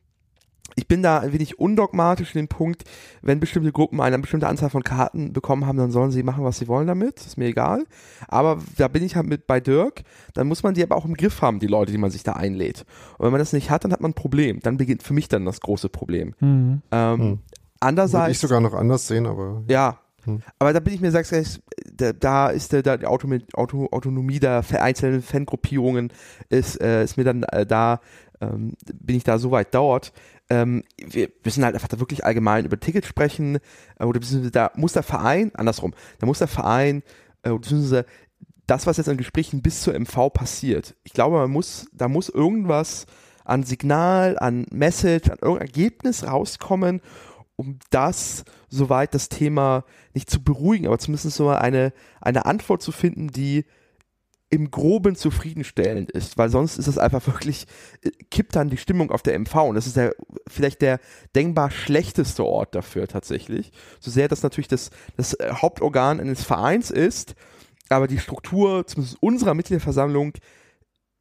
ich bin da ein wenig undogmatisch in dem Punkt, wenn bestimmte Gruppen eine bestimmte Anzahl von Karten bekommen haben, dann sollen sie machen, was sie wollen damit. Ist mir egal. Aber da bin ich halt mit bei Dirk. Dann muss man die aber auch im Griff haben, die Leute, die man sich da einlädt. Und wenn man das nicht hat, dann hat man ein Problem. Dann beginnt für mich dann das große Problem. Mhm. Ähm, mhm. Andererseits. Würde
ich sogar noch anders sehen, aber.
Ja. Hm. Aber da bin ich mir, sagst du, da ist der, da die Auto, Auto, Autonomie der einzelnen Fangruppierungen ist, äh, ist mir dann äh, da, ähm, bin ich da so weit dauert ähm, wir müssen halt einfach da wirklich allgemein über Tickets sprechen, äh, oder da muss der Verein, andersrum, da muss der Verein, äh, beziehungsweise das, was jetzt an Gesprächen bis zur MV passiert, ich glaube, man muss, da muss irgendwas an Signal, an Message, an irgendein Ergebnis rauskommen, um das, soweit das Thema nicht zu beruhigen, aber zumindest so eine, eine Antwort zu finden, die im Groben zufriedenstellend ist, weil sonst ist es einfach wirklich, äh, kippt dann die Stimmung auf der MV und das ist der, vielleicht der denkbar schlechteste Ort dafür tatsächlich. So sehr das natürlich das, das äh, Hauptorgan eines Vereins ist, aber die Struktur, zumindest unserer Mitgliederversammlung,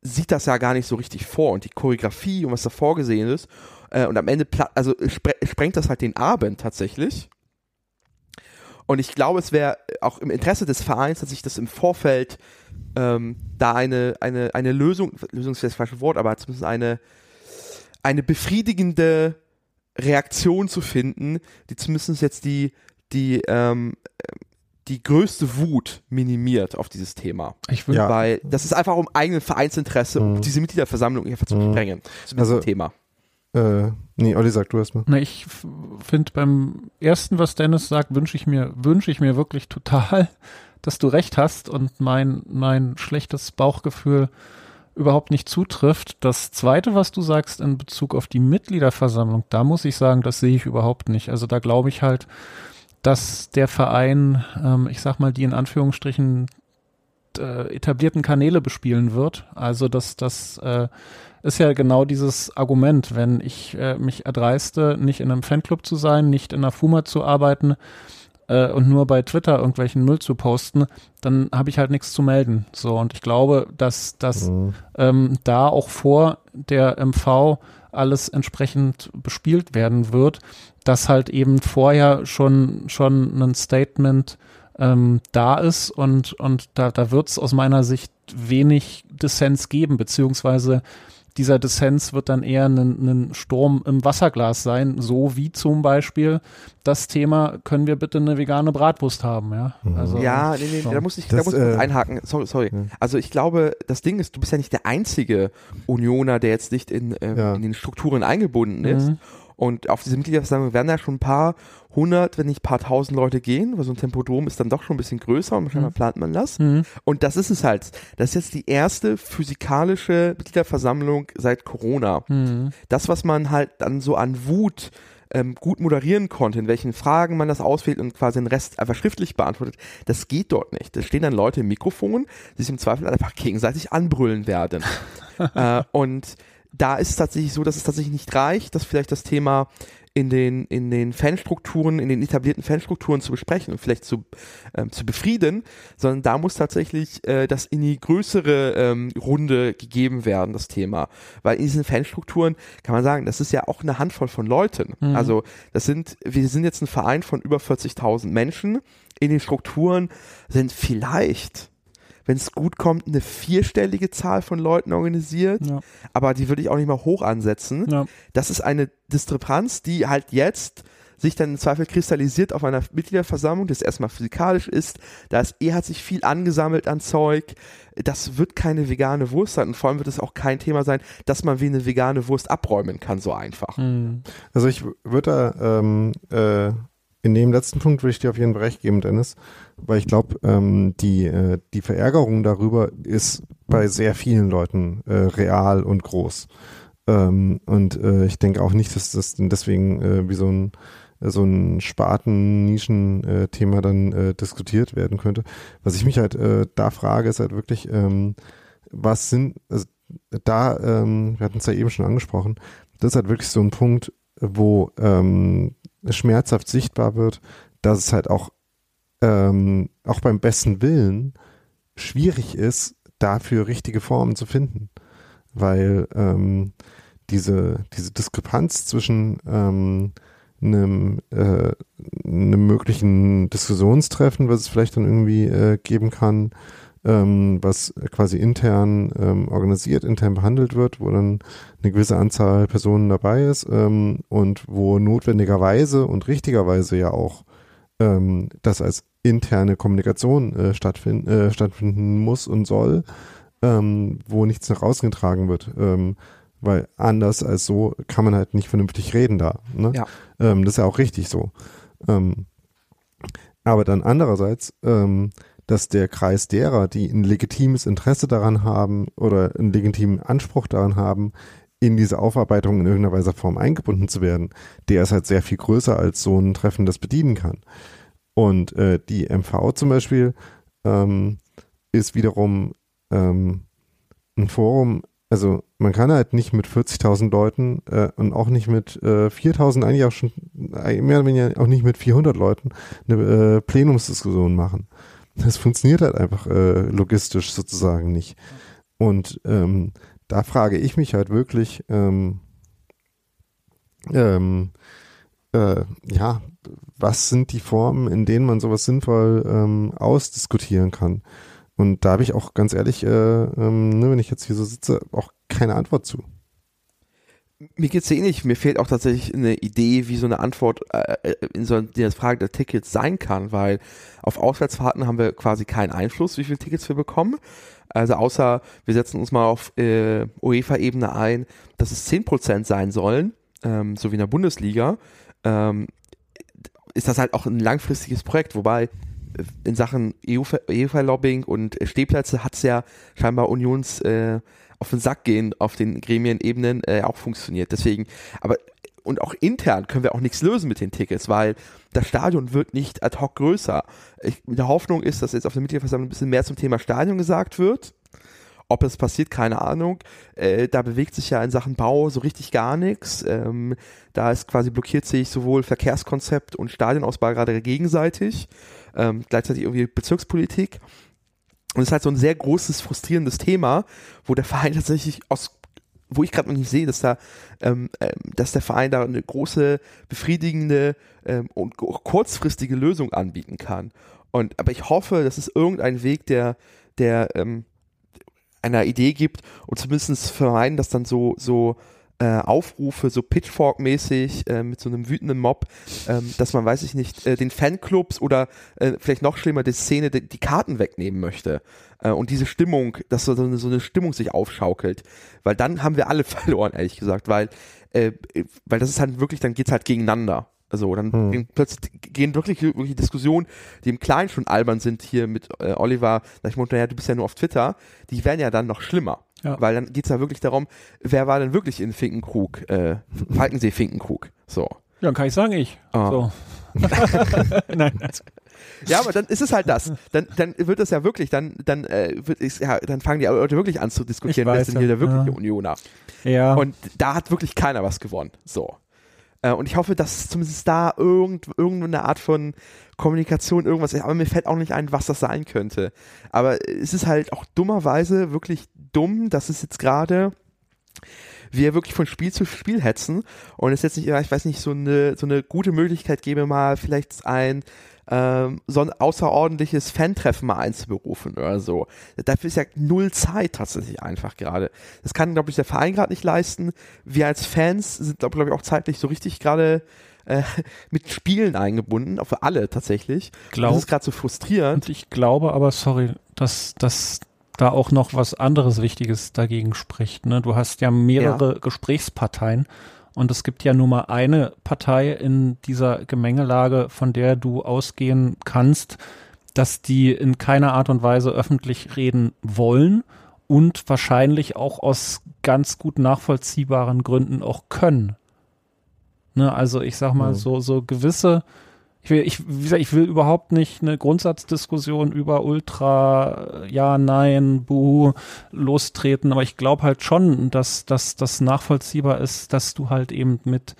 sieht das ja gar nicht so richtig vor und die Choreografie und was da vorgesehen ist äh, und am Ende, also spre sprengt das halt den Abend tatsächlich. Und ich glaube, es wäre auch im Interesse des Vereins, dass sich das im Vorfeld ähm, da eine, eine, eine Lösung, Lösung ist das falsche Wort, aber zumindest eine, eine befriedigende Reaktion zu finden, die zumindest jetzt die, die, ähm, die größte Wut minimiert auf dieses Thema.
Ich würde,
ja. Weil das ist einfach um eigenen Vereinsinteresse, um mhm. diese Mitgliederversammlung einfach zu mhm. sprengen. Zu also, Thema.
Äh, nee, Olli, sag du erstmal.
Na, ich finde beim ersten, was Dennis sagt, wünsche ich mir, wünsche ich mir wirklich total, dass du recht hast und mein, mein schlechtes Bauchgefühl überhaupt nicht zutrifft. Das zweite, was du sagst in Bezug auf die Mitgliederversammlung, da muss ich sagen, das sehe ich überhaupt nicht. Also da glaube ich halt, dass der Verein, ähm, ich sag mal, die in Anführungsstrichen äh, etablierten Kanäle bespielen wird. Also dass das äh, ist ja genau dieses Argument, wenn ich äh, mich erdreiste, nicht in einem Fanclub zu sein, nicht in einer FUMA zu arbeiten äh, und nur bei Twitter irgendwelchen Müll zu posten, dann habe ich halt nichts zu melden. So, und ich glaube, dass das mhm. ähm, da auch vor der MV alles entsprechend bespielt werden wird, dass halt eben vorher schon, schon ein Statement ähm, da ist und, und da, da wird es aus meiner Sicht wenig Dissens geben, beziehungsweise dieser Dissens wird dann eher ein, ein Sturm im Wasserglas sein, so wie zum Beispiel das Thema, können wir bitte eine vegane Bratwurst haben, ja?
Mhm. Also, ja, nee, nee, so. da muss ich, das, da muss ich äh, einhaken. Sorry, sorry. Ja. Also ich glaube, das Ding ist, du bist ja nicht der einzige Unioner, der jetzt nicht in, ähm, ja. in den Strukturen eingebunden ist. Mhm. Und auf diese Mitgliederversammlung werden ja schon ein paar hundert, wenn nicht ein paar tausend Leute gehen, weil so ein Tempodrom ist dann doch schon ein bisschen größer und wahrscheinlich mhm. plant man das. Mhm. Und das ist es halt. Das ist jetzt die erste physikalische Mitgliederversammlung seit Corona. Mhm. Das, was man halt dann so an Wut ähm, gut moderieren konnte, in welchen Fragen man das auswählt und quasi den Rest einfach schriftlich beantwortet, das geht dort nicht. Da stehen dann Leute im Mikrofon, die sich im Zweifel einfach gegenseitig anbrüllen werden. äh, und da ist es tatsächlich so, dass es tatsächlich nicht reicht, dass vielleicht das Thema in den, in den Fanstrukturen, in den etablierten Fanstrukturen zu besprechen und vielleicht zu, ähm, zu befrieden, sondern da muss tatsächlich äh, das in die größere ähm, Runde gegeben werden, das Thema. Weil in diesen Fanstrukturen kann man sagen, das ist ja auch eine Handvoll von Leuten. Mhm. Also das sind, wir sind jetzt ein Verein von über 40.000 Menschen. In den Strukturen sind vielleicht wenn es gut kommt, eine vierstellige Zahl von Leuten organisiert, ja. aber die würde ich auch nicht mal hoch ansetzen. Ja. Das ist eine Diskrepanz, die halt jetzt sich dann im Zweifel kristallisiert auf einer Mitgliederversammlung, das erstmal physikalisch ist, da ist eh hat sich viel angesammelt an Zeug, das wird keine vegane Wurst sein und vor allem wird es auch kein Thema sein, dass man wie eine vegane Wurst abräumen kann, so einfach.
Hm. Also ich würde da ähm, äh, in dem letzten Punkt würde ich dir auf jeden Fall recht geben, Dennis, weil ich glaube, ähm, die, äh, die Verärgerung darüber ist bei sehr vielen Leuten äh, real und groß. Ähm, und äh, ich denke auch nicht, dass das deswegen äh, wie so ein so ein Spaten-Nischen-Thema dann äh, diskutiert werden könnte. Was ich mich halt äh, da frage, ist halt wirklich, ähm, was sind, also da, ähm, wir hatten es ja eben schon angesprochen, das ist halt wirklich so ein Punkt, wo ähm, schmerzhaft sichtbar wird, dass es halt auch, ähm, auch beim besten Willen schwierig ist, dafür richtige Formen zu finden. Weil ähm, diese, diese Diskrepanz zwischen ähm, einem, äh, einem möglichen Diskussionstreffen, was es vielleicht dann irgendwie äh, geben kann, ähm, was quasi intern ähm, organisiert, intern behandelt wird, wo dann eine gewisse Anzahl Personen dabei ist ähm, und wo notwendigerweise und richtigerweise ja auch ähm, das als interne Kommunikation äh, stattfinden, äh, stattfinden muss und soll, ähm, wo nichts nach außen getragen wird. Ähm, weil anders als so kann man halt nicht vernünftig reden da. Ne? Ja. Ähm, das ist ja auch richtig so. Ähm, aber dann andererseits, ähm, dass der Kreis derer, die ein legitimes Interesse daran haben oder einen legitimen Anspruch daran haben, in diese Aufarbeitung in irgendeiner Weise Form eingebunden zu werden, der ist halt sehr viel größer als so ein Treffen das bedienen kann. Und äh, die MV zum Beispiel ähm, ist wiederum ähm, ein Forum, also man kann halt nicht mit 40.000 Leuten äh, und auch nicht mit äh, 4.000, eigentlich auch schon, äh, mehr oder weniger auch nicht mit 400 Leuten eine äh, Plenumsdiskussion machen. Das funktioniert halt einfach äh, logistisch sozusagen nicht. Und ähm, da frage ich mich halt wirklich, ähm, ähm, äh, ja, was sind die Formen, in denen man sowas sinnvoll ähm, ausdiskutieren kann? Und da habe ich auch ganz ehrlich, äh, ähm, ne, wenn ich jetzt hier so sitze, auch keine Antwort zu.
Mir geht's ähnlich. Mir fehlt auch tatsächlich eine Idee, wie so eine Antwort äh, äh in so der Frage der Tickets sein kann, weil auf Auswärtsfahrten haben wir quasi keinen Einfluss, wie viele Tickets wir bekommen. Also außer wir setzen uns mal auf äh, UEFA-Ebene ein, dass es 10% sein sollen, ähm, so wie in der Bundesliga, ähm, ist das halt auch ein langfristiges Projekt, wobei in Sachen UEFA-Lobbying und Stehplätze hat es ja scheinbar Unions äh, auf den Sack gehen auf den Gremienebenen äh, auch funktioniert. Deswegen, aber und auch intern können wir auch nichts lösen mit den Tickets, weil das Stadion wird nicht ad hoc größer. Ich, mit der Hoffnung ist, dass jetzt auf der Mitgliederversammlung ein bisschen mehr zum Thema Stadion gesagt wird. Ob es passiert, keine Ahnung. Äh, da bewegt sich ja in Sachen Bau so richtig gar nichts. Ähm, da ist quasi blockiert sich sowohl Verkehrskonzept und Stadionausbau gerade gegenseitig ähm, gleichzeitig irgendwie Bezirkspolitik. Und es ist halt so ein sehr großes, frustrierendes Thema, wo der Verein tatsächlich aus wo ich gerade noch nicht sehe, dass da, ähm, ähm, dass der Verein da eine große, befriedigende ähm, und kurzfristige Lösung anbieten kann. Und aber ich hoffe, dass es irgendeinen Weg der, der ähm, einer Idee gibt und zumindest vermeiden, dass dann so so äh, Aufrufe, so Pitchfork-mäßig, äh, mit so einem wütenden Mob, ähm, dass man, weiß ich nicht, äh, den Fanclubs oder äh, vielleicht noch schlimmer, die Szene die, die Karten wegnehmen möchte. Äh, und diese Stimmung, dass so eine, so eine Stimmung sich aufschaukelt. Weil dann haben wir alle verloren, ehrlich gesagt, weil, weil das ist halt wirklich, dann geht's halt gegeneinander. Also dann hm. plötzlich gehen wirklich, wirklich Diskussionen, die im Kleinen schon albern sind hier mit äh, Oliver, sag ich naja, du bist ja nur auf Twitter, die werden ja dann noch schlimmer. Ja. Weil dann geht es ja wirklich darum, wer war denn wirklich in Finkenkrug, äh, Falkensee-Finkenkrug. So.
Ja, dann kann ich sagen, ich. Oh. So.
Nein. Ja, aber dann ist es halt das. Dann, dann wird das ja wirklich, dann, dann, äh, wird, ist, ja, dann fangen die Leute wirklich an zu diskutieren, wer ist denn hier der wirkliche ja. Unioner. Ja. Und da hat wirklich keiner was gewonnen. So. Äh, und ich hoffe, dass zumindest da irgend, irgendeine Art von Kommunikation, irgendwas ist. Aber mir fällt auch nicht ein, was das sein könnte. Aber es ist halt auch dummerweise wirklich dumm, dass es jetzt gerade wir wirklich von Spiel zu Spiel hetzen und es jetzt nicht, ich weiß nicht, so eine, so eine gute Möglichkeit gäbe, mal vielleicht ein ähm, so ein außerordentliches Fan-Treffen mal einzuberufen oder so. Dafür ist ja null Zeit tatsächlich einfach gerade. Das kann, glaube ich, der Verein gerade nicht leisten. Wir als Fans sind, glaube glaub ich, auch zeitlich so richtig gerade äh, mit Spielen eingebunden, auch für alle tatsächlich.
Glaub,
das ist gerade so frustrierend.
Und ich glaube aber, sorry, dass, dass da auch noch was anderes Wichtiges dagegen spricht. Ne? Du hast ja mehrere ja. Gesprächsparteien und es gibt ja nur mal eine Partei in dieser Gemengelage, von der du ausgehen kannst, dass die in keiner Art und Weise öffentlich reden wollen und wahrscheinlich auch aus ganz gut nachvollziehbaren Gründen auch können. Ne, also ich sag mal, mhm. so, so gewisse ich will, ich, wie gesagt, ich will überhaupt nicht eine Grundsatzdiskussion über Ultra, ja, nein, buh, lostreten, aber ich glaube halt schon, dass, dass das nachvollziehbar ist, dass du halt eben mit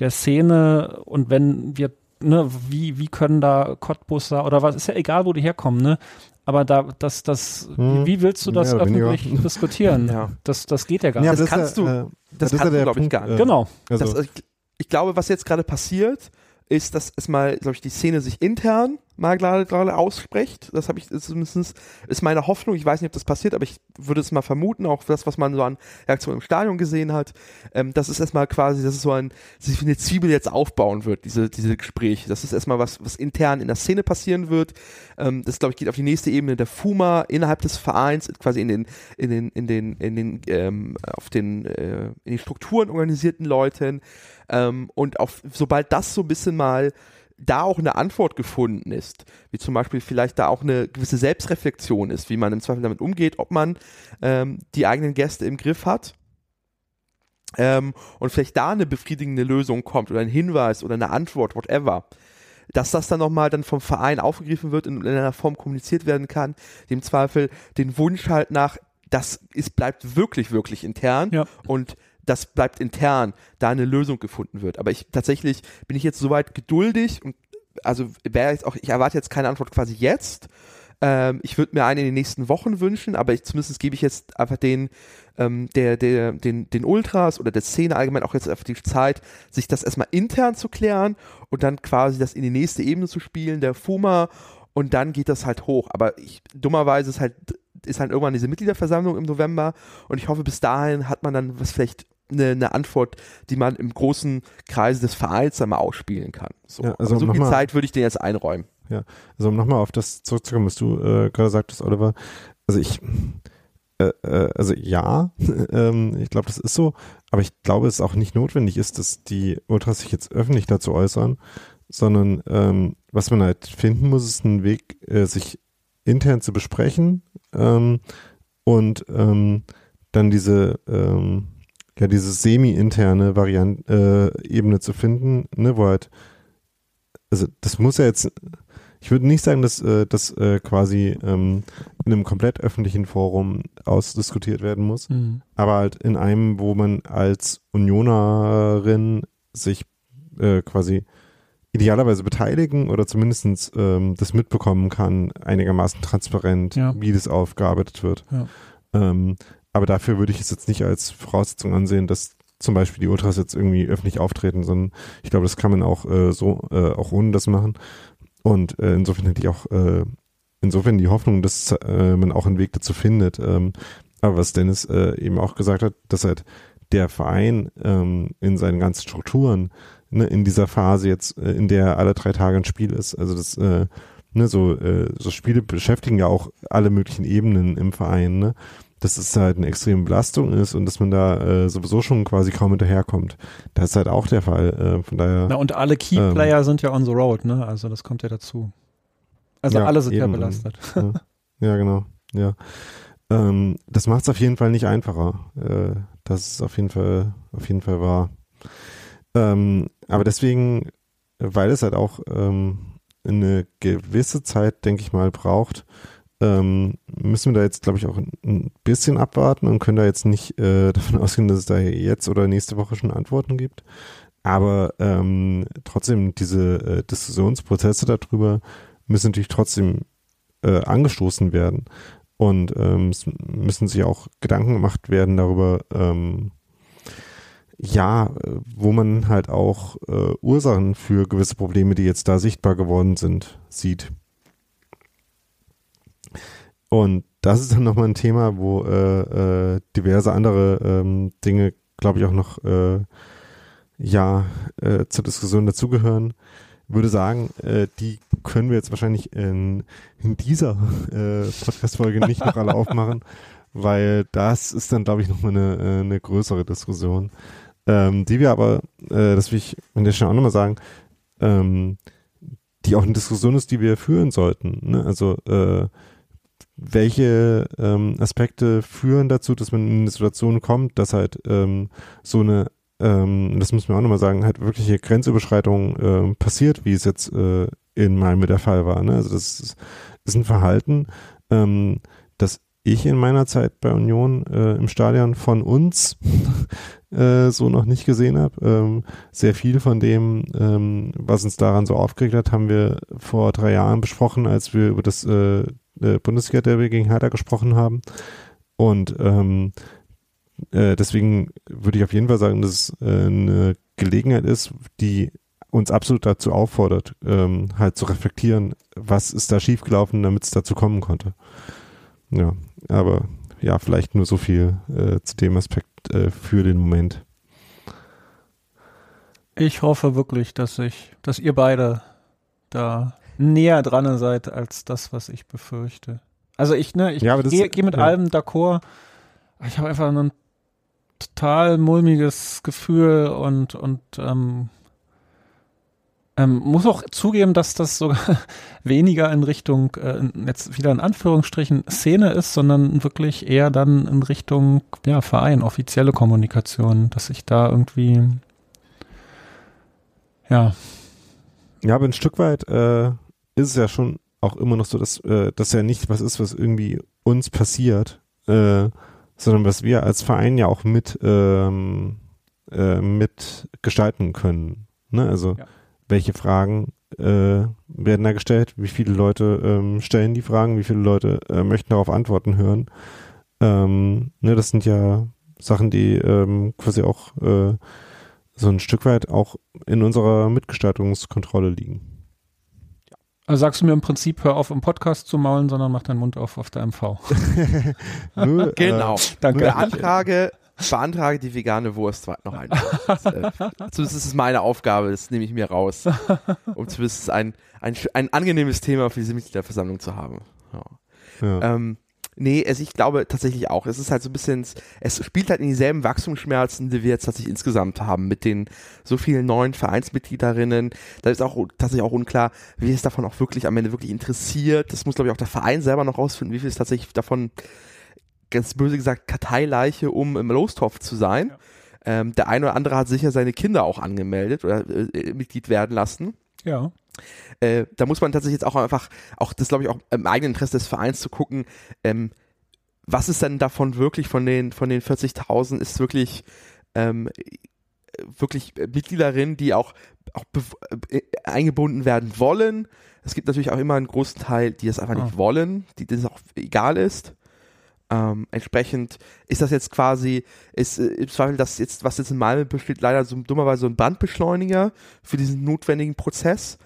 der Szene und wenn wir, ne, wie, wie können da Cottbusser oder was, ist ja egal, wo die herkommen, ne, aber da, das, das, hm. wie willst du das öffentlich weniger. diskutieren? Ja. Das, das geht ja gar nicht.
Ja, das, kannst du, äh, das, das kannst du, glaube ich, gar nicht.
Äh, genau.
Also. Das, ich, ich glaube, was jetzt gerade passiert, ist, dass es mal, glaube ich, die Szene sich intern mal gerade, gerade ausspricht. Das habe ich zumindest ist meine Hoffnung. Ich weiß nicht, ob das passiert, aber ich würde es mal vermuten, auch das, was man so an Reaktionen im Stadion gesehen hat, ähm, dass es erstmal quasi, dass es so ein, sich wie eine Zwiebel jetzt aufbauen wird, diese, diese Gespräche. Das ist erstmal was, was intern in der Szene passieren wird. Ähm, das, glaube ich, geht auf die nächste Ebene der FUMA innerhalb des Vereins, quasi in den, in den, in den, in den, ähm, auf den, äh, in den Strukturen organisierten Leuten. Ähm, und auf, sobald das so ein bisschen mal da auch eine Antwort gefunden ist, wie zum Beispiel vielleicht da auch eine gewisse Selbstreflexion ist, wie man im Zweifel damit umgeht, ob man ähm, die eigenen Gäste im Griff hat ähm, und vielleicht da eine befriedigende Lösung kommt oder ein Hinweis oder eine Antwort, whatever, dass das dann nochmal dann vom Verein aufgegriffen wird und in einer Form kommuniziert werden kann, die im Zweifel den Wunsch halt nach, das ist, bleibt wirklich, wirklich intern ja. und das bleibt intern, da eine Lösung gefunden wird. Aber ich tatsächlich bin ich jetzt soweit geduldig und also wäre jetzt auch, ich erwarte jetzt keine Antwort quasi jetzt. Ähm, ich würde mir eine in den nächsten Wochen wünschen, aber ich, zumindest gebe ich jetzt einfach den, ähm, der, der, den, den Ultras oder der Szene allgemein auch jetzt einfach die Zeit, sich das erstmal intern zu klären und dann quasi das in die nächste Ebene zu spielen, der FUMA, und dann geht das halt hoch. Aber ich, dummerweise ist halt, ist halt irgendwann diese Mitgliederversammlung im November und ich hoffe, bis dahin hat man dann was vielleicht eine, eine Antwort, die man im großen Kreis des Vereins einmal ausspielen kann. So, ja, also so viel Zeit würde ich dir jetzt einräumen.
Ja, also um nochmal auf das zurückzukommen, was du äh, gerade sagtest, Oliver. Also ich, äh, äh, also ja, ähm, ich glaube, das ist so, aber ich glaube, es auch nicht notwendig ist, dass die Ultras sich jetzt öffentlich dazu äußern, sondern ähm, was man halt finden muss, ist ein Weg, äh, sich intern zu besprechen ähm, und ähm, dann diese ähm, ja, diese semi-interne Variante, äh, Ebene zu finden, ne, wo halt, also das muss ja jetzt, ich würde nicht sagen, dass äh, das äh, quasi ähm, in einem komplett öffentlichen Forum ausdiskutiert werden muss, mhm. aber halt in einem, wo man als Unionerin sich äh, quasi idealerweise beteiligen oder zumindest ähm, das mitbekommen kann, einigermaßen transparent, ja. wie das aufgearbeitet wird. Ja. Ähm, aber dafür würde ich es jetzt nicht als Voraussetzung ansehen, dass zum Beispiel die Ultras jetzt irgendwie öffentlich auftreten, sondern ich glaube, das kann man auch äh, so, äh, auch ohne das machen. Und äh, insofern hätte ich auch äh, insofern die Hoffnung, dass äh, man auch einen Weg dazu findet. Ähm, aber was Dennis äh, eben auch gesagt hat, dass halt der Verein ähm, in seinen ganzen Strukturen ne, in dieser Phase jetzt, in der alle drei Tage ein Spiel ist, also das ne, so, so Spiele beschäftigen ja auch alle möglichen Ebenen im Verein, ne? Dass es halt eine extreme Belastung ist und dass man da äh, sowieso schon quasi kaum hinterherkommt. Das ist halt auch der Fall. Äh, von daher.
Na, und alle Keyplayer ähm, sind ja on the road, ne? Also das kommt ja dazu. Also ja, alle sind ja belastet.
Ja, ja genau. Ja. Ähm, das macht es auf jeden Fall nicht einfacher. Äh, das ist auf jeden Fall, auf jeden Fall wahr. Ähm, aber deswegen, weil es halt auch ähm, eine gewisse Zeit, denke ich mal, braucht, ähm, müssen wir da jetzt, glaube ich, auch ein bisschen abwarten und können da jetzt nicht äh, davon ausgehen, dass es da jetzt oder nächste Woche schon Antworten gibt. Aber ähm, trotzdem, diese äh, Diskussionsprozesse darüber müssen natürlich trotzdem äh, angestoßen werden. Und ähm, es müssen sich auch Gedanken gemacht werden darüber, ähm, ja, wo man halt auch äh, Ursachen für gewisse Probleme, die jetzt da sichtbar geworden sind, sieht. Und das ist dann nochmal ein Thema, wo äh, äh, diverse andere ähm, Dinge, glaube ich, auch noch äh, ja äh, zur Diskussion dazugehören. Würde sagen, äh, die können wir jetzt wahrscheinlich in, in dieser äh, Podcast-Folge nicht noch alle aufmachen, weil das ist dann, glaube ich, nochmal eine, äh, eine größere Diskussion. Ähm, die wir aber, äh, das will ich an der Stelle auch nochmal sagen, ähm, die auch eine Diskussion ist, die wir führen sollten. Ne? Also äh, welche ähm, Aspekte führen dazu, dass man in eine Situation kommt, dass halt ähm, so eine, ähm, das müssen wir auch nochmal sagen, halt wirkliche Grenzüberschreitung ähm, passiert, wie es jetzt äh, in Malmö der Fall war. Ne? Also das ist, ist ein Verhalten, ähm, das ich in meiner Zeit bei Union äh, im Stadion von uns äh, so noch nicht gesehen habe. Ähm, sehr viel von dem, ähm, was uns daran so aufgeregt hat, haben wir vor drei Jahren besprochen, als wir über das äh, äh, Bundesliga-Derby gegen Hertha gesprochen haben. Und ähm, äh, deswegen würde ich auf jeden Fall sagen, dass es äh, eine Gelegenheit ist, die uns absolut dazu auffordert, ähm, halt zu reflektieren, was ist da schiefgelaufen, damit es dazu kommen konnte. Ja, aber ja, vielleicht nur so viel äh, zu dem Aspekt äh, für den Moment.
Ich hoffe wirklich, dass ich, dass ihr beide da näher dran seid als das, was ich befürchte. Also ich, ne, ich ja, gehe geh mit ja. allem d'accord. Ich habe einfach ein total mulmiges Gefühl und, und ähm, ähm, muss auch zugeben, dass das sogar weniger in Richtung, äh, jetzt wieder in Anführungsstrichen, Szene ist, sondern wirklich eher dann in Richtung ja, Verein, offizielle Kommunikation, dass ich da irgendwie ja.
Ja, aber ein Stück weit äh, ist es ja schon auch immer noch so, dass äh, das ja nicht was ist, was irgendwie uns passiert, äh, sondern was wir als Verein ja auch mit, ähm, äh, mit gestalten können. Ne? Also ja. Welche Fragen äh, werden da gestellt? Wie viele Leute ähm, stellen die Fragen? Wie viele Leute äh, möchten darauf Antworten hören? Ähm, ne, das sind ja Sachen, die ähm, quasi auch äh, so ein Stück weit auch in unserer Mitgestaltungskontrolle liegen.
Also sagst du mir im Prinzip, hör auf im Podcast zu maulen, sondern mach deinen Mund auf auf der MV.
Nur, genau. Äh, Danke. Beantrage, beantrage die vegane Wurst noch einmal. äh, zumindest ist es meine Aufgabe, das nehme ich mir raus, um zumindest ein, ein, ein angenehmes Thema für diese Mitgliederversammlung zu haben. Ja. Ja. Ähm, Nee, also ich glaube tatsächlich auch. Es ist halt so ein bisschen, es spielt halt in dieselben Wachstumsschmerzen, die wir jetzt tatsächlich insgesamt haben, mit den so vielen neuen Vereinsmitgliederinnen. Da ist auch tatsächlich auch unklar, wie es davon auch wirklich am Ende wirklich interessiert. Das muss, glaube ich, auch der Verein selber noch rausfinden, wie viel es tatsächlich davon, ganz böse gesagt, Karteileiche, um im Lostopf zu sein. Ja. Ähm, der eine oder andere hat sicher seine Kinder auch angemeldet oder äh, Mitglied werden lassen.
Ja.
Äh, da muss man tatsächlich jetzt auch einfach, auch das glaube ich auch im eigenen Interesse des Vereins zu gucken, ähm, was ist denn davon wirklich von den, von den 40.000 ist wirklich, ähm, wirklich Mitgliederinnen, die auch, auch äh, eingebunden werden wollen. Es gibt natürlich auch immer einen großen Teil, die das einfach ah. nicht wollen, die das auch egal ist. Ähm, entsprechend ist das jetzt quasi, ist äh, im Zweifel das jetzt, was jetzt in Malmö besteht, leider so dummerweise so ein Brandbeschleuniger für diesen notwendigen Prozess.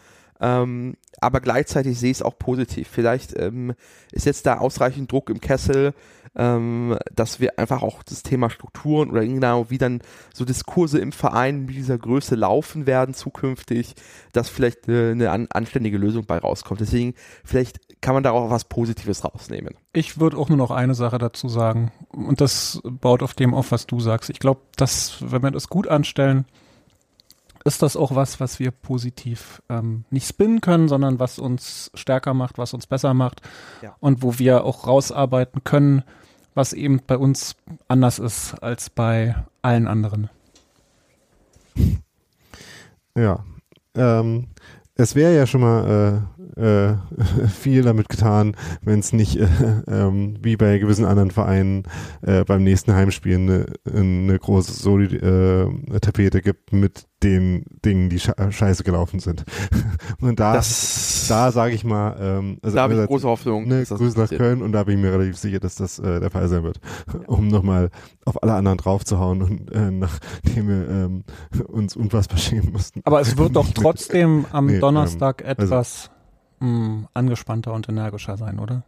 Ähm, aber gleichzeitig sehe ich es auch positiv. Vielleicht ähm, ist jetzt da ausreichend Druck im Kessel, ähm, dass wir einfach auch das Thema Strukturen oder genau wie dann so Diskurse im Verein mit dieser Größe laufen werden zukünftig, dass vielleicht äh, eine an, anständige Lösung bei rauskommt. Deswegen vielleicht kann man da auch was Positives rausnehmen.
Ich würde auch nur noch eine Sache dazu sagen und das baut auf dem auf, was du sagst. Ich glaube, dass wenn wir das gut anstellen, ist das auch was, was wir positiv ähm, nicht spinnen können, sondern was uns stärker macht, was uns besser macht ja. und wo wir auch rausarbeiten können, was eben bei uns anders ist als bei allen anderen.
Ja, ähm, es wäre ja schon mal äh, viel damit getan, wenn es nicht äh, ähm, wie bei gewissen anderen Vereinen äh, beim nächsten Heimspiel eine, eine große Soli äh, Tapete gibt mit den Dingen, die scheiße gelaufen sind. Und da, das, da sage ich mal, ähm,
also da habe ich große Hoffnung.
Ne, Grüße nach Köln und da bin ich mir relativ sicher, dass das äh, der Fall sein wird, um nochmal auf alle anderen draufzuhauen und äh, nachdem wir ähm, uns unfassbar schämen mussten.
Aber es wird doch trotzdem am nee, Donnerstag ähm, etwas also, mh, hm, angespannter und energischer sein, oder?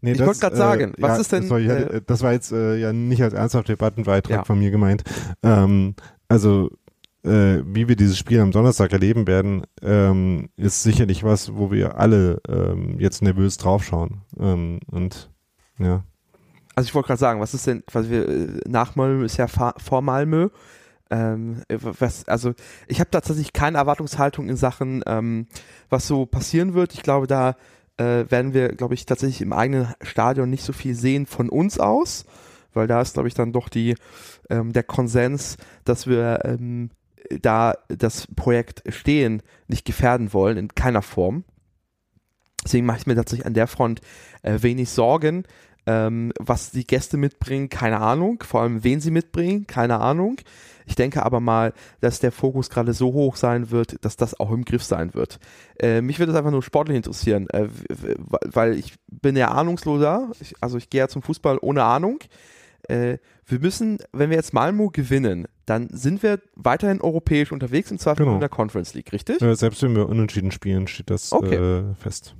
Nee, ich wollte gerade sagen, äh, was
ja,
ist denn.
Das war, äh, das war jetzt äh, ja nicht als ernsthafter Debattenbeitrag ja. von mir gemeint. Ähm, also äh, wie wir dieses Spiel am Donnerstag erleben werden, ähm, ist sicherlich was, wo wir alle ähm, jetzt nervös draufschauen. Ähm, und ja.
Also ich wollte gerade sagen, was ist denn, was wir äh, nach Malmö ist ja vor Malmö. Ähm, was, also ich habe tatsächlich keine Erwartungshaltung in Sachen, ähm, was so passieren wird. Ich glaube, da äh, werden wir, glaube ich, tatsächlich im eigenen Stadion nicht so viel sehen von uns aus, weil da ist, glaube ich, dann doch die ähm, der Konsens, dass wir ähm, da das Projekt Stehen nicht gefährden wollen, in keiner Form. Deswegen mache ich mir tatsächlich an der Front äh, wenig Sorgen. Ähm, was die Gäste mitbringen, keine Ahnung. Vor allem, wen sie mitbringen, keine Ahnung. Ich denke aber mal, dass der Fokus gerade so hoch sein wird, dass das auch im Griff sein wird. Äh, mich würde es einfach nur sportlich interessieren, äh, weil ich bin ja ahnungsloser. Ich, also ich gehe ja zum Fußball ohne Ahnung. Äh, wir müssen, wenn wir jetzt Malmo gewinnen, dann sind wir weiterhin europäisch unterwegs, im Zweifel genau. in der Conference League, richtig?
Äh, selbst wenn wir unentschieden spielen, steht das okay. äh, fest.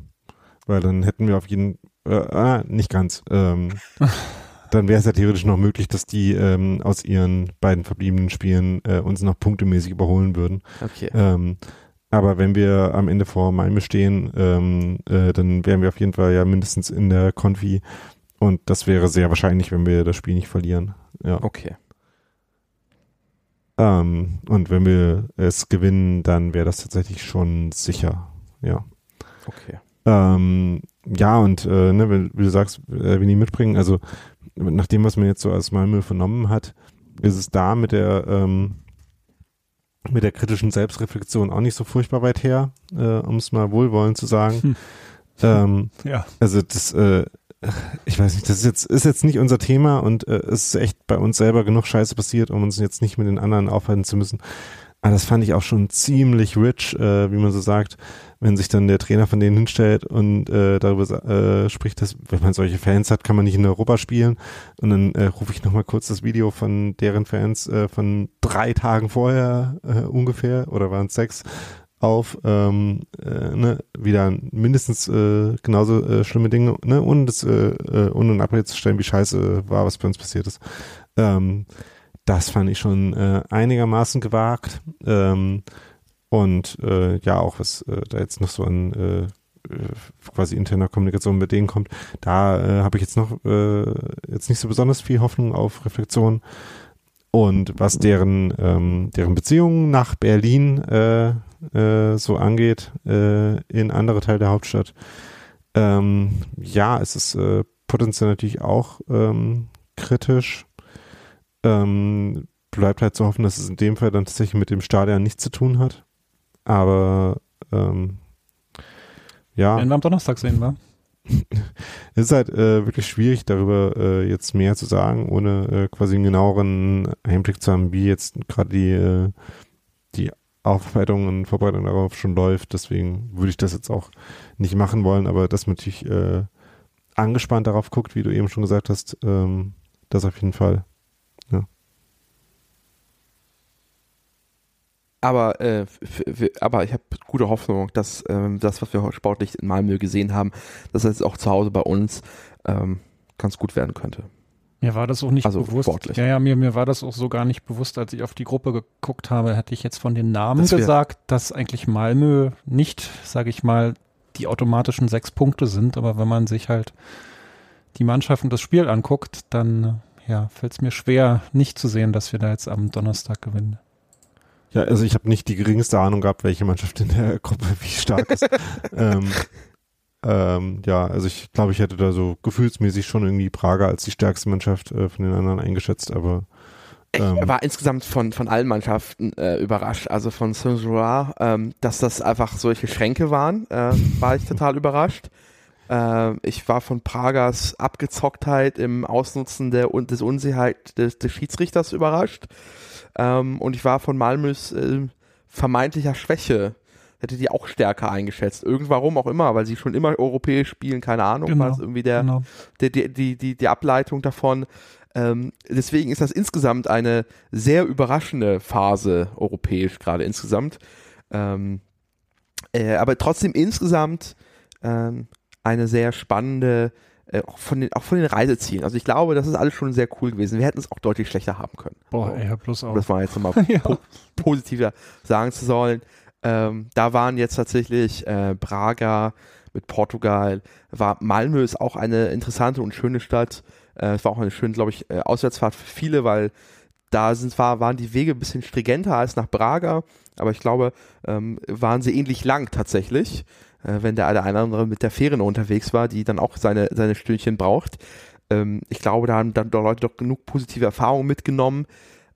Weil dann hätten wir auf jeden äh, ah, nicht ganz. Ähm, dann wäre es ja theoretisch noch möglich, dass die ähm, aus ihren beiden verbliebenen Spielen äh, uns noch punktemäßig überholen würden.
Okay.
Ähm, aber wenn wir am Ende vor Malmö stehen, ähm, äh, dann wären wir auf jeden Fall ja mindestens in der Konfi und das wäre sehr wahrscheinlich, wenn wir das Spiel nicht verlieren. Ja.
Okay.
Ähm, und wenn wir es gewinnen, dann wäre das tatsächlich schon sicher. Ja.
Okay.
Ähm, ja, und äh, ne, wie, wie, du sagst, äh, Winnie mitbringen, also nach dem, was man jetzt so aus Malmö vernommen hat, ist es da mit der ähm, mit der kritischen Selbstreflexion auch nicht so furchtbar weit her, äh, um es mal wohlwollend zu sagen. Hm. Ähm, ja. Also das, äh, ich weiß nicht, das ist jetzt, ist jetzt nicht unser Thema und äh, es ist echt bei uns selber genug Scheiße passiert, um uns jetzt nicht mit den anderen aufhalten zu müssen. Aber das fand ich auch schon ziemlich rich, äh, wie man so sagt, wenn sich dann der Trainer von denen hinstellt und äh, darüber äh, spricht, dass wenn man solche Fans hat, kann man nicht in Europa spielen. Und dann äh, rufe ich nochmal kurz das Video von deren Fans äh, von drei Tagen vorher äh, ungefähr, oder waren es sechs, auf ähm, äh, ne, wieder mindestens äh, genauso äh, schlimme Dinge, ne, ohne das äh, äh, ohne ein Abrede zu stellen, wie scheiße war, was bei uns passiert ist. Ähm, das fand ich schon äh, einigermaßen gewagt. Ähm, und äh, ja, auch was äh, da jetzt noch so an äh, quasi interner Kommunikation mit denen kommt, da äh, habe ich jetzt noch äh, jetzt nicht so besonders viel Hoffnung auf Reflexion. Und was deren, ähm, deren Beziehungen nach Berlin äh, äh, so angeht, äh, in andere Teile der Hauptstadt, ähm, ja, es ist äh, potenziell natürlich auch ähm, kritisch. Ähm, bleibt halt zu hoffen, dass es in dem Fall dann tatsächlich mit dem Stadion nichts zu tun hat. Aber ähm, ja.
Werden wir am Donnerstag sehen, wa?
es ist halt äh, wirklich schwierig, darüber äh, jetzt mehr zu sagen, ohne äh, quasi einen genaueren Einblick zu haben, wie jetzt gerade die, äh, die Aufarbeitung und Vorbereitung darauf schon läuft. Deswegen würde ich das jetzt auch nicht machen wollen, aber dass man natürlich äh, angespannt darauf guckt, wie du eben schon gesagt hast, ähm, das auf jeden Fall.
Aber, äh, aber ich habe gute Hoffnung, dass ähm, das, was wir sportlich in Malmö gesehen haben, dass das jetzt auch zu Hause bei uns ähm, ganz gut werden könnte.
Mir war das auch nicht
also
bewusst.
Sportlich.
Ja, ja, mir, mir war das auch so gar nicht bewusst, als ich auf die Gruppe geguckt habe, hätte ich jetzt von den Namen das gesagt, dass eigentlich Malmö nicht, sage ich mal, die automatischen sechs Punkte sind, aber wenn man sich halt die Mannschaft und das Spiel anguckt, dann ja, fällt es mir schwer, nicht zu sehen, dass wir da jetzt am Donnerstag gewinnen.
Ja, also ich habe nicht die geringste Ahnung gehabt, welche Mannschaft in der Gruppe wie stark ist. ähm, ähm, ja, also ich glaube, ich hätte da so gefühlsmäßig schon irgendwie Prager als die stärkste Mannschaft äh, von den anderen eingeschätzt, aber
Ich ähm, war insgesamt von, von allen Mannschaften äh, überrascht. Also von Saint-Gilloise, ähm, dass das einfach solche Schränke waren, äh, war ich total überrascht. Äh, ich war von Pragas Abgezocktheit im Ausnutzen der, des Unsicherheit des, des Schiedsrichters überrascht. Ähm, und ich war von Malmös äh, vermeintlicher Schwäche hätte die auch stärker eingeschätzt. Irgendwann auch immer, weil sie schon immer europäisch spielen, keine Ahnung, genau, was irgendwie der, genau. der, die, die, die, die Ableitung davon. Ähm, deswegen ist das insgesamt eine sehr überraschende Phase europäisch gerade insgesamt. Ähm, äh, aber trotzdem insgesamt ähm, eine sehr spannende, äh, auch, von den, auch von den Reisezielen. Also ich glaube, das ist alles schon sehr cool gewesen. Wir hätten es auch deutlich schlechter haben können.
Boah, ey, plus auch.
Um das mal jetzt nochmal ja. po positiver sagen zu sollen. Ähm, da waren jetzt tatsächlich äh, Braga mit Portugal, war Malmö ist auch eine interessante und schöne Stadt. Äh, es war auch eine schöne, glaube ich, äh, Auswärtsfahrt für viele, weil da sind zwar waren die Wege ein bisschen stringenter als nach Braga, aber ich glaube, ähm, waren sie ähnlich lang tatsächlich, äh, wenn der eine andere mit der Fähre unterwegs war, die dann auch seine, seine Stündchen braucht. Ähm, ich glaube, da haben dann Leute doch genug positive Erfahrungen mitgenommen.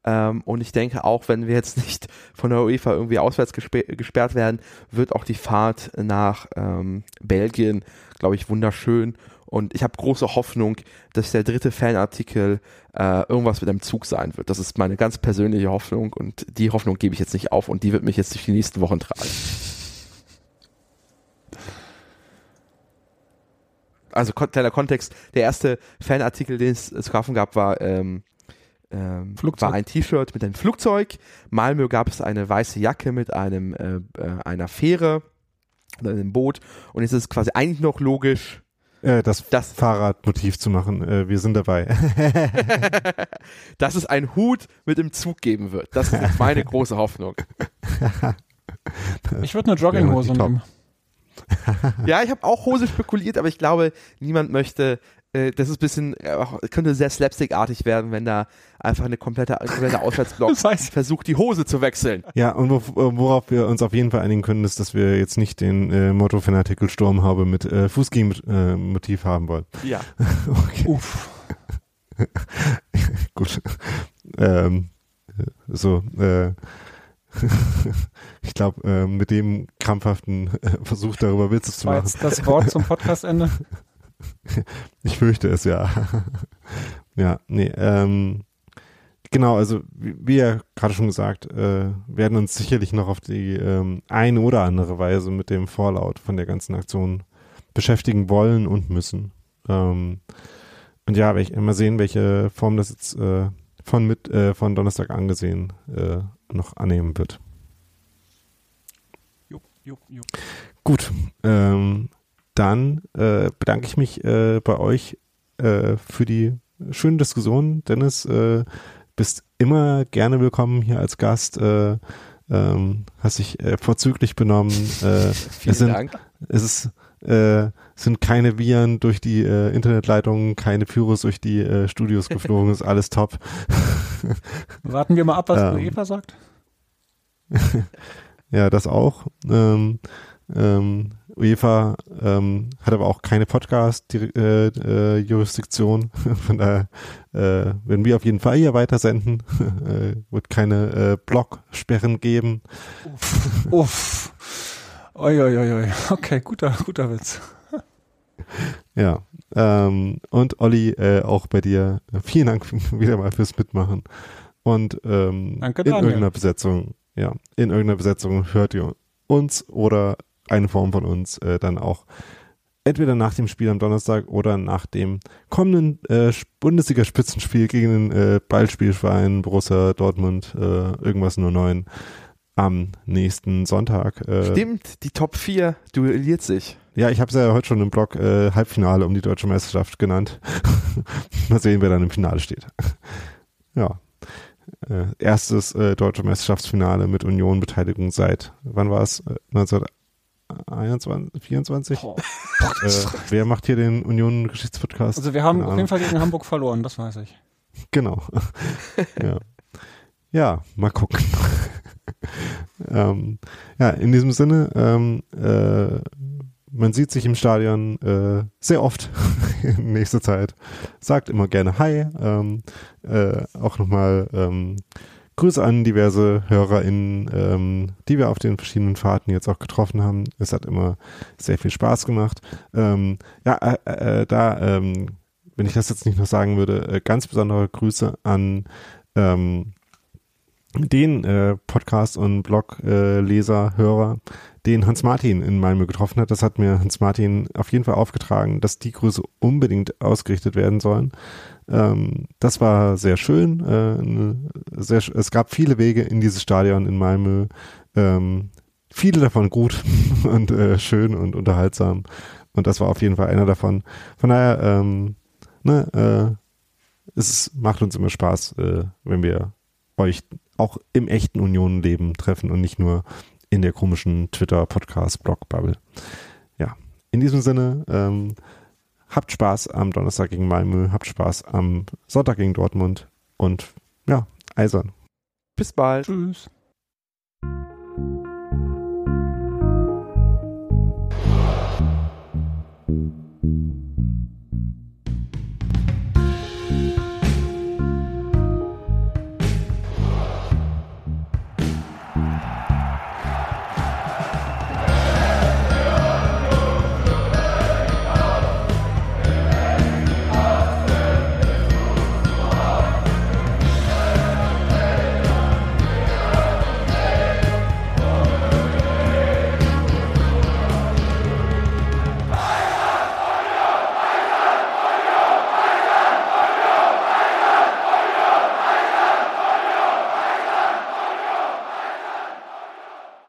Ähm, und ich denke auch, wenn wir jetzt nicht von der UEFA irgendwie auswärts gesperrt werden, wird auch die Fahrt nach ähm, Belgien, glaube ich, wunderschön. Und ich habe große Hoffnung, dass der dritte Fanartikel äh, irgendwas mit einem Zug sein wird. Das ist meine ganz persönliche Hoffnung und die Hoffnung gebe ich jetzt nicht auf und die wird mich jetzt durch die nächsten Wochen tragen. Also kleiner Kontext, der erste Fanartikel, den es zu kaufen gab, war, ähm, ähm, war ein T-Shirt mit einem Flugzeug. Malmö gab es eine weiße Jacke mit einem äh, äh einer Fähre oder einem Boot und jetzt ist es quasi eigentlich noch logisch,
äh, das, das Fahrradmotiv zu machen. Äh, wir sind dabei.
dass es einen Hut mit dem Zug geben wird. Das ist meine große Hoffnung.
Ich würde eine Jogginghose nehmen.
ja, ich habe auch Hose spekuliert, aber ich glaube, niemand möchte äh, das ist ein bisschen, äh, könnte sehr slapstickartig werden, wenn da einfach eine komplette, komplette Auswärtsblock das heißt, versucht, die Hose zu wechseln.
Ja, und worauf wir uns auf jeden Fall einigen können, ist, dass wir jetzt nicht den äh, Motto Fanatical Sturmhaube mit äh, Fußgehen-Motiv äh, haben wollen.
Ja.
okay. Uff.
Gut. Ähm, so, äh, ich glaube, äh, mit dem krampfhaften äh, Versuch darüber Witze zu machen.
das Wort zum Podcastende?
ich fürchte es ja. ja, nee, ähm, genau, also wie, wie ja gerade schon gesagt, äh, werden uns sicherlich noch auf die ähm, eine oder andere Weise mit dem Fallout von der ganzen Aktion beschäftigen wollen und müssen. Ähm, und ja, mal sehen, welche Form das jetzt äh, von mit äh, von Donnerstag angesehen äh, noch annehmen wird.
Jupp, jupp, jupp.
Gut, ähm, dann äh, bedanke ich mich äh, bei euch äh, für die schöne Diskussion. Dennis, äh, bist immer gerne willkommen hier als Gast. Äh, ähm, hast dich äh, vorzüglich benommen.
Vielen
sind,
Dank.
Es ist, äh, sind keine Viren durch die äh, Internetleitungen, keine Pyros durch die äh, Studios geflogen, ist alles top.
Warten wir mal ab, was ähm, Eva sagt.
ja, das auch. Ähm, ähm, UEFA ähm, hat aber auch keine Podcast-Jurisdiktion. Äh, äh, Von daher äh, werden wir auf jeden Fall hier weitersenden. äh, wird keine äh, Blog-Sperren geben.
Uff. Uff. Oi, oi, oi, oi. Okay, guter, guter Witz.
ja. Ähm, und Olli, äh, auch bei dir. Vielen Dank wieder mal fürs Mitmachen. Und ähm, Danke, in irgendeiner Besetzung, ja, in irgendeiner Besetzung hört ihr uns oder eine Form von uns äh, dann auch entweder nach dem Spiel am Donnerstag oder nach dem kommenden äh, Bundesliga-Spitzenspiel gegen den äh, Ballspielverein Borussia Dortmund, äh, irgendwas nur neun, am nächsten Sonntag.
Äh, Stimmt, die Top 4 duelliert sich.
Ja, ich habe es ja heute schon im Blog äh, Halbfinale um die deutsche Meisterschaft genannt. Mal sehen, wer dann im Finale steht. ja. Äh, erstes äh, deutsche Meisterschaftsfinale mit Union-Beteiligung seit, wann war es? Äh, 21, 24. Oh. Äh, wer macht hier den Union Geschichtspodcast?
Also wir haben auf jeden Fall gegen Hamburg verloren, das weiß ich.
Genau. ja. ja, mal gucken. ähm, ja, in diesem Sinne, ähm, äh, man sieht sich im Stadion äh, sehr oft. in nächster Zeit. Sagt immer gerne Hi. Ähm, äh, auch nochmal ähm, Grüße an diverse HörerInnen, ähm, die wir auf den verschiedenen Fahrten jetzt auch getroffen haben. Es hat immer sehr viel Spaß gemacht. Ähm, ja, äh, äh, da, ähm, wenn ich das jetzt nicht noch sagen würde, äh, ganz besondere Grüße an ähm, den äh, Podcast- und Blog-Leser, äh, Hörer, den Hans Martin in Malmö getroffen hat. Das hat mir Hans Martin auf jeden Fall aufgetragen, dass die Grüße unbedingt ausgerichtet werden sollen. Ähm, das war sehr schön. Äh, sehr, es gab viele Wege in dieses Stadion in Malmö. Ähm, viele davon gut und äh, schön und unterhaltsam. Und das war auf jeden Fall einer davon. Von daher, ähm, ne, äh, es macht uns immer Spaß, äh, wenn wir euch auch im echten Unionenleben treffen und nicht nur in der komischen Twitter-Podcast-Blog-Bubble. Ja, in diesem Sinne, ähm, habt Spaß am Donnerstag gegen Malmö, habt Spaß am Sonntag gegen Dortmund und ja, eisern.
Bis bald.
Tschüss.